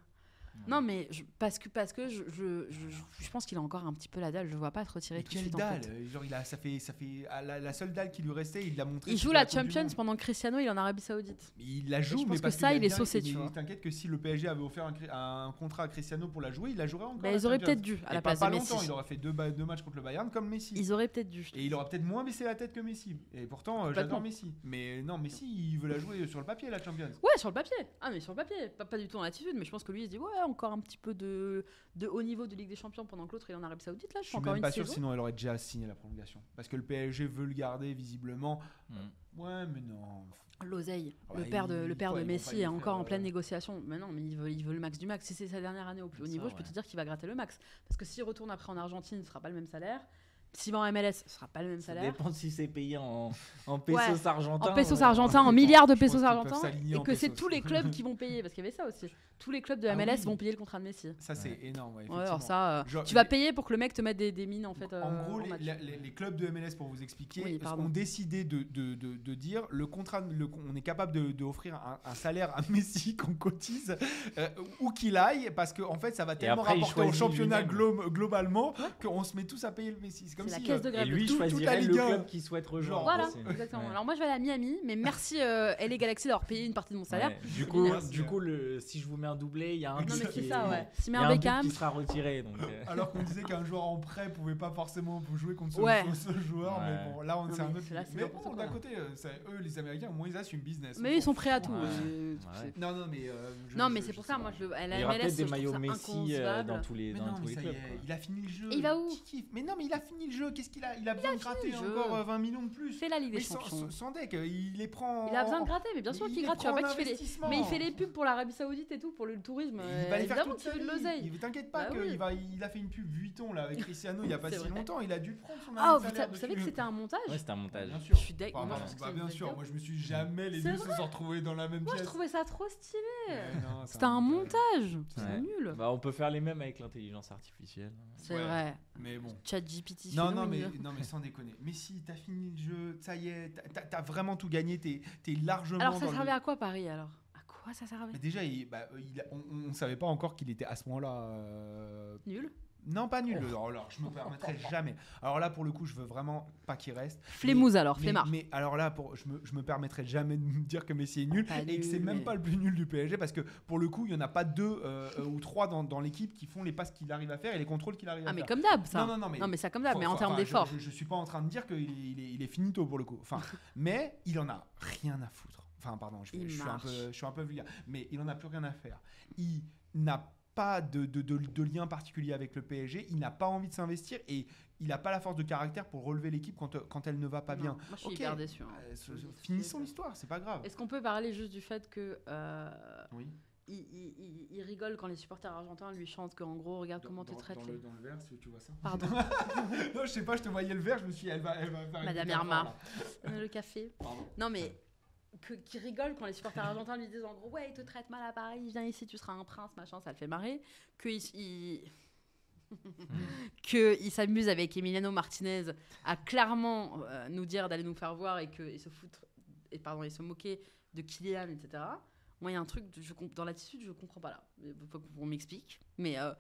Non, mais je- parce que, parce que je, je, je, je pense qu'il a encore un petit peu la dalle. Je vois pas te retirer Mais tout de quelle suite. en dalle fait. euh, Genre, il a, ça fait, ça fait ah, la, la seule dalle qui lui restait, il l'a montré. Il joue la Champions pendant que Cristiano il est en Arabie Saoudite. Mais Il la joue, je pense mais que parce ça, qu'il il est saucé, mais tu vois. T'inquiète que si le PSG avait offert un, contrat à Cristiano pour la jouer, il la jouerait encore. Bah, ils auraient peut-être dû à la place pas de longtemps, Messi. il aurait fait deux, matchs contre le Bayern comme Messi. Ils auraient peut-être dû. Et il aura peut-être moins baissé la tête que Messi. Et pourtant, euh, j'adore Messi. Mais non, Messi, il veut la jouer sur le papier, la Champions. Ouais, sur le papier. Ah, mais sur le papier. Pas, pas du tout en attitude, mais je pense que lui, il se dit, ouais, encore un petit peu de, de haut niveau de Ligue des Champions pendant que l'autre, il est en Arabie Saoudite. Là, je suis encore même une pas sûr, sinon elle aurait déjà signé la prolongation. Parce que le PSG veut le garder visiblement. Mm. Ouais, mais non. L'oseille. Ah le bah, père de, il- le père quoi, de Messi est encore en pleine euh, négociation. Mais non, mais il veut, il veut le max du max. Si c'est sa dernière année au plus haut Ça, niveau, je peux ouais. te dire qu'il va gratter le max. Parce que s'il retourne après en Argentine, ce sera pas le même salaire. S'il va en MLS, ce sera pas le même Ça salaire. dépend si c'est payé en, en pesos Ouais, argentins. En pesos euh, argentins, en milliards de pesos argentins. Et que c'est tous les clubs qui vont payer. Parce qu'il y avait ça aussi. Tous les clubs de Ah MLS oui. vont payer le contrat de Messi. Ça, c'est Ouais. énorme. Ouais, Ouais, alors effectivement. ça, euh, Genre, tu vas les- payer pour que le mec te mette des, des mines en fait. en euh, gros, en les, match. les- les clubs de MLS, pour vous expliquer, Oui, ont décidé de, de, de, de dire le contrat, le, on est capable de, de offrir un, un salaire à Messi qu'on cotise euh, où qu'il aille, parce que en fait, ça va tellement rapporter au championnat globalement qu'on se met tous à payer le Messi. C'est comme la si caisse euh, de Et grève. lui tout- choisirait le club qu'il souhaite rejoindre. Voilà, exactement. Ouais. Alors moi je vais à la Miami, mais merci euh, LA Galaxy d'avoir payé une partie de mon salaire. Ouais. Du coup, du coup le, si je vous mets un doublé, il y a un Non mais qui ça, ouais. Il y Simer a un but Beckham, qui sera retiré. Donc, euh, Alors qu'on disait qu'un joueur en prêt pouvait pas forcément jouer contre ce, Ouais. ce- ce joueur, Ouais. mais bon, là, on c'est un mais autre. mais bon, d'un côté, euh, eux, les Américains, au moins, ils assument business. mais ils sont prêts à tout. Non, non, mais. Non mais c'est pour ça, moi je, la MLS, des maillots Messi dans tous les, dans tous les clubs. il a fini le jeu. Et il va où Mais non, mais il a fini le jeu. Qu'est-ce qu'il a Il a besoin de gratter encore euh, 20 millions de plus. Fais la Ligue des sans, Champions. sans- sans deck, il les prend. Il a besoin de gratter, mais bien sûr il qu'il gratte. Tu vois prend pas en qu'il fait les... Mais il fait les pubs pour l'Arabie Saoudite et tout, pour le tourisme. Il euh, va les faire évidemment toute de vie. l'oseille. Il t'inquiète pas Bah qu'il oui. va, il a fait une pub Vuitton là avec Cristiano il y a pas si vrai. longtemps. Il a dû prendre son Ah, vous, savez que c'était un montage Ouais, c'était un montage. Bien sûr. Je suis bah, bah, c'est bien sûr, moi je me suis jamais les deux se sont retrouvés dans la même Moi je pièce. trouvais ça trop stylé. C'était un montage. C'est nul. Bah, on peut faire les mêmes avec l'intelligence artificielle. C'est vrai. Mais bon. Chat GPT. Non, non, mais, non, mais sans déconner. Mais si, t'as fini le jeu, ça y est, t'as- vraiment tout gagné, t'es es largement Alors ça dans le- servait à quoi Paris alors? À quoi ça servait? Mais déjà, il, bah, il on, on savait pas encore qu'il était à ce moment-là. euh, Nul. Non, pas nul. Alors, là, je me permettrai jamais. Alors là, pour le coup, je veux vraiment pas qu'il reste. Flemouze alors, Mais, flemmard. mais alors là, pour, je, me, je me permettrai jamais de me dire que Messi est nul Pas et que c'est nul, même mais- pas le plus nul du PSG parce que pour le coup, il y en a pas deux euh, ou trois dans, dans l'équipe qui font les passes qu'il arrive à faire et les contrôles qu'il arrive Ah à mais faire. comme d'hab ça. Non, non, non, mais Non mais ça comme d'hab, mais en termes d'effort. Je, je, je suis pas en train de dire qu'il est, il est, il est finito pour le coup. Enfin, mais il en a rien à foutre. Enfin, pardon, je, suis, un peu, je suis un peu vulgaire. Mais il en a plus rien à faire. Il n'a pas de, de, de- de lien particulier avec le PSG. Il n'a pas envie de s'investir et il n'a pas la force de caractère pour relever l'équipe quand, quand elle ne va pas Non, bien. Moi je suis hyper déçu. hein. Euh, finissons l'histoire, c'est pas grave. Est-ce qu'on peut parler juste du fait que euh, Oui. il, il- il- il rigole quand les supporters argentins lui chantent qu'en gros regarde comment te traitent dans, les. le, dans le verre, si tu vois ça. Pardon. non, je sais pas, je te voyais le verre, je me suis dit, elle va, elle va faire une Madame. Euh, le café. Pardon. Non mais que, qui rigole quand les supporters argentins lui disent en gros ouais il te traite mal à Paris, viens ici tu seras un prince machin, ça le fait marrer. Que il, il- que il s'amuse avec Emiliano Martinez à clairement euh, nous dire d'aller nous faire voir et que se foutre et pardon et se moquer de Kylian etc. Moi il y a un truc je, comp- dans l'attitude je comprends pas là. Il faut qu'on m'explique. Mais euh,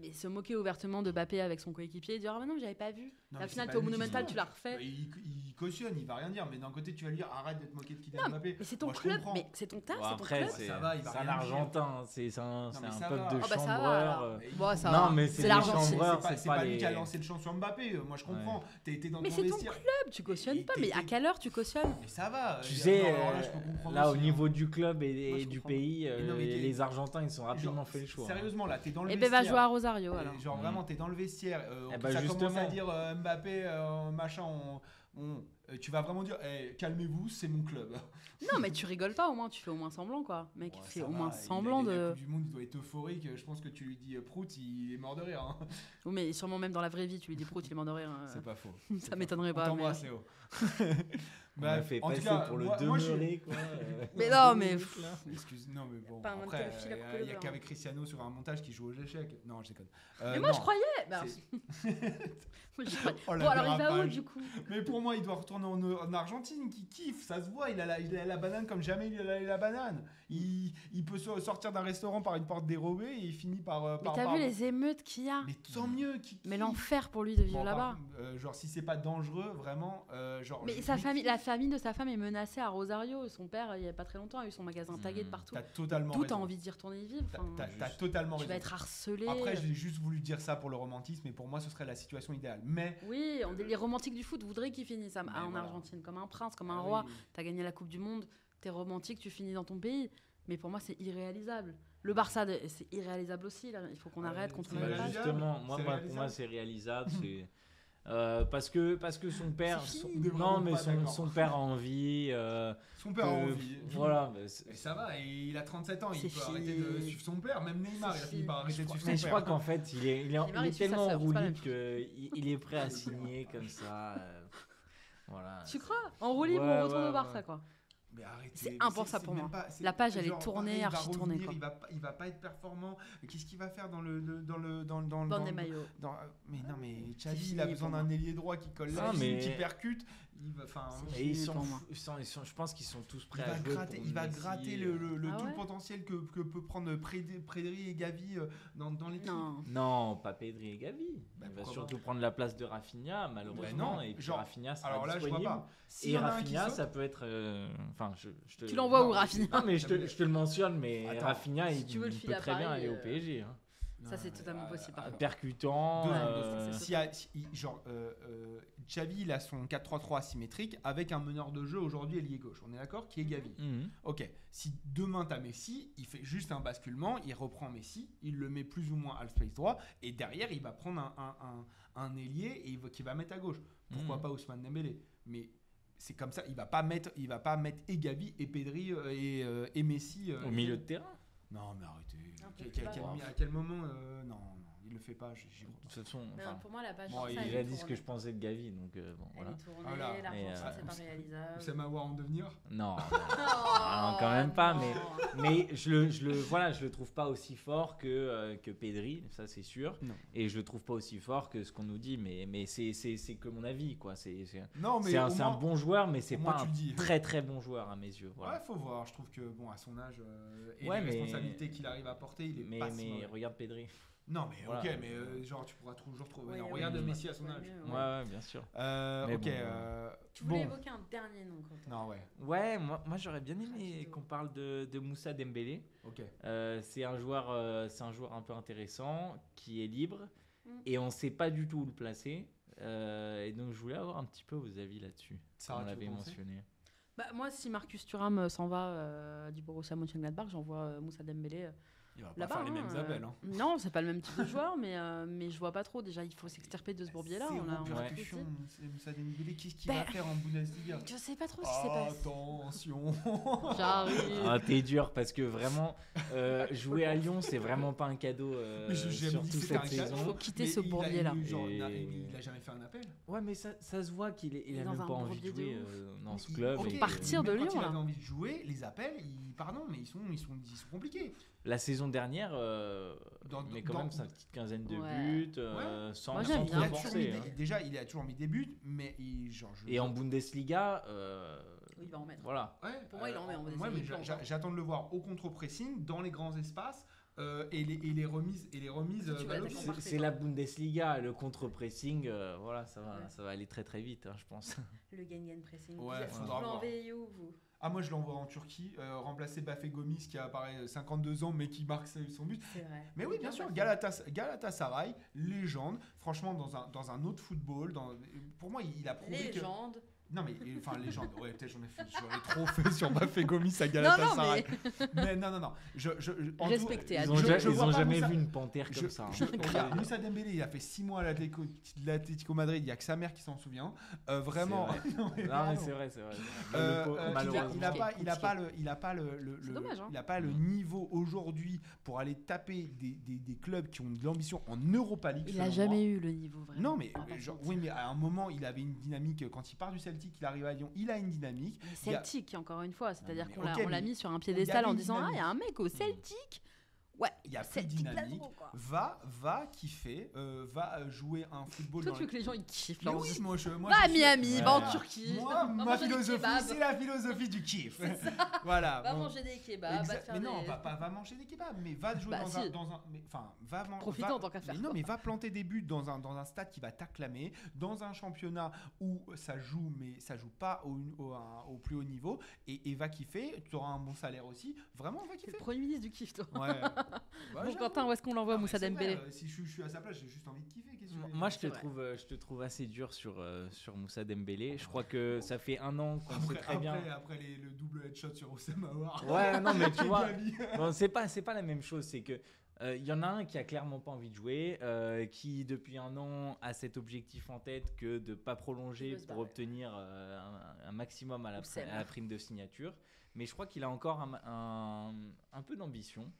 mais se moquer ouvertement de Bappé avec son coéquipier et dire ah bah non j'avais pas vu. Non, Au mais final c'est t'es au Monumental tu l'as refait. Bah, il, il cautionne, il va rien dire, mais d'un côté tu vas lui dire arrête d'être moqué de Kylian Mbappé. Mais c'est ton Moi, club, mais c'est ton taf, Bon, c'est ton après, club. c'est Ça va, il va c'est un. Argentin, c'est un, c'est mais un peuple va. de Ah bah euh, Bon, il- ça Non, mais c'est chambreurs, C'est pas, lui qui a lancé le chant sur Mbappé, euh, moi je comprends. T'as été dans Mais c'est ton club, tu cautionnes pas. t'es- Mais à t'es- quelle heure tu cautionnes Mais ça va. Tu sais, non, là, au hein. niveau du club et, du pays, non, euh, t'es- les Argentins, ils ont rapidement fait le choix. hein. Sérieusement, là, t'es dans le Rosario alors. Et genre Mm. vraiment, t'es dans le vestiaire. euh, Eh bah, ça commence à dire euh, Mbappé, euh, machin, on- on- euh, tu vas vraiment dire eh, calmez-vous, c'est mon club. Non, mais tu rigoles pas au moins, tu fais au moins semblant quoi. Mec, Ouais, fais au va, moins il a semblant La de. Coupe du Monde, il doit être euphorique. Je pense que tu lui dis Prout, il est mort de rire. hein. Oui, mais sûrement même dans la vraie vie, tu lui dis pro, il est mort de rire. hein. C'est pas faux. Ça m'étonnerait On pas. mais- On Bah, m'a fait en tout passer cas, pour le moi- moi, je- demeuré, quoi. euh. Mais non, mais-. Excuse, non mais bon, après, à il n'y a beurre, qu'avec hein. Cristiano sur un montage qui joue aux échecs. Non, je déconne. Euh, Mais moi, non, je croyais. Bah. Oh, bon, alors il va où du coup Mais pour moi, il doit retourner en, en Argentine, qui kiffe, ça se voit, il a, la, il a la banane comme jamais il a la, la banane. Il, il peut so- sortir d'un restaurant par une porte dérobée et il finit par... euh, Mais t'as par- vu les émeutes qu'il y a Mais tant mieux qui Mais l'enfer pour lui de vivre Bon, là-bas. Euh, genre, si c'est pas dangereux, vraiment, euh, genre... Mais je- sa famille, la famille de sa femme est menacée à Rosario. Son père, il y a pas très longtemps, a eu son magasin tagué de partout. T'as totalement Tout a raison. envie d'y retourner vivre. T'as- Enfin, T'as t'as Juste. totalement tu raison. vas être harcelé. Après, j'ai juste voulu dire ça pour le romantisme, mais pour moi, ce serait la situation idéale. Mais... Oui, on- les romantiques du foot voudraient qu'il finisse à- Mais en voilà. Argentine comme un prince, comme un Ah roi. oui. T'as gagné la Coupe du Monde, t'es romantique, tu finis dans ton pays. Mais pour moi, c'est irréalisable. Le Barça, c'est irréalisable aussi. Là. Il faut qu'on Ah, arrête, qu'on tourne Bah, justement, moi, C'est moi, pour moi, réalisable. c'est réalisable. c'est euh, parce que parce que son père, son- non, mais son, son père a envie. euh, Son père a que- envie. Voilà. mais ça va, il a 37 ans, il peut fini. arrêter de suivre son père. Même Neymar, il a fini par arrêter de Je suivre Mais son je père. crois qu'en fait, il est, il est, il est tellement même qu'il il est prêt à signer comme ça. euh, voilà. Tu crois? En roue libre, Ouais, on retourne ouais, au Barça, ouais. quoi. Mais arrêtez. C'est impensable c'est pour moi. pas- La page, elle est tournée, archi tournée. Il va, pas- il va pas être performant. Qu'est-ce qu'il va faire dans le, dans le dans le- dans le- Dans dans des le- maillots. dans- mais non, mais Xavi, il a besoin d'un ailier droit qui colle Ah, mais- qui percute. Il va, C'est Et ils sont, ils sont, ils sont- je pense qu'ils sont tous il prêts va à jouer gratter, pour il va gratter euh. le, le- le- Ah tout le ouais potentiel que, que peut prendre Prédri et Gavi euh, dans, dans l'équipe. Non. Non, pas Pedri et Gavi. Bah, il va surtout prendre la place de Rafinha, malheureusement. non, et puis genre, Rafinha sera Alors là, je vois disponible. pas. S'il Et Rafinha, ça peut être. euh, Enfin, je, je te. Tu l'envoies où, Rafinha Non, mais je te, je te le mentionne, mais Attends, Rafinha, si il, tu veux le il peut très bien aller au euh, PSG. hein. Ça, c'est totalement euh, possible, par Ah. Percutant. Deux euh, si- genre, euh, euh, Xavi, il a son 4-3-3 asymétrique avec un meneur de jeu aujourd'hui ailier gauche. On est d'accord Qui est Gavi. mhm. Ok. Si demain t'as Messi, il fait juste un basculement, il reprend Messi, il le met plus ou moins à space droit, et derrière il va prendre un, un, un, un ailier et il va, qui va mettre à gauche. Pourquoi Mhm. pas Ousmane Dembélé Mais c'est comme ça, il va pas mettre, il va pas mettre et Gavi et Pedri euh, et, euh, et Messi euh, Au milieu de terrain. Non mais arrêtez. Quel- quel- à quel moment euh, non, il le fait pas. j'y- crois De toute façon, Mais enfin, non, pour moi, la page, Bon, ça, il elle déjà est dit ce que je pensais de Gavi, donc euh, bon, Elle voilà. est tournée, Voilà. Mais, l'argent, euh, ça, c'est pas réalisable. Oussama Aouar en devenir? Non. Ah, non, quand même pas, non. Mais je le, je le, voilà, je le trouve pas aussi fort que, euh, que Pedri, ça c'est sûr. Non. Et je le trouve pas aussi fort que ce qu'on nous dit, mais, mais c'est, c'est, c'est que mon avis, quoi. C'est, c'est, Non mais c'est un, un bon joueur, mais c'est pas un dis. très très bon joueur à mes yeux. Voilà. Ouais, faut voir. Je trouve que bon, à son âge euh, et Ouais, les mais- responsabilités qu'il arrive à porter, il est mais pas si mais regarde Pedri. Non, mais Voilà. ok, mais euh, genre tu pourras toujours trouver. Ouais, non, ouais, regarde ouais. Messi à son âge. Ouais, ouais. ouais, bien sûr. Euh, ok. bon, euh, Tu voulais bon. évoquer un dernier nom, Quentin. Non, ouais. Ouais, moi, moi j'aurais bien aimé qu'on parle de, de Moussa Dembélé. Ok. Euh, c'est un joueur, euh, c'est un joueur un peu intéressant qui est libre Mm. et on sait pas du tout où le placer. Euh, et donc je voulais avoir un petit peu vos avis là-dessus. Comme on l'avait mentionné. Bah, moi, si Marcus Thuram s'en va euh, du Borussia Mönchengladbach, j'envoie euh, Moussa Dembélé euh, Il va pas faire les mêmes hein, appels. euh, Hein. Non, c'est pas le même type de joueur, mais, euh, mais je vois pas trop. Déjà, il faut s'extirper de ce bourbier-là. C'est On a, Ouais. Moussa Dembélé. Qu'est-ce qu'il Ben, va faire en Bundesliga? Je sais pas trop ce qui s'est passé. Attention. J'arrive. Ah, t'es dur parce que vraiment, euh, jouer à Lyon, c'est vraiment pas un cadeau euh, surtout cette un saison. Faut quitter Mais ce il a- bourbier-là. il- il a- Et- Il a jamais fait un appel. Ouais, mais ça, ça se voit qu'il est, il Il est a dans même pas envie de jouer euh, dans ce Il- club. et- Partir de Lyon, Quand il là. avait envie de jouer, les appels, pardon, mais ils sont, ils sont, ils sont compliqués. La saison dernière, euh, Dans- mais quand dans- même sa petite quinzaine de Ouais. buts, euh, sans, Moi, sans. Il a hein. des- déjà, il a toujours mis des buts, mais il, genre, je- Et en Bundesliga, euh, Il va en mettre. voilà. Ouais, Pour moi, il en met en ouais, Bundesliga, j'attends de le voir au contre-pressing, dans les grands espaces, euh, et, les, et les remises, et les remises euh, C'est c'est la Bundesliga, le contre-pressing, euh, voilà, ça va, Ouais. ça va aller très très vite, hein, je pense. Le gain-gain pressing. Ouais, vous voir. l'envoyez où, vous Ah, moi je l'envoie en Turquie, euh, remplacer Bafé Gomis qui apparaît 52 ans mais qui marque son but. Vrai. Mais oui, bien sûr. Galatas, Galatasaray, légende, franchement dans un, dans un autre football, dans, pour moi il, il a prouvé que... Non mais, enfin légende, ouais peut-être j'en ai, fait- j'en ai trop fait sur Bafé Gomis à Non, non, Galatasaray. mais mais... non, non, non, je... je, tout- Respectez, Ils Je- ils ont jamais Moussa- vu une panthère Je, comme ça. hein. je- regarde, Moussa Dembélé, il a fait 6 mois à l'Atlético Madrid, il n'y a que sa mère qui s'en souvient. Euh, vraiment. C'est Non, mais Non, mais c'est vrai, c'est vrai. Euh, euh, il a- malheureusement. il a pas, il a Compliqué. pas le, il a pas le, le- C'est le- dommage, hein. il a pas le niveau aujourd'hui pour aller taper des, des, des clubs qui ont de l'ambition en Europa League. il a selon jamais eu le niveau, vraiment. Non mais oui mais à un moment il avait une dynamique quand il part du CL Celtic, il arrive à Lyon, il a une dynamique. A- Celtic, encore une fois, c'est-à-dire qu'on l'a mis sur un piédestal en disant Ah, il y a un mec au Celtic Ouais, Il y a plus de dynamique. Va, va kiffer, euh, va euh, jouer un football Toi, dans tu veux que les gens ils kiffent là, oui, dit, moi je. Moi, Va à suis- Miami, va en. Turquie. Moi, va ma manger philosophie, c'est la philosophie du kiff. voilà. Va bon. manger des kebabs, va te faire mais non, des- va, pas va manger des kebabs, mais va jouer Bah, dans, un, dans un. Enfin, va man- Profitons va- en tant qu'à faire, mais non, mais va planter des buts dans un, dans un stade qui va t'acclamer, dans un championnat où ça joue, mais ça joue pas au, au, plus haut niveau, et, et va kiffer. Tu auras un bon salaire aussi. Vraiment, va kiffer. le premier ministre du kiff, toi. Ouais. Ouais, Bon. Quentin, où est-ce qu'on l'envoie, mais Moussa Dembélé euh, Si je, je suis à sa place, j'ai juste envie de kiffer. Moi, je te, vrai. trouve, euh, je te trouve assez dur sur, euh, sur Moussa Dembélé. Je crois que ça fait un an qu'on sait Après, très bien. après, après les- le double headshot sur Oussama Aouar. Ouais, non, mais tu vois. Bon, c'est pas, c'est pas la même chose. C'est que il y en a un qui a clairement pas envie de jouer, euh, qui depuis un an a cet objectif en tête que de pas prolonger pour barrer. obtenir euh, un, un maximum à la, à la prime de signature. Mais je crois qu'il a encore un, un- un peu d'ambition.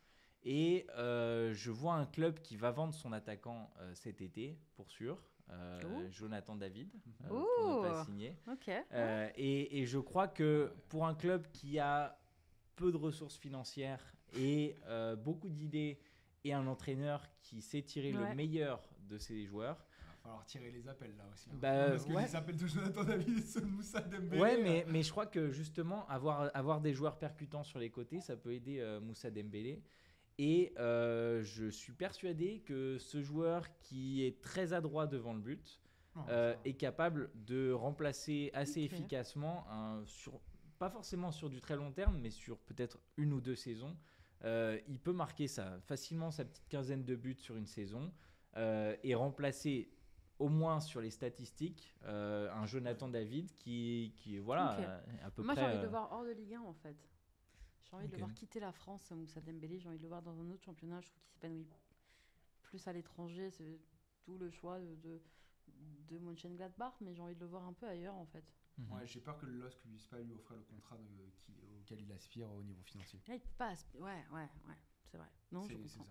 Et euh, je vois un club qui va vendre son attaquant euh, cet été, pour sûr. euh. Jonathan David, euh, pour ne pas signer. Euh, et, et je crois que pour un club qui a peu de ressources financières et euh, beaucoup d'idées et un entraîneur qui sait tirer Ouais. le meilleur de ses joueurs. Il va falloir tirer les appels là aussi. hein. Bah, Parce que ouais. les appels de Jonathan David et ceux de Moussa Dembélé. Ouais, mais, mais je crois que justement avoir, avoir des joueurs percutants sur les côtés, ça peut aider euh, Moussa Dembélé. Et euh, je suis persuadé que ce joueur qui est très adroit devant le but, non, euh, est capable de remplacer assez efficacement, un- sur, pas forcément sur du très long terme, mais sur peut-être une ou deux saisons. Euh, il peut marquer ça facilement sa petite quinzaine de buts sur une saison euh, et remplacer au moins sur les statistiques euh, un Jonathan David qui, qui voilà à peu Moi, j'ai près. envie de euh, le voir hors de Ligue 1, en fait. J'ai envie de le voir quitter la France, Moussa Dembélé. J'ai envie de le voir dans un autre championnat. Je trouve qu'il s'épanouit plus à l'étranger. C'est tout le choix de, de, de Mönchengladbach, mais j'ai envie de le voir un peu ailleurs, en fait. mhm. Ouais, j'ai peur que le LOSC puisse pas lui offrir le contrat de- qui- auquel il aspire au niveau financier. Là, il peut pas. asp- Ouais, ouais, ouais. C'est vrai. Non, je comprends. ça.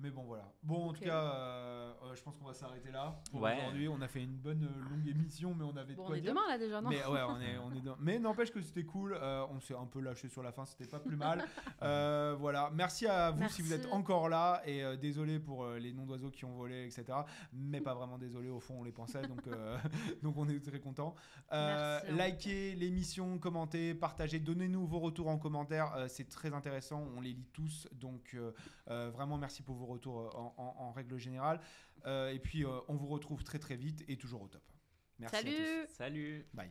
Mais bon, voilà. Bon, en tout cas, euh, euh, je pense qu'on va s'arrêter là pour Ouais. aujourd'hui. On a fait une bonne euh, longue émission, mais on avait de on est dire. demain, là, déjà, non Mais ouais, on est, on est dans- Mais n'empêche que c'était cool. euh, on s'est un peu lâché sur la fin, c'était pas plus mal. Euh, voilà. Merci à vous si vous êtes encore là et euh, désolé pour euh, les noms d'oiseaux qui ont volé, etc. Mais pas vraiment désolé. Au fond, on les pensait, donc euh, donc on est très content. Merci, hein. likez l'émission, commentez, partagez, donnez-nous vos retours en commentaire. euh, c'est très intéressant. On les lit tous, donc euh, euh, vraiment merci pour vos retours euh, en, en- en règle générale. Euh, et puis euh, on vous retrouve très très vite et toujours au top. Merci. à tous. Salut Bye.